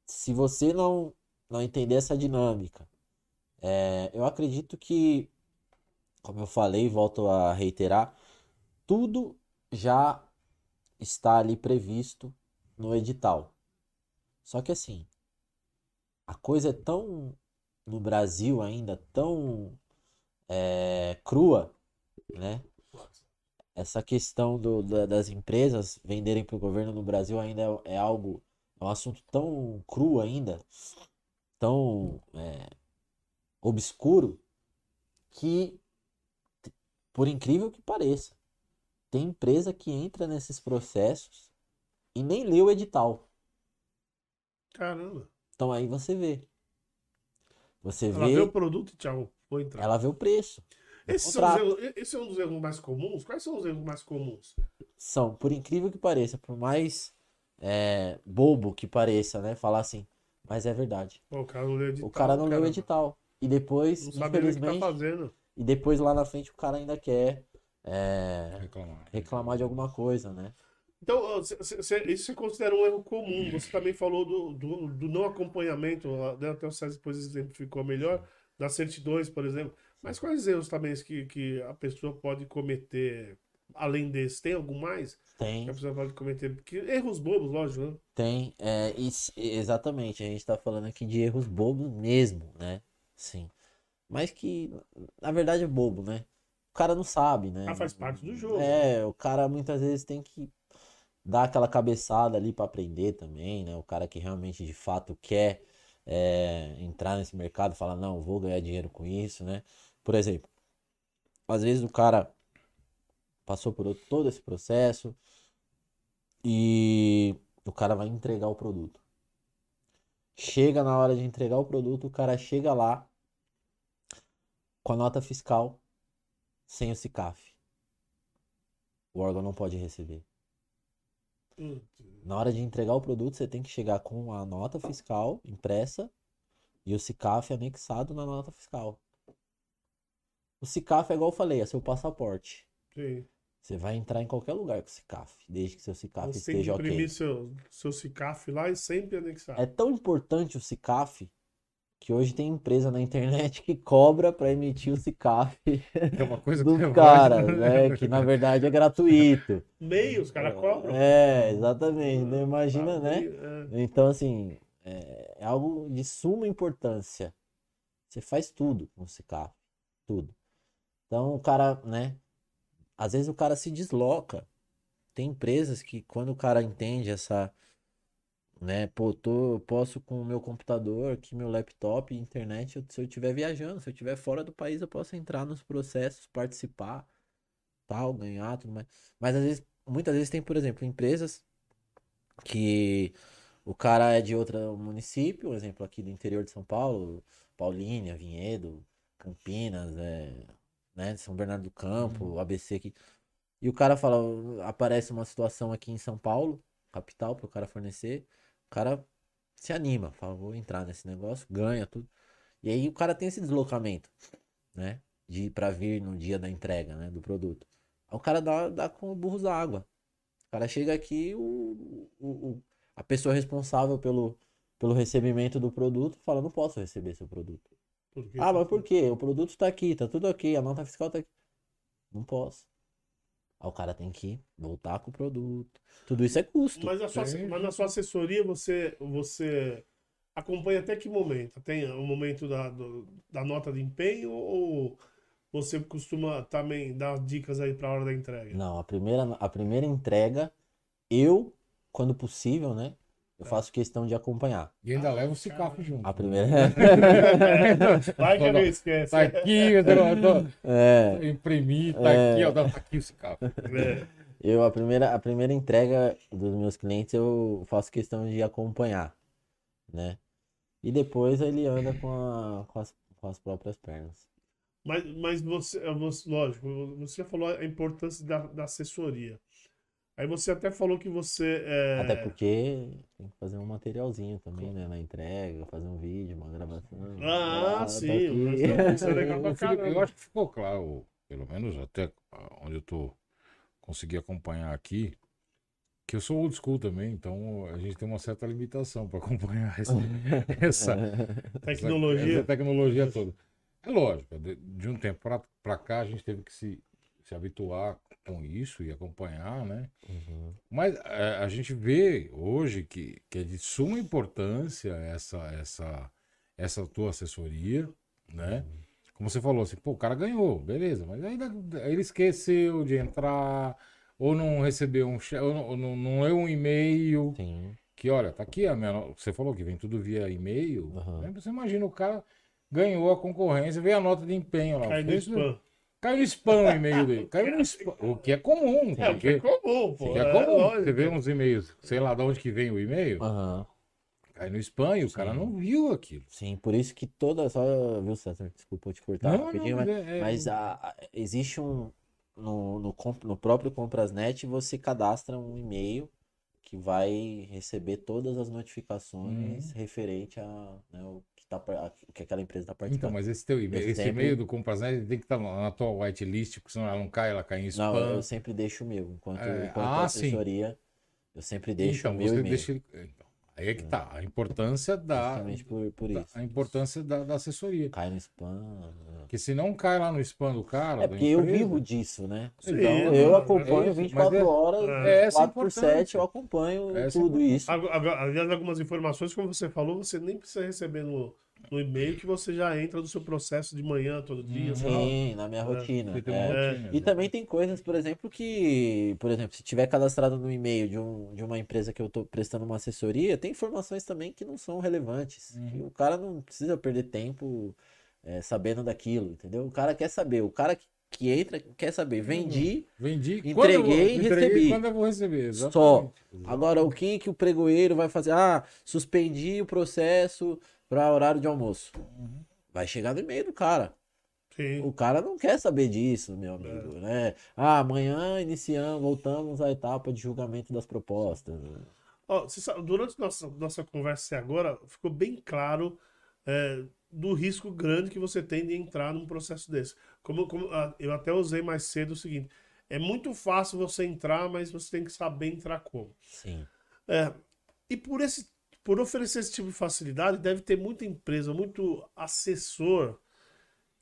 se você não, não entender essa dinâmica, é, eu acredito que, como eu falei, volto a reiterar, tudo já está ali previsto no edital. Só que assim, a coisa é tão no Brasil ainda tão é, crua, né? Essa questão do, da- das empresas venderem para o governo no Brasil ainda é, é algo, é um assunto tão cru ainda, tão é, obscuro, que, por incrível que pareça, tem empresa que entra nesses processos e nem lê o edital. Caramba. Então aí você vê. Você Ela vê, vê o produto e tchau, vou entrar. ela vê o preço. Esse, erros- esse é um dos erros mais comuns? Quais são os erros mais comuns? São, por incrível que pareça, por mais é, bobo que pareça, né? Falar assim, mas é verdade. O cara não leu o edital. O cara não leu o edital. E depois, Não sabe nem o que tá infelizmente, fazendo. e depois lá na frente o cara ainda quer é, Reclamar. reclamar de alguma coisa, né? Então, cê- cê- isso você considera um erro comum. Você também falou do, do, do não acompanhamento, né, até o César depois exemplificou melhor, das certidões, por exemplo. Mas quais erros também que, que a pessoa pode cometer, além desse? Tem algum mais Tem, que a pessoa pode cometer? Porque erros bobos, lógico, né? tem, é, isso- exatamente, a gente tá falando aqui de erros bobos mesmo, né? Sim. Mas que, na verdade, é bobo, né? O cara não sabe, né? Ah, faz parte do jogo. É, o cara muitas vezes tem que dar aquela cabeçada ali para aprender também, né? O cara que realmente de fato quer é, entrar nesse mercado, fala, não, vou ganhar dinheiro com isso, né? Por exemplo, às vezes o cara passou por todo esse processo e o cara vai entregar o produto. Chega na hora de entregar o produto, o cara chega lá com a nota fiscal sem o CICAF. O órgão não pode receber. Na hora de entregar o produto, você tem que chegar com a nota fiscal impressa e o CICAF anexado na nota fiscal. O CICAF é igual eu falei, é seu passaporte. Sim. Você vai entrar em qualquer lugar com o CICAF, desde que seu CICAF Você tem que esteja imprimir ok. seu, seu CICAF lá e sempre anexar. É tão importante o CICAF que hoje tem empresa na internet que cobra para emitir o CICAF É uma coisa dos que é caras, válida, né? Que na verdade é gratuito. Meio, os caras cobram. É, exatamente. Não imagina, Ah, né? é. Então, assim, é, é algo de suma importância. Você faz tudo com o CICAF, tudo. Então, o cara, né? Às vezes o cara se desloca. Tem empresas que quando o cara entende essa, né? Pô, tô, eu posso com o meu computador, aqui meu laptop, internet, se eu estiver viajando, se eu estiver fora do país, eu posso entrar nos processos, participar, tal, ganhar, tudo mais. Mas às vezes, muitas vezes tem, por exemplo, empresas que o cara é de outro município, um exemplo aqui do interior de São Paulo, Paulínia, Vinhedo, Campinas, é, né, São Bernardo do Campo, ABC aqui. E o cara fala, aparece uma situação aqui em São Paulo, capital, para o cara fornecer. O cara se anima, fala, vou entrar nesse negócio, ganha tudo. E aí o cara tem esse deslocamento, né, de para vir no dia da entrega, né, do produto. Aí o cara dá, dá com burros da água. O cara chega aqui, o, o, o- a pessoa responsável pelo, pelo recebimento do produto fala, não posso receber seu produto. Porque- Ah, mas por quê? O produto tá aqui, tá tudo ok, a nota fiscal tá aqui. Não posso. Aí o cara tem que voltar com o produto. Tudo isso é custo. Mas, sua- Tem. mas na sua assessoria você, você acompanha até que momento? Tem o momento da, do- da nota de empenho ou você costuma também dar dicas aí para a hora da entrega? Não, a primeira, a primeira entrega, eu, quando possível, né? Eu faço questão de acompanhar. E ainda leva o Cicaf junto. A primeira. Vai que alguém esquece. Tá aqui, eu tô- é, imprimi, tá É. aqui, ó, tá aqui o Cicaf. É. eu, a primeira, a primeira entrega dos meus clientes, eu faço questão de acompanhar, né? E depois ele anda com, a- com as, com as próprias pernas. Mas, mas você, você- lógico, você já falou a importância da, da assessoria. Aí você até falou que você. é, Até porque tem que fazer um materialzinho também, né? Na entrega, fazer um vídeo, uma gravação. Ah, tá sim, tá- é Felipe, caramba. eu acho que ficou claro, pelo menos até onde eu tô consegui acompanhar aqui, que eu sou old school também, então a gente tem uma certa limitação para acompanhar essa, essa, Tecnologia. essa tecnologia toda. É lógico, de, de um tempo para cá a gente teve que se, se habituar com isso e acompanhar, né? Uhum. Mas é, a gente vê hoje que, que é de suma importância essa, essa, essa tua assessoria, né? Como você falou assim, pô, o cara ganhou, beleza, mas ainda ele esqueceu de entrar, ou não recebeu um ou não, ou não, não leu um e-mail, Sim. que olha, tá aqui a minha. Você falou que vem tudo via e-mail. Aham. né? Você imagina o cara ganhou a concorrência, veio a nota de empenho lá. Cai no fez- spam. Caiu no spam o e-mail dele. Caiu no spam. O que é comum, É, porque é porque. comum, pô. Que é é comum. lógico. Você vê uns e-mails, sei lá de onde que vem o e-mail, Aham. cai no spam e o cara Sim. não viu aquilo. Sim, por isso que toda. Só, viu, César? Desculpa eu te cortar Não, não, rapidinho, mas mas, é- é- mas a- a- existe um. No, no, comp- no próprio Comprasnet, você cadastra um e-mail que vai receber todas as notificações referente a, né, o tá, que aquela empresa está Então, participando. mas esse teu e-mail, Eu esse sempre- e-mail do Compasnet tem que estar na tua whitelist, porque senão ela não cai, ela cai em Não, spam. eu sempre deixo o meu. Enquanto, É, enquanto ah, sim. assessoria, eu sempre deixo então, o meu e-mail. deixa ele- então, aí é que tá, a importância da, Justamente por, por da- isso. a importância da, da assessoria. Cai no spam. Porque se não cai lá no spam do cara, É porque eu vivo disso, né? Sim, então é eu isso, acompanho mas 24 é- horas, é essa a 4 por 7, importância. eu acompanho Essa é tudo isso. Agora, agora, aliás, algumas informações, como você falou, você nem precisa receber no, no e-mail que você já entra no seu processo de manhã, todo dia. tal. Sim, na minha rotina. É. rotina, E né? também tem coisas, por exemplo, que, por exemplo, se tiver cadastrado no e-mail de, um, de uma empresa que eu estou prestando uma assessoria, tem informações também que não são relevantes. Uhum. o cara não precisa perder tempo é, sabendo daquilo, entendeu? O cara quer saber, o cara que, que entra quer saber, vendi, Vendi, Entreguei e recebi. quando eu vou receber, Só. Agora, o que que o pregoeiro vai fazer? Ah, suspendi o processo para horário de almoço. Vai chegar no e-mail do cara. Sim. O cara não quer saber disso, meu amigo, né? Ah, amanhã iniciamos, voltamos à etapa de julgamento das propostas. Você sabe, durante nossa, nossa conversa agora, ficou bem claro é, do risco grande que você tem de entrar num processo desse. Como, como eu até usei mais cedo o seguinte: é muito fácil você entrar, mas você tem que saber entrar como. Sim. É, e por esse, por oferecer esse tipo de facilidade, deve ter muita empresa, muito assessor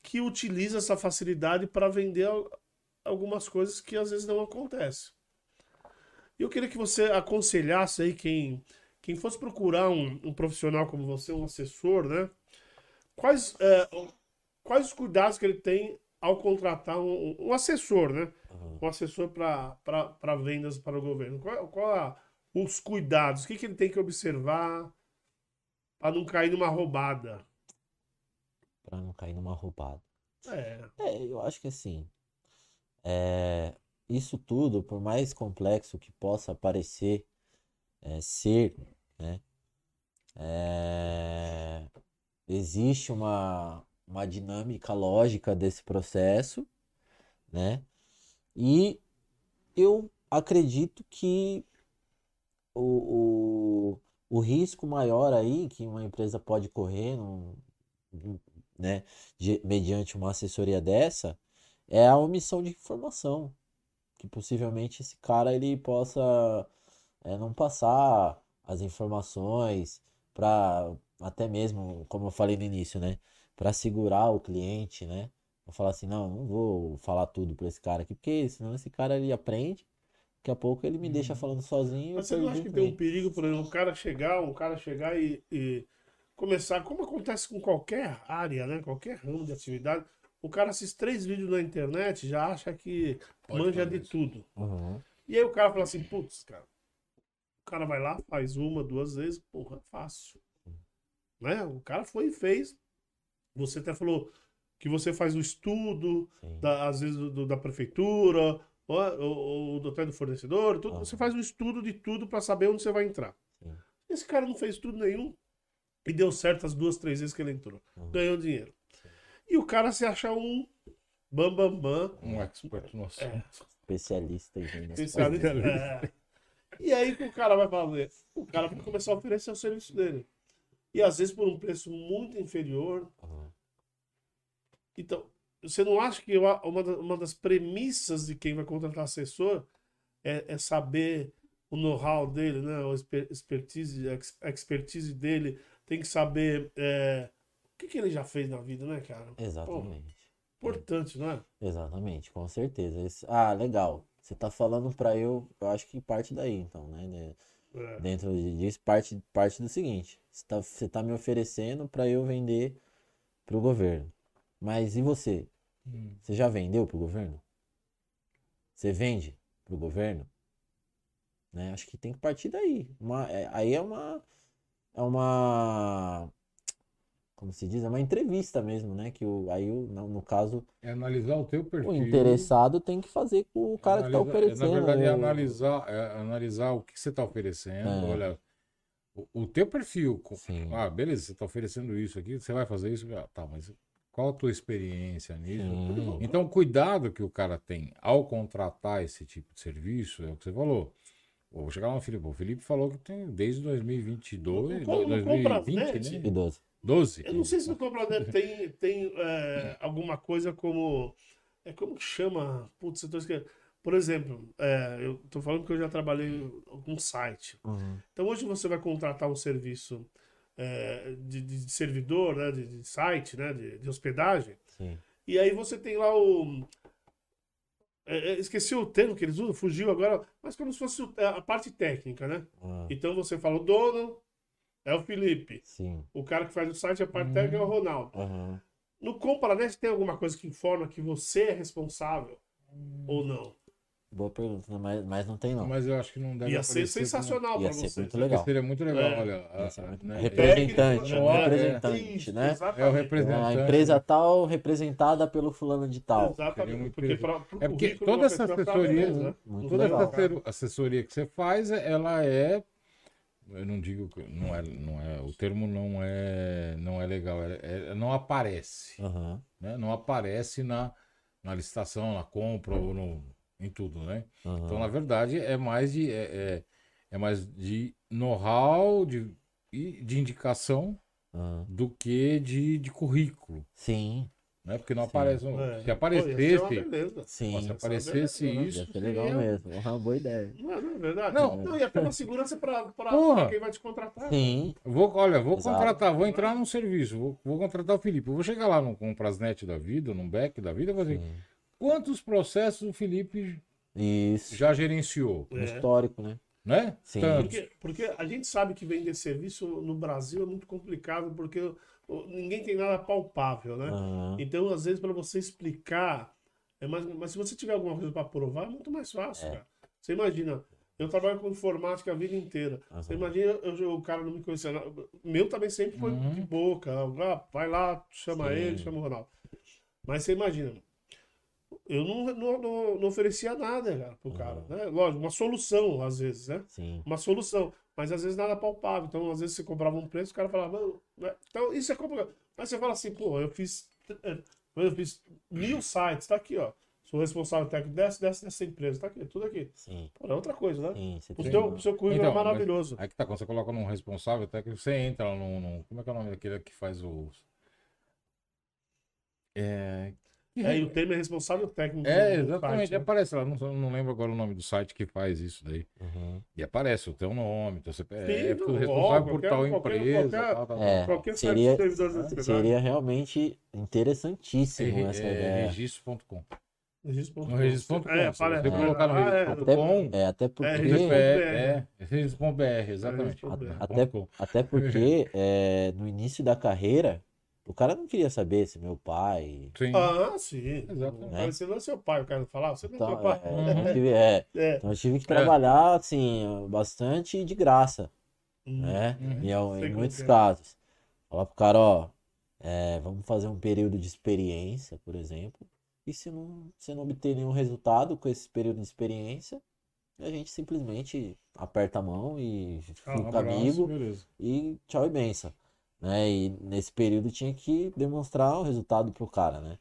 que utiliza essa facilidade para vender al- algumas coisas que às vezes não acontecem. Eu queria que você aconselhasse aí quem, quem fosse procurar um, um profissional como você, um assessor, né? Quais, é, quais os cuidados que ele tem ao contratar um, um assessor, né? Uhum. um assessor para vendas para o governo. Qual, qual a- os cuidados? O que, que ele tem que observar para não cair numa roubada? Pra não cair numa roubada. É, É, eu acho que assim, é, isso tudo, por mais complexo que possa parecer é, ser, né, é, existe uma, uma dinâmica lógica desse processo, né, e eu acredito que o, o, o risco maior aí que uma empresa pode correr, num- né, de- mediante uma assessoria dessa, é a omissão de informação. que possivelmente esse cara ele possa é, não passar as informações para até mesmo, como eu falei no início, né? Para segurar o cliente, né? Vou falar assim, não, não vou falar tudo para esse cara aqui, porque senão esse cara ele aprende, daqui a pouco ele me deixa falando sozinho. Mas eu você não acha que tem um perigo, por exemplo, um cara chegar, um cara chegar e, e começar, como acontece com qualquer área, né? Qualquer ramo de atividade, o cara assiste três vídeos na internet, já acha que Pode manja de isso. tudo. Uhum. E aí o cara fala assim, putz, cara, o cara vai lá, faz uma, duas vezes, porra, fácil. Né? O cara foi e fez. Você até falou que você faz o estudo, da- às vezes do- da prefeitura, ou, ou, ou do até do fornecedor, tudo, Aham. você faz um estudo de tudo para saber onde você vai entrar. Sim. Esse cara não fez tudo nenhum e deu certo as duas, três vezes que ele entrou. Uhum. Ganhou dinheiro. E o cara se acha um bam bam bam, Um expert no assunto. É. Especialista em vendas. especialista. É. E aí que o cara vai fazer? O cara vai começar a oferecer o serviço dele. E às vezes por um preço muito inferior. Uhum. Então, você não acha que uma uma da- uma das premissas de quem vai contratar assessor é, é saber o know-how dele, né? A exper- expertise, a ex- a expertise dele, tem que saber é, o que, que ele já fez na vida, né, cara? Exatamente. Importante, não é? Exatamente, com certeza. Esse- Ah, legal. Você tá falando pra eu, eu acho que parte daí, então, né? É. Dentro disso, parte, parte do seguinte: você tá, você tá me oferecendo pra eu vender pro governo. Mas e você? Hum. Você já vendeu pro governo? Você vende pro governo? Né? Acho que tem que partir daí. Uma, é- aí é uma. É uma. Como se diz? É uma entrevista mesmo, né? Que o, aí, o, no, no caso, É analisar o teu perfil. o interessado tem que fazer com o cara que tá Analisa- oferecendo. Na verdade, é o- analisar, é analisar o que você está oferecendo. É. Olha, o, o teu perfil. Sim. Ah, beleza, você está oferecendo isso aqui, você vai fazer isso. Ah, tá, mas qual a tua experiência nisso? Sim. Então, cuidado que o cara tem ao contratar esse tipo de serviço, é o que você falou. Vou chegar lá no Felipe. O Felipe falou que tem desde 2022, Não, não compra 2020, net. né? Idoso. 12. Eu não sei se no Comprador tem, tem é, alguma coisa como. É como que chama? Putz, eu tô esquecendo. Por exemplo, é, eu tô falando que eu já trabalhei com site. Uhum. Então hoje você vai contratar um serviço é, de, de servidor, né, de, de site, né, de, de hospedagem, Sim. e aí você tem lá o. é, é, esqueci o termo que eles usam, fugiu agora, mas como se fosse a parte técnica, né? Ah, Então você fala, o dono é o Felipe, sim. o cara que faz o site, a parte Uhum. técnica é o Ronaldo. Aham. No Compranet tem alguma coisa que informa que você é responsável ou não? Boa pergunta, mas, mas não tem não. Mas eu acho que não deve Ia ser como- sensacional Ia para ser você. muito legal. Seria muito legal, É. olha. A- muito- né, Representante, é, representante, Isso, né? exatamente. É o representante. A empresa tal representada pelo fulano de tal. Exatamente. muito Porque pra, É porque toda da essa tá assessoria, beleza, né? Muito Toda legal. essa assessor- assessoria que você faz, ela é. Eu não digo que não é, não é, o termo não é, não é legal, é, é- não aparece, Aham. né? Não aparece na, na licitação, na compra ou no, em tudo, né? aham. Então, na verdade, é mais de, é, é, é mais de know-how, de, e de indicação aham. do que de, de currículo, Sim, né? Porque não Sim. aparece. É. Se Pô, aparecesse, beleza. sim. se aparecesse beleza, isso, Ia ser legal mesmo. Uma boa ideia. Não, é- não é verdade? Não. Não, ia ter uma segurança para quem vai te contratar. Sim, Vou, olha, vou Exato. contratar, vou entrar num serviço, vou, vou contratar o Felipe. Eu vou chegar lá no Comprasnet da vida, num Beck da vida, e vou dizer, sim. Quantos processos o Felipe Isso. já gerenciou, É. histórico, né? né? Sim. Porque, porque a gente sabe que vender serviço no Brasil é muito complicado, porque ninguém tem nada palpável, né? Aham. Então, às vezes, para você explicar, é mais, mas se você tiver alguma coisa para provar, é muito mais fácil, É. cara. Você imagina, eu trabalho com informática a vida inteira. Você Aham. imagina, eu, o cara não me conhecia. nada. Meu também sempre foi Uhum. de boca. Ah, vai lá, chama Sim. ele, chama o Ronaldo. Mas você imagina, eu não, não, não, oferecia nada, cara, pro cara. Uhum. Né? Lógico, uma solução, às vezes, né? Sim. uma solução, mas às vezes nada palpável. Então, às vezes você comprava um preço, o cara falava, "Não, né?" então isso é complicado. Mas você fala assim, pô, eu fiz, eh, eu fiz mil sites, tá aqui, ó. Sou responsável técnico dessa, dessa, dessa empresa, tá aqui, tudo aqui. Sim. Pô, é outra coisa, né? Sim. Você O seu, o seu currículo Então, é maravilhoso. Aí que tá, quando você coloca num responsável técnico, você entra num, num- Como é que é o nome daquele que faz os. É, É, e o termo é responsável técnico. É, do exatamente. site, né? Aparece lá, não, não lembro agora o nome do site que faz isso daí. Uhum. E aparece o teu nome, teu CPF, Sim, não, responsável por qualquer- tal qualquer- empresa. qualquer- tal, tal. É, Qualquer seria- site da sociedade. Seria realmente interessantíssimo É, essa é, ideia. registro.com. Registro.com. No registro.com. É, aparece. você colocar no Ah, é, registro.com, É, até porque, É, é, registro- é, é registro.br, exatamente. Registro.br. Até- até porque é, no início da carreira, o cara não queria saber se meu pai. Sim. Ah, sim. Exatamente. Mas Você não é seu pai, o cara não falar, você não é Então, seu pai. é, Uhum. eu tive, é, É. então eu tive que trabalhar assim, bastante de graça, Hum. né? Uhum. Em, em muitos é. casos. Falar pro cara, ó, é, vamos fazer um período de experiência, por exemplo. E se não, se não obter nenhum resultado com esse período de experiência, a gente simplesmente aperta a mão e Ah, um fica abraço, amigo beleza. e tchau e benção, né? E nesse período tinha que demonstrar o resultado pro cara, né?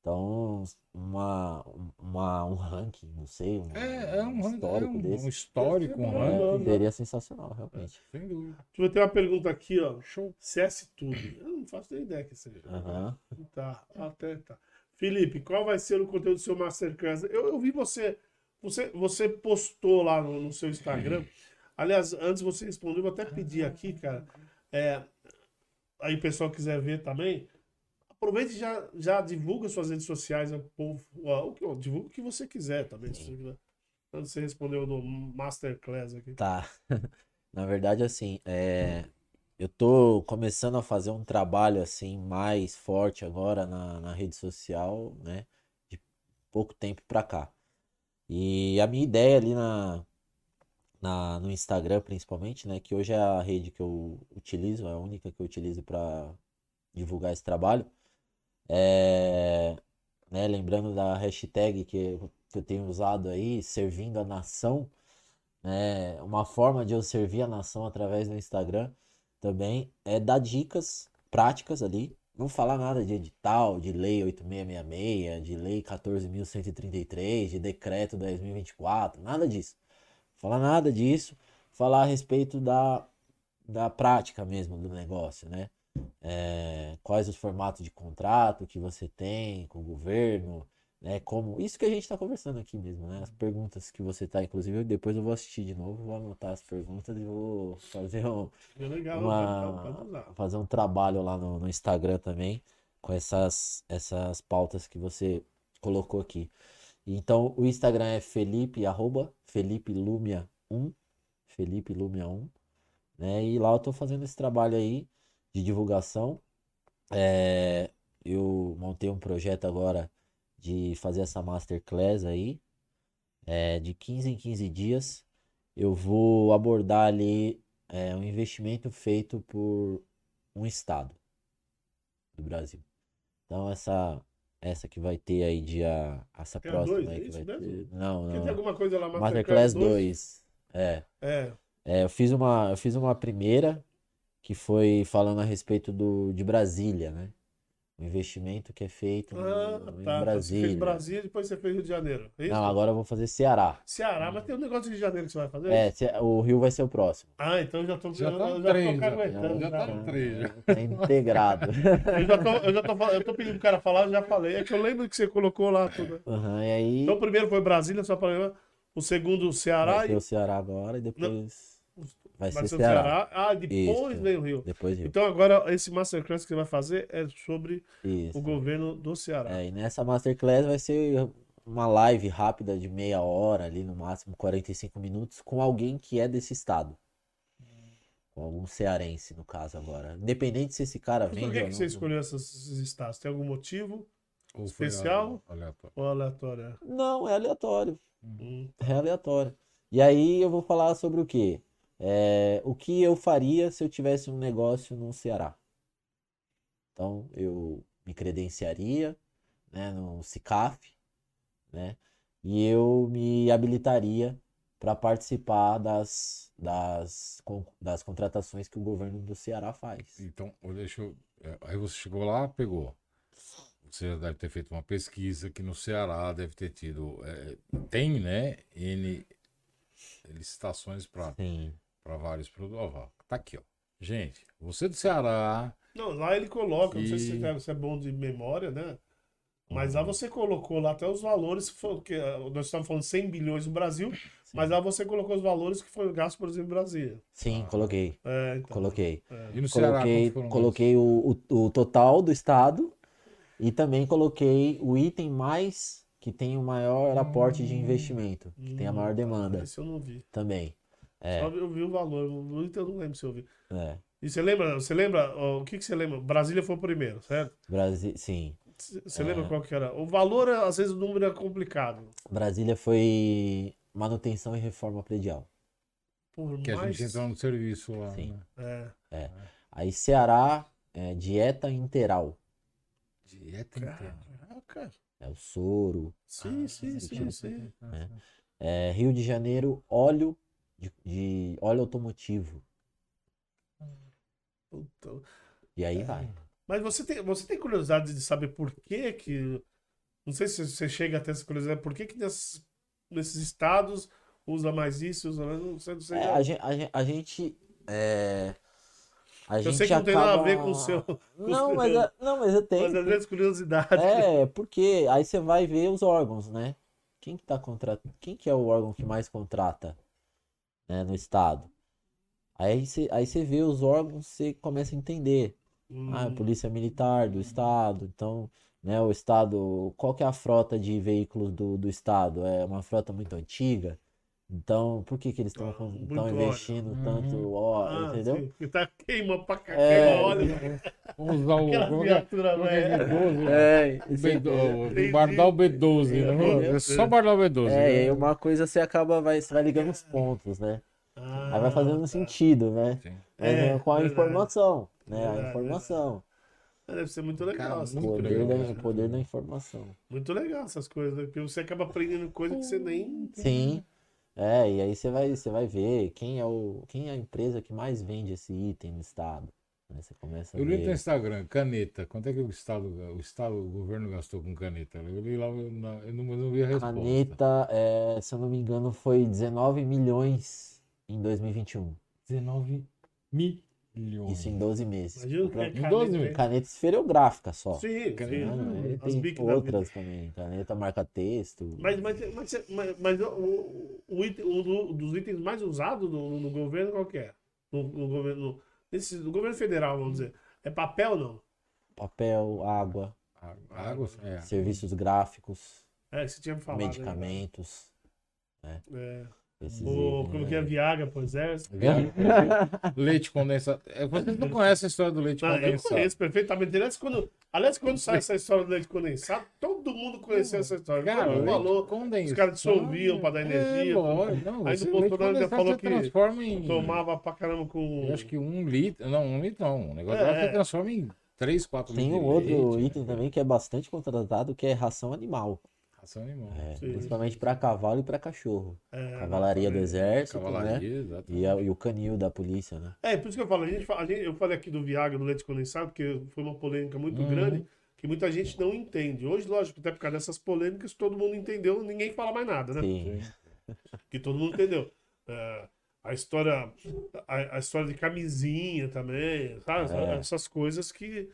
Então, uma, uma, um ranking, não sei, um, É, é um, é histórico um, desse, um histórico, um É, ranking. seria sensacional, realmente. Sem dúvida. Deixa eu ter uma pergunta aqui, ó. Show. CS Tudo. Eu não faço nem ideia que seja. Aham. Tá, até tá. Felipe, qual vai ser o conteúdo do seu Masterclass? Eu, eu vi você, você, você postou lá no, no seu Instagram. Aliás, antes você respondeu, eu vou até pedir aqui, cara. É, aí o pessoal quiser ver também. Aproveite e já, já divulga suas redes sociais, povo. ó, o que- ó, divulga o que você quiser também. Se você quiser. Antes você respondeu no Masterclass aqui. Tá. Na verdade, assim, é, eu tô começando a fazer um trabalho assim mais forte agora na, na rede social, né? De pouco tempo pra cá. E a minha ideia ali na, na, no Instagram, principalmente, né? Que hoje é a rede que eu utilizo, é a única que eu utilizo para divulgar esse trabalho. É, né, lembrando da hashtag que, que eu tenho usado aí, servindo a nação, né? Uma forma de eu servir a nação através do Instagram também é dar dicas práticas ali. Não falar nada de edital, de lei 8666, de lei 14.133, de decreto 10.024, nada disso. Falar nada disso, falar a respeito da, da prática mesmo do negócio, né? É, quais os formatos de contrato que você tem com o governo, né? Como isso que a gente está conversando aqui mesmo, né? As perguntas que você tá, inclusive, depois eu vou assistir de novo, vou anotar as perguntas e vou fazer um, É legal, uma- fazer um trabalho lá no, no Instagram também com essas, essas pautas que você colocou aqui. Então, o Instagram é Felipe, arroba Felipe Lumia 1, Felipe Lumia 1, né? E lá eu tô fazendo esse trabalho aí de divulgação. É, eu montei um projeto agora de fazer essa masterclass aí, é, de 15 em 15 dias. Eu vou abordar ali é, um investimento feito por um estado do Brasil. Então essa essa que vai ter aí dia essa Tem próxima dois, aí é que vai mesmo? ter. Não, Porque tem não. alguma coisa lá, Masterclass 2? 2. É. É. É, eu fiz uma, eu fiz uma primeira que foi falando a respeito do, de Brasília, né? O investimento que é feito no- Ah, em tá. Você fez Brasília. Brasília, depois você fez Rio de Janeiro. É isso? Não, agora eu vou fazer Ceará. Ceará, mas tem um negócio de Rio de Janeiro que você vai fazer? É, o Rio vai ser o próximo. Ah, então eu já tô, Já eu, tá eu no já três, tô já. tá no três, já. Tá integrado. Eu já tô, eu já tô, eu tô pedindo pro cara falar, eu já falei. É que eu lembro que você colocou lá tudo. Aham, e aí Então o primeiro foi Brasília, só pra lembrar. O segundo, Ceará. vai E o Ceará agora e depois vai vai ser Ceará. Ceará. Ah, depois Isso. vem o Rio. Depois Rio. Então agora esse Masterclass que você vai fazer é sobre Isso. o governo do Ceará. É, e nessa Masterclass vai ser uma live rápida de meia hora, ali no máximo 45 minutos, com alguém que é desse estado. Com algum cearense, no caso, agora. Independente se esse cara Mas vende por que, ou que não. você escolheu esses, estados? Tem algum motivo Ou Especial? aleatório? ou aleatório? Não, é aleatório. Hum. É aleatório. E aí eu vou falar sobre o quê? É, o que eu faria se eu tivesse um negócio no Ceará. Então, eu me credenciaria, né, no CICAF, né, e eu me habilitaria para participar das, das, das contratações que o governo do Ceará faz. Então, deixa eu. é, Aí você chegou lá, pegou. Você já deve ter feito uma pesquisa que no Ceará deve ter tido. é, tem, né? N licitações para Sim. vários produtos. Ó, tá aqui, ó. Gente, você do Ceará. Não, lá ele coloca, não sei se E- você é- se é bom de memória, né? Mas lá você colocou lá até os valores, que que, ah, nós estamos falando 100 bilhões no Brasil, mas lá você colocou os valores que foram gastos, por exemplo, em Brasília. Sim, coloquei. É, então. Coloquei. E no Ceará, Coloquei, foram coloquei o, o, o total do estado e também coloquei o item mais que tem o maior aporte de investimento, que tem a maior demanda Esse eu não vi. também. É, Só eu vi o valor, eu não lembro se eu vi. é. E você lembra, você lembra, o que, que você lembra? Brasília foi o primeiro, certo? Brasil, sim. Você lembra qual que era? O valor, às vezes, o número é complicado. Brasília foi manutenção e reforma predial. Por Que a mais... gente entrou no serviço lá. Sim. né? É. Aí Ceará, é, dieta interal. Dieta. Caraca. É o soro. Sim, sim, sim, sim. É, Rio de Janeiro, óleo de, de óleo automotivo. Puta. E aí vai. Mas você tem, você tem curiosidade de saber por que que... Não sei se você chega até essa curiosidade, por que que nesses, nesses estados usa mais isso, usa mais... Não sei, não sei. É, a gen- a gen- a gente. é, a eu gente sei que não tem nada a acaba- ver com o seu... com Não, mas, é- não, mas eu tenho. Mas às vezes curiosidade. É, porque aí você vai ver os órgãos, né? Quem que tá contratando? Quem que é o órgão que mais contrata, né, no estado? Aí você, aí vê os órgãos, você começa a entender. Ah, é Hum, Polícia Militar do estado, então, né, o estado, qual que é a frota de veículos do, do estado? É uma frota muito antiga? Então, por que que eles estão Ah, muito estão óleo. investindo Uhum. tanto óleo, ah, entendeu? sim, porque tá queima pra cá, É, queima óleo. Vamos usar o. Aquela como é? viatura Como é que é? velha. B12, É, o isso B- aí. o- o Bardal B12, né? É só Bardal B12. É, e né? uma coisa você acaba, vai, você vai ligando os pontos, né? Ah, Aí vai fazendo tá. sentido, né? É, é, com a verdade. informação, né? Verdade, A informação. Deve ser muito legal. Cara, muito coisas. poder, legal. da, o poder da informação. Muito legal essas coisas, né? porque você acaba aprendendo coisa que você nem. Sim. É, e aí você vai, você vai ver quem é o, quem é a empresa que mais vende esse item no estado. Né? Você começa a Eu li no ver. Instagram, caneta. Quanto é que o Estado, o Estado, o governo gastou com caneta? Eu li lá, eu não, eu não, eu não vi a resposta. Caneta, é, se eu não me engano, foi 19 milhões em 2021. 19 milhões. Isso em 12 meses. Imagina o que é Em caneta, 12 hein? Caneta esferográfica só. Sim, Caneta, As tem outras também. Caneta marca-texto. Mas, mas, mas, mas, mas o, o, o item, dos itens mais usados no, no governo, qual que é? No, no governo, nesse, no governo federal, vamos dizer. É papel não? Papel, água, A- a Água, é. serviços gráficos, É, você tinha falado. né? medicamentos. É. O, como né? que é Viagra pro exército? Leite condensado. É, Vocês não conhecem a história do leite Não, eu condensado. conheço perfeitamente. Aliás, quando, aliás, quando sai essa história do leite condensado, todo mundo conheceu essa história. Cara, todo mundo leite falou. condensado. os caras dissolviam pra dar energia, É, lógico. Não, Aí leite Bolsonaro ainda falou que transforma em... Tomava pra caramba com. Eu acho que um litro... Não, um litro não. O negócio É, é. transforma em 3, 4 Tem litros um outro leite, item né? também que é bastante contratado, que é ração animal. Ração animal. É, principalmente para cavalo e para cachorro. É, Cavalaria do exército, né? Cavalaria, exato. E, a- e o canil da polícia, né? É, por isso que eu falo, a gente, a gente- eu falei aqui do Viagra, do leite condensado, porque foi uma polêmica muito Uhum. grande, que muita gente não entende. Hoje, lógico, até por causa dessas polêmicas, todo mundo entendeu, ninguém fala mais nada, né? Sim. Que todo mundo entendeu. É, a história a, a história de camisinha também, sabe? É. Essas coisas que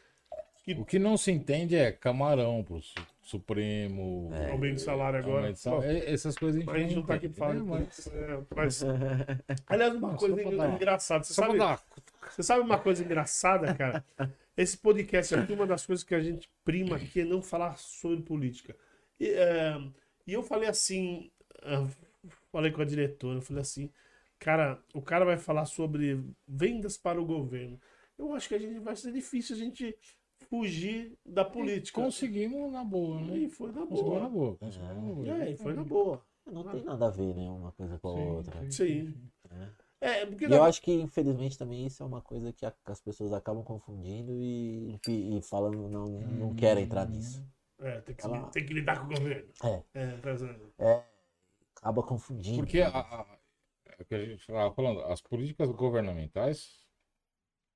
O que não se entende é camarão pro su- Supremo. É. aumento de salário agora. de salário. Bom, É, Essas coisas a gente, mas a gente não tá aqui entende, pra falar né? Mas- é, mas, aliás, uma Não, coisa dar- engraçada. Você Só sabe, dar Você sabe uma coisa engraçada, cara? Esse podcast aqui, uma das coisas que a gente prima aqui é não falar sobre política. E, é, e eu falei assim, ah, falei com a diretora, eu falei assim, cara, o cara vai falar sobre vendas para o governo. Eu acho que a gente vai ser difícil a gente fugir da política. Conseguimos na boa, né? E foi na Conseguimos na boa. boa. Conseguimos na boa. É, e foi na boa. Não tem nada a ver, né? Uma coisa com a Sim, outra. Sim. É, porque E na- eu acho que, infelizmente, também isso é uma coisa que a- as pessoas acabam confundindo e, e falando, não, não querem entrar nisso. é, tem, que, Ela- tem que lidar com o governo. É. É, tá dizendo. Acaba confundindo. Porque a, a- é o que a gente estava falando, as políticas governamentais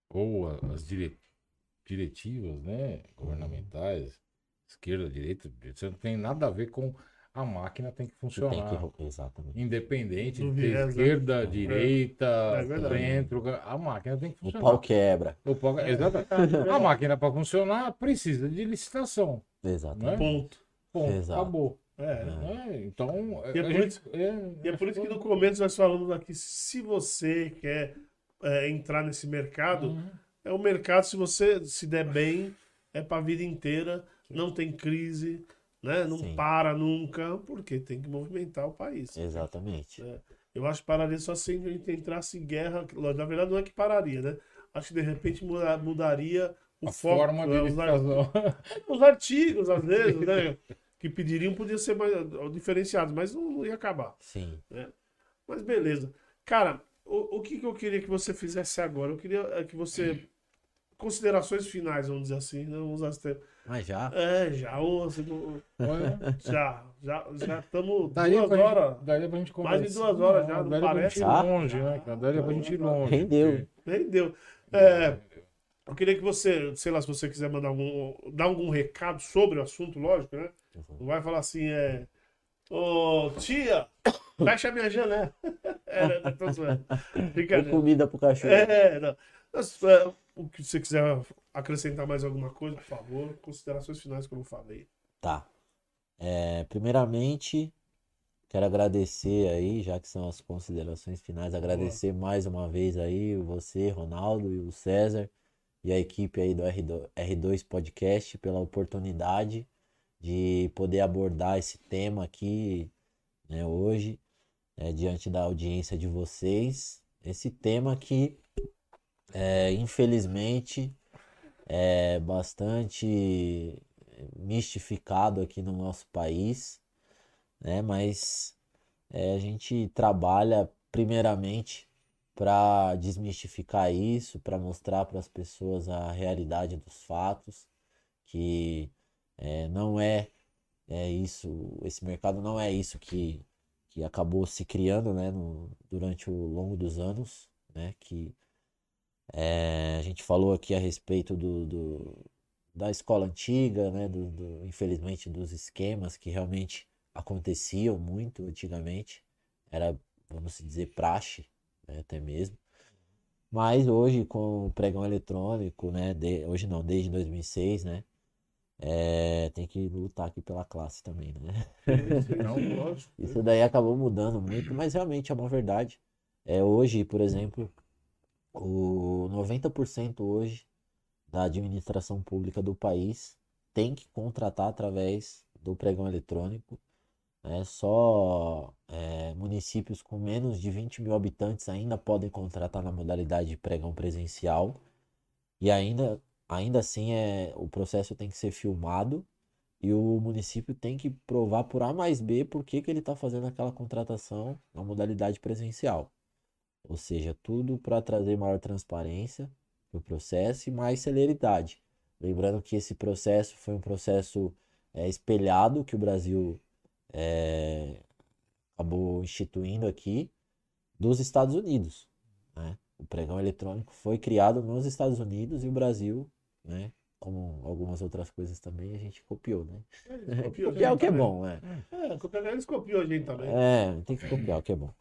ou a- as dire- diretivas né, governamentais, esquerda, direita, isso não tem nada a ver com a máquina tem que Tem funcionar. que... Exatamente. Independente de ter né? esquerda, direita, É centro, a máquina tem que O funcionar. pau quebra. O pau- Exatamente. A máquina para funcionar precisa de licitação. Exatamente. Ponto. Ponto, Exato. acabou. É. É, então, E é por gente- isso- é, E é por isso que no começo nós falamos aqui, se você quer é, entrar nesse mercado, Uhum. É um mercado, se você se der bem, é pra vida inteira, não tem crise, né? Não Sim. para nunca, porque tem que movimentar o país. Exatamente. Eu acho que pararia só se a gente entrasse em guerra. Na verdade, não é que pararia, né? Acho que de repente muda- mudaria o a foco. forma né? de os, os artigos, às vezes, né? Que pediriam podiam ser mais diferenciados, mas não, não ia acabar. Sim. Mas beleza. Cara, o, o que, que eu queria que você fizesse agora? Eu queria é, que você. Considerações finais, vamos dizer assim. Não vamos usar esse termo. Mas já. É, já, não- Olha, já, já, já estamos Daria duas pra, horas. gente, daria pra gente Mais de conversar. duas horas já, não daria pra parece? gente ir Ah. longe, né, cara? Daria pra gente ir longe. Rendeu. Rendeu. É, eu queria que você, sei lá, se você quiser mandar algum, dar algum recado sobre o assunto, lógico, né? Não vai falar assim, é. Ô, tia, fecha a minha janela. É, né? Tô zoando. Brincadeira. comida pro cachorro. É, não. Mas, é, o que você quiser acrescentar mais alguma coisa, por favor. Considerações finais, como eu falei. Tá. É, primeiramente, quero agradecer aí, já que são as considerações finais, agradecer mais uma vez aí você, Ronaldo e o César e a equipe aí do R2, R2 Podcast pela oportunidade de poder abordar esse tema aqui, né, hoje, né, diante da audiência de vocês. Esse tema que, é, infelizmente, é bastante mistificado aqui no nosso país, né? Mas é, a gente trabalha primeiramente para desmistificar isso, para mostrar para as pessoas a realidade dos fatos, que é, não é, é isso, esse mercado não é isso que, que acabou se criando, né, no, durante o longo dos anos, né, que é, a gente falou aqui a respeito do, do- da escola antiga, né, do, do- infelizmente dos esquemas que realmente aconteciam muito antigamente, era, vamos dizer, praxe, né, até mesmo. Mas hoje, com o pregão eletrônico, né, de- hoje não, desde 2006, né, é, tem que lutar aqui pela classe também, né? Isso daí acabou mudando muito, mas realmente é uma verdade. É, hoje, por exemplo, o 90% hoje da administração pública do país tem que contratar através do pregão eletrônico. né? Só é, municípios com menos de 20 mil habitantes ainda podem contratar na modalidade de pregão presencial. E ainda, ainda assim, é, o processo tem que ser filmado e o município tem que provar por A mais B por que, que ele está fazendo aquela contratação na modalidade presencial. Ou seja, tudo para trazer maior transparência no processo e mais celeridade. Lembrando que esse processo foi um processo é, espelhado que o Brasil é, acabou instituindo aqui dos Estados Unidos. né? O pregão eletrônico foi criado nos Estados Unidos e o Brasil, né, como algumas outras coisas também, a gente copiou, né? Copiou a Copiar é o que é também. bom, né? É, copiar, eles copiam a gente também. É, tem que copiar o que é bom.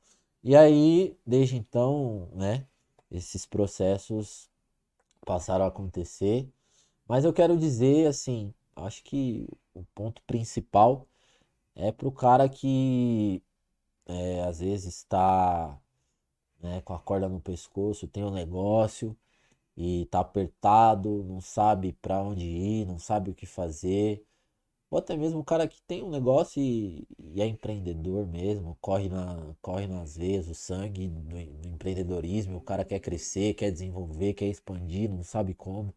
E aí, desde então, né, esses processos passaram a acontecer. Mas eu quero dizer, assim, acho que o ponto principal é pro cara que é, às vezes está né, com a corda no pescoço, tem um negócio e tá apertado, não sabe para onde ir, não sabe o que fazer. Ou até mesmo o cara que tem um negócio e, e é empreendedor mesmo, corre, na, corre nas veias, o sangue do, do empreendedorismo, o cara quer crescer, quer desenvolver, quer expandir, não sabe como.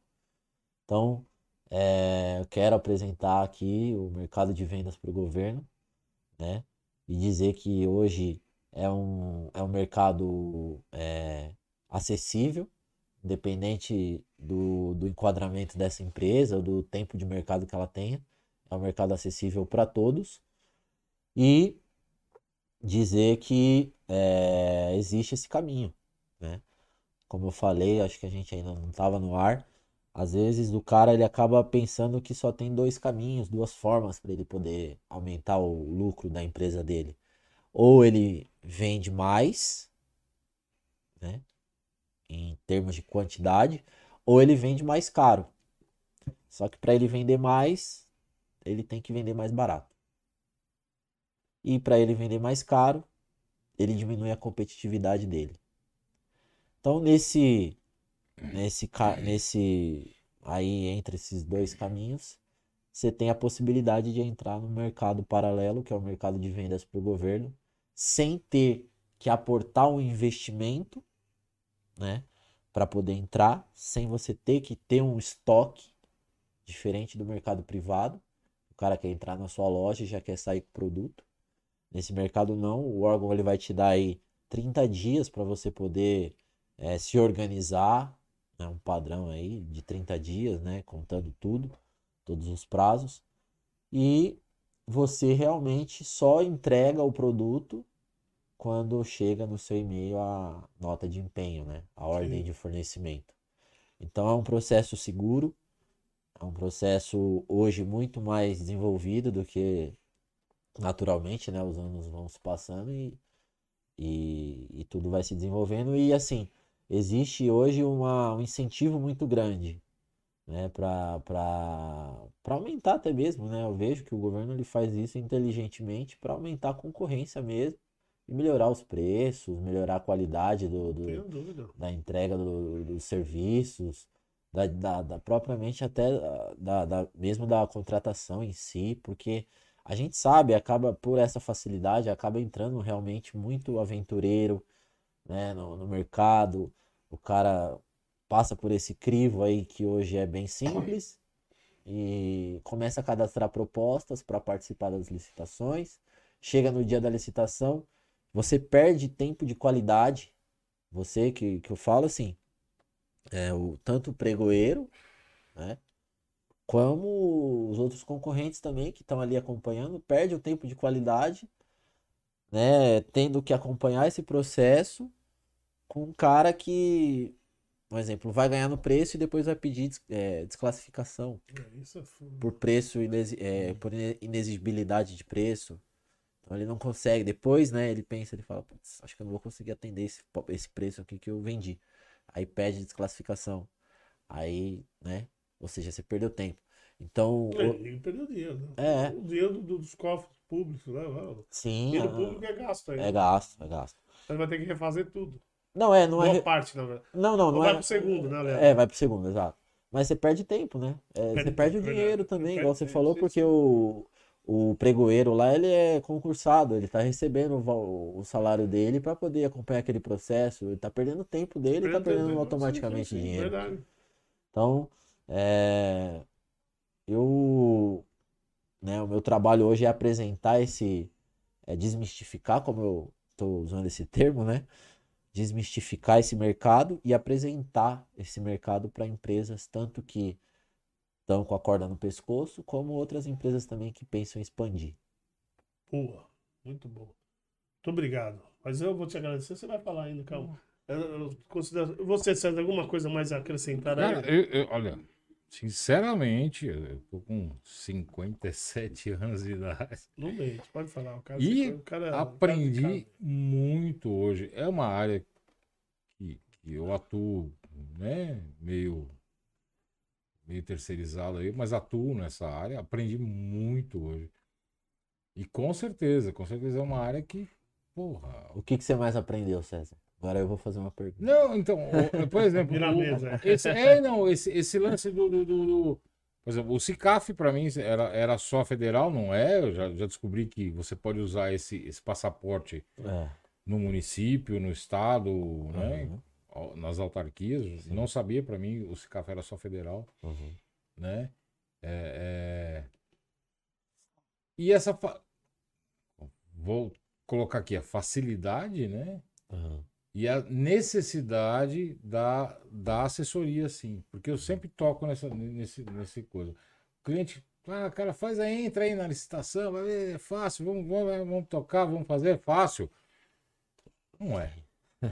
Então, é, eu quero apresentar aqui o mercado de vendas para o governo, né? E dizer que hoje é um, é um mercado é, acessível, independente do, do enquadramento dessa empresa, do tempo de mercado que ela tenha. É mercado acessível para todos. E dizer que é, existe esse caminho, né? Como eu falei, acho que a gente ainda não estava no ar. Às vezes o cara ele acaba pensando que só tem dois caminhos, duas formas para ele poder aumentar o lucro da empresa dele. Ou ele vende mais, né? Em termos de quantidade, ou ele vende mais caro. Só que para ele vender mais, ele tem que vender mais barato. E para ele vender mais caro, ele diminui a competitividade dele. Então nesse nesse nesse aí entre esses dois caminhos, você tem a possibilidade de entrar no mercado paralelo, que é o mercado de vendas para o governo, sem ter que aportar um investimento, né, para poder entrar, sem você ter que ter um estoque diferente do mercado privado. Cara quer entrar na sua loja e já quer sair com o produto. Nesse mercado não, o órgão ele vai te dar aí 30 dias para você poder eh, se organizar, né, um padrão aí de 30 dias, né, contando tudo, todos os prazos. E você realmente só entrega o produto quando chega no seu e-mail a nota de empenho, né, a ordem Sim. de fornecimento. Então é um processo seguro, é um processo hoje muito mais desenvolvido do que naturalmente, né? Os anos vão se passando e, e, e tudo vai se desenvolvendo. E assim, existe hoje uma, um incentivo muito grande, né? Para para aumentar até mesmo, né? Eu vejo que o governo ele faz isso inteligentemente para aumentar a concorrência mesmo e melhorar os preços, melhorar a qualidade do, do, da entrega do- dos serviços, da, da, da- propriamente até ah, da, da- mesmo da contratação em si, porque a gente sabe, acaba por essa facilidade, acaba entrando realmente muito aventureiro, né, no, no mercado, o cara passa por esse crivo aí que hoje é bem simples e começa a cadastrar propostas para participar das licitações, chega no dia da licitação, você perde tempo de qualidade, você que, que eu falo assim, é o tanto o pregoeiro, né, como os outros concorrentes também que estão ali acompanhando, perde o tempo de qualidade, né, tendo que acompanhar esse processo com um cara que, por exemplo, vai ganhar no preço e depois vai pedir des- é, desclassificação É, é por preço inexi- é, por ine- inexigibilidade de preço. Então ele não consegue. Depois, né, ele pensa, ele fala, "Putz, acho que eu não vou conseguir atender esse, esse preço aqui que eu vendi. Aí pede desclassificação. Aí, né, ou seja, você perdeu tempo. Então, É, o- perdeu dinheiro. Né? É. O dinheiro do- dos cofres públicos, né? O sim, dinheiro ah, público é gasto aí. é gasto, é gasto. Ele vai ter que refazer tudo. Não é, não Boa é, parte, na verdade. não, não, Ou não vai é, pro segundo, né, Léo? É, vai pro segundo, exato. Mas você perde tempo, né? É, Perde você perde o tempo, dinheiro verdade. também, igual você tempo, falou, porque o, o pregoeiro lá, ele é concursado, ele tá recebendo o, salário dele para poder acompanhar aquele processo, ele tá perdendo tempo dele e tá Perdeu perdendo tempo. automaticamente sim, sim, dinheiro. Verdade. Então, é, eu, né, o meu trabalho hoje é apresentar esse, é desmistificar, como eu estou usando esse termo, né? Desmistificar esse mercado e apresentar esse mercado para empresas, tanto que estão com a corda no pescoço, como outras empresas também que pensam em expandir. Boa. Muito bom. Muito obrigado. Mas eu vou te agradecer. Você vai falar ainda, calma. Eu, eu considero... Você, César, alguma coisa mais a acrescentar aí? Cara, eu, eu- olha, sinceramente, eu tô com 57 anos de idade. Não mente, pode falar. O cara, E o cara, o cara Aprendi de casa. muito hoje. É uma área que, que eu atuo, né, meio, meio terceirizado aí, mas atuo nessa área. Aprendi muito hoje. E com certeza, com certeza é uma área que, porra. O que que você mais aprendeu, César? Agora eu vou fazer uma pergunta. Não, então, o- por exemplo, o- mesa. esse, é, não, esse, esse lance do, do, do- do- por exemplo, o CICAF para mim era, era só federal, não é? Eu já, já descobri que você pode usar esse, esse passaporte É. no município, no estado, né? Uhum, Nas autarquias. Não sabia, para mim, o CICAF era só federal, uhum. né? É, é, E essa. fa- Vou colocar aqui a facilidade, né? Uhum. E a necessidade da, da assessoria, sim. Porque eu sempre toco nessa nesse, nesse coisa. O cliente, ah, cara, faz aí, entra aí na licitação, vai ver, é fácil, vamos, vamos, vamos tocar, vamos fazer, é fácil. Não é.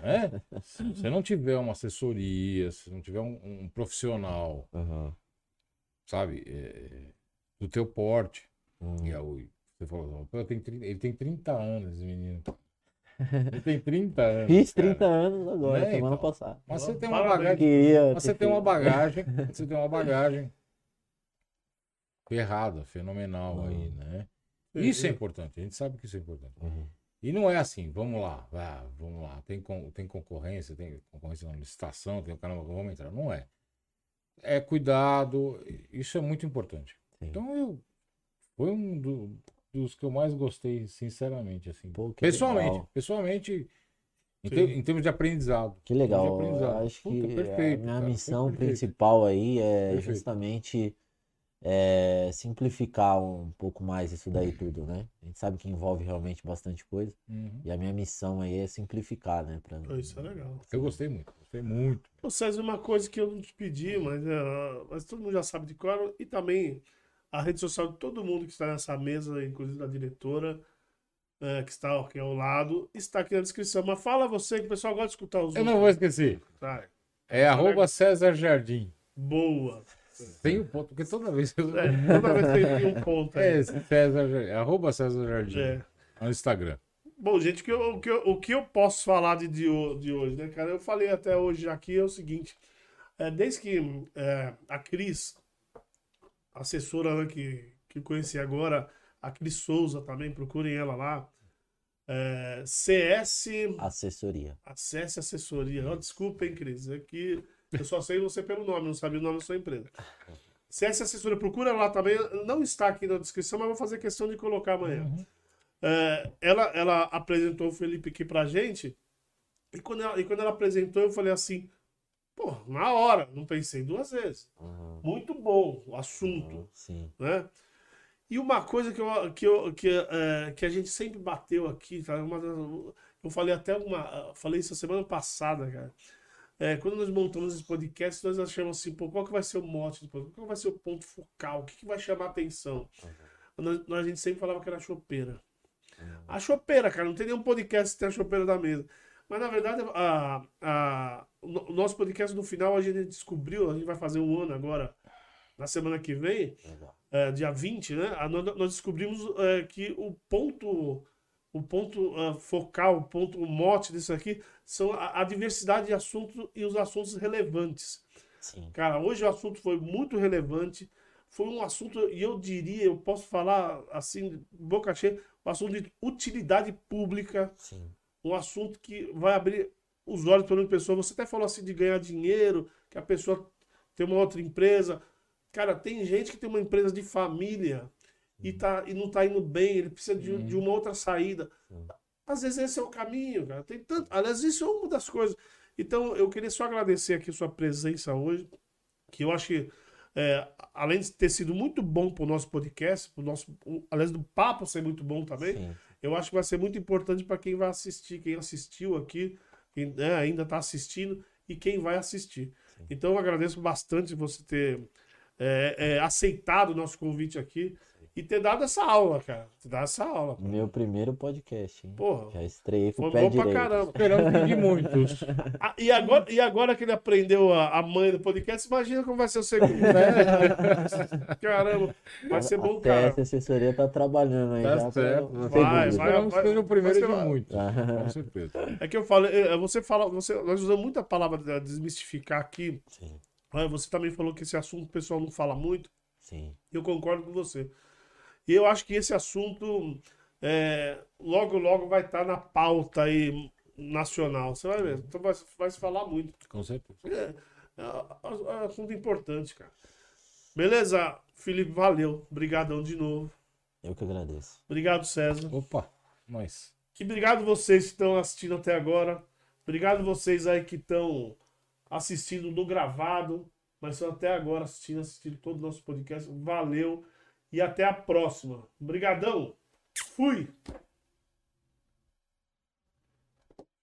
Né? Se você não tiver uma assessoria, se não tiver um, um profissional, Uhum. sabe, é, do teu porte, Uhum. e o- você falou, "Pô, eu tenho 30 ele tem 30 anos, esse menino. Ele tem 30 anos. Fiz cara. 30 anos agora, Né, semana então? passada. Mas você tem uma bagagem. Queria Mas você tem uma bagagem. Você tem uma bagagem. ferrada, fenomenal Uhum. aí, né? Isso é importante, a gente sabe que isso é importante. Uhum. E não é assim, vamos lá, vamos lá. Tem, con- tem concorrência, tem concorrência na licitação, tem o caramba, vamos entrar. Não é. É cuidado, isso é muito importante. Sim. Então eu. Foi um do- dos que eu mais gostei, sinceramente, assim. Pô, que pessoalmente, legal. pessoalmente, em, ter- em termos de aprendizado. Que legal. aprendizado. acho Puta, que perfeito, a minha cara, missão perfeito. principal aí é Perfeito. justamente é, simplificar um pouco mais isso daí tudo, né? A gente sabe que envolve realmente bastante coisa. Uhum. E a minha missão aí é simplificar, né? Pra... Pô, Isso é legal. Eu gostei muito, gostei muito. Ô César, uma coisa que eu não te pedi, mas, é, mas todo mundo já sabe de cor, e também a rede social de todo mundo que está nessa mesa, inclusive da diretora, é, que está aqui ao lado, está aqui na descrição. Mas fala você que o pessoal gosta de escutar os Eu não vou esquecer. Vai. É arroba César Jardim. Boa. Tem o ponto, porque toda vez eu. É, toda vez tem um ponto aí. É, César, Jardim, arroba César Jardim. É. No Instagram. Bom, gente, o que eu, o que eu, o que eu posso falar de, de, de hoje, né, cara? Eu falei até hoje aqui é o seguinte: é, desde que é, a Cris, assessora né, que, que eu conheci agora, a Cris Souza também, procurem ela lá. É, CS, Assessoria. Acesse Assessoria. Oh, desculpa, hein, Cris? É que eu só sei você pelo nome, não sabia o nome da sua empresa. CS Assessoria, procura lá também. Não está aqui na descrição, mas vou fazer questão de colocar amanhã. É, ela, ela apresentou o Felipe aqui pra gente. E quando, ela, e quando ela apresentou, eu falei assim: pô, na hora, não pensei duas vezes. Uhum. Muito bom o assunto, Uhum, Sim. né? E uma coisa que, eu, que, eu, que, é, que a gente sempre bateu aqui, tá? Uma eu falei até uma. Falei isso a semana passada, cara. É, quando nós montamos esse podcast, nós achamos assim, pô, qual que vai ser o mote do podcast? Qual vai ser o ponto focal? O que, que vai chamar a atenção? Nós- nós- a gente sempre falava que era a chopeira. A chopeira, cara, não tem nenhum podcast que tem a chopeira da mesa. Mas na verdade, a, a, o no- o nosso podcast no final a gente descobriu, a gente vai fazer um ano agora, na semana que vem, é, dia 20, né? a- Nós, nós descobrimos é, que o ponto, o ponto ah, focal, o ponto o mote disso aqui são a, a diversidade de assuntos e os assuntos relevantes. Sim. Cara, hoje o assunto foi muito relevante. Foi um assunto, e eu diria, eu posso falar assim, boca cheia, um assunto de utilidade pública, Sim. um assunto que vai abrir os olhos para uma pessoa. Você até falou assim de ganhar dinheiro, que a pessoa tem uma outra empresa. Cara, tem gente que tem uma empresa de família e, tá, e não tá indo bem, ele precisa de, de uma outra saída. Sim. Às vezes esse é o caminho, cara. Tem tanto. Aliás, isso é uma das coisas. Então, eu queria só agradecer aqui sua presença hoje, que eu acho que, é, além de ter sido muito bom para o nosso podcast, pro nosso, aliás do papo ser muito bom também, Sim. eu acho que vai ser muito importante para quem vai assistir, quem assistiu aqui, quem né, ainda está assistindo e quem vai assistir. Então eu agradeço bastante você ter é, é, aceitado o nosso convite aqui e ter dado essa aula, cara. Ter dado essa aula. pô. Meu primeiro podcast, hein? Porra, Já estreiei com o pé bom pra caramba. Esperamos de muitos. Ah, e, agora, e agora que ele aprendeu a, a mãe do podcast, imagina como vai ser o segundo, né? Caramba, vai ser bom, Até cara. essa assessoria tá trabalhando aí Tá já. certo. pra Vai, vai. Esperamos ser o primeiro vai muitos. Ah, Com certeza. É que eu falo, é, você fala, você, nós usamos muita palavra de desmistificar aqui. Sim, Ah, Você também falou que esse assunto o pessoal não fala muito. sim. Eu concordo com você. E eu acho que esse assunto é, logo, logo vai estar na pauta aí nacional. Você vai ver. Então vai, vai se falar muito. Com certeza. É, é, é um assunto importante, cara. Beleza, Felipe? Valeu. Obrigadão de novo. Eu que agradeço. Obrigado, César. Opa, nós. E obrigado vocês que estão assistindo até agora. Obrigado vocês aí que estão assistindo no gravado, mas estão até agora assistindo, assistindo todo o nosso podcast. Valeu e até a próxima. Obrigadão. Fui.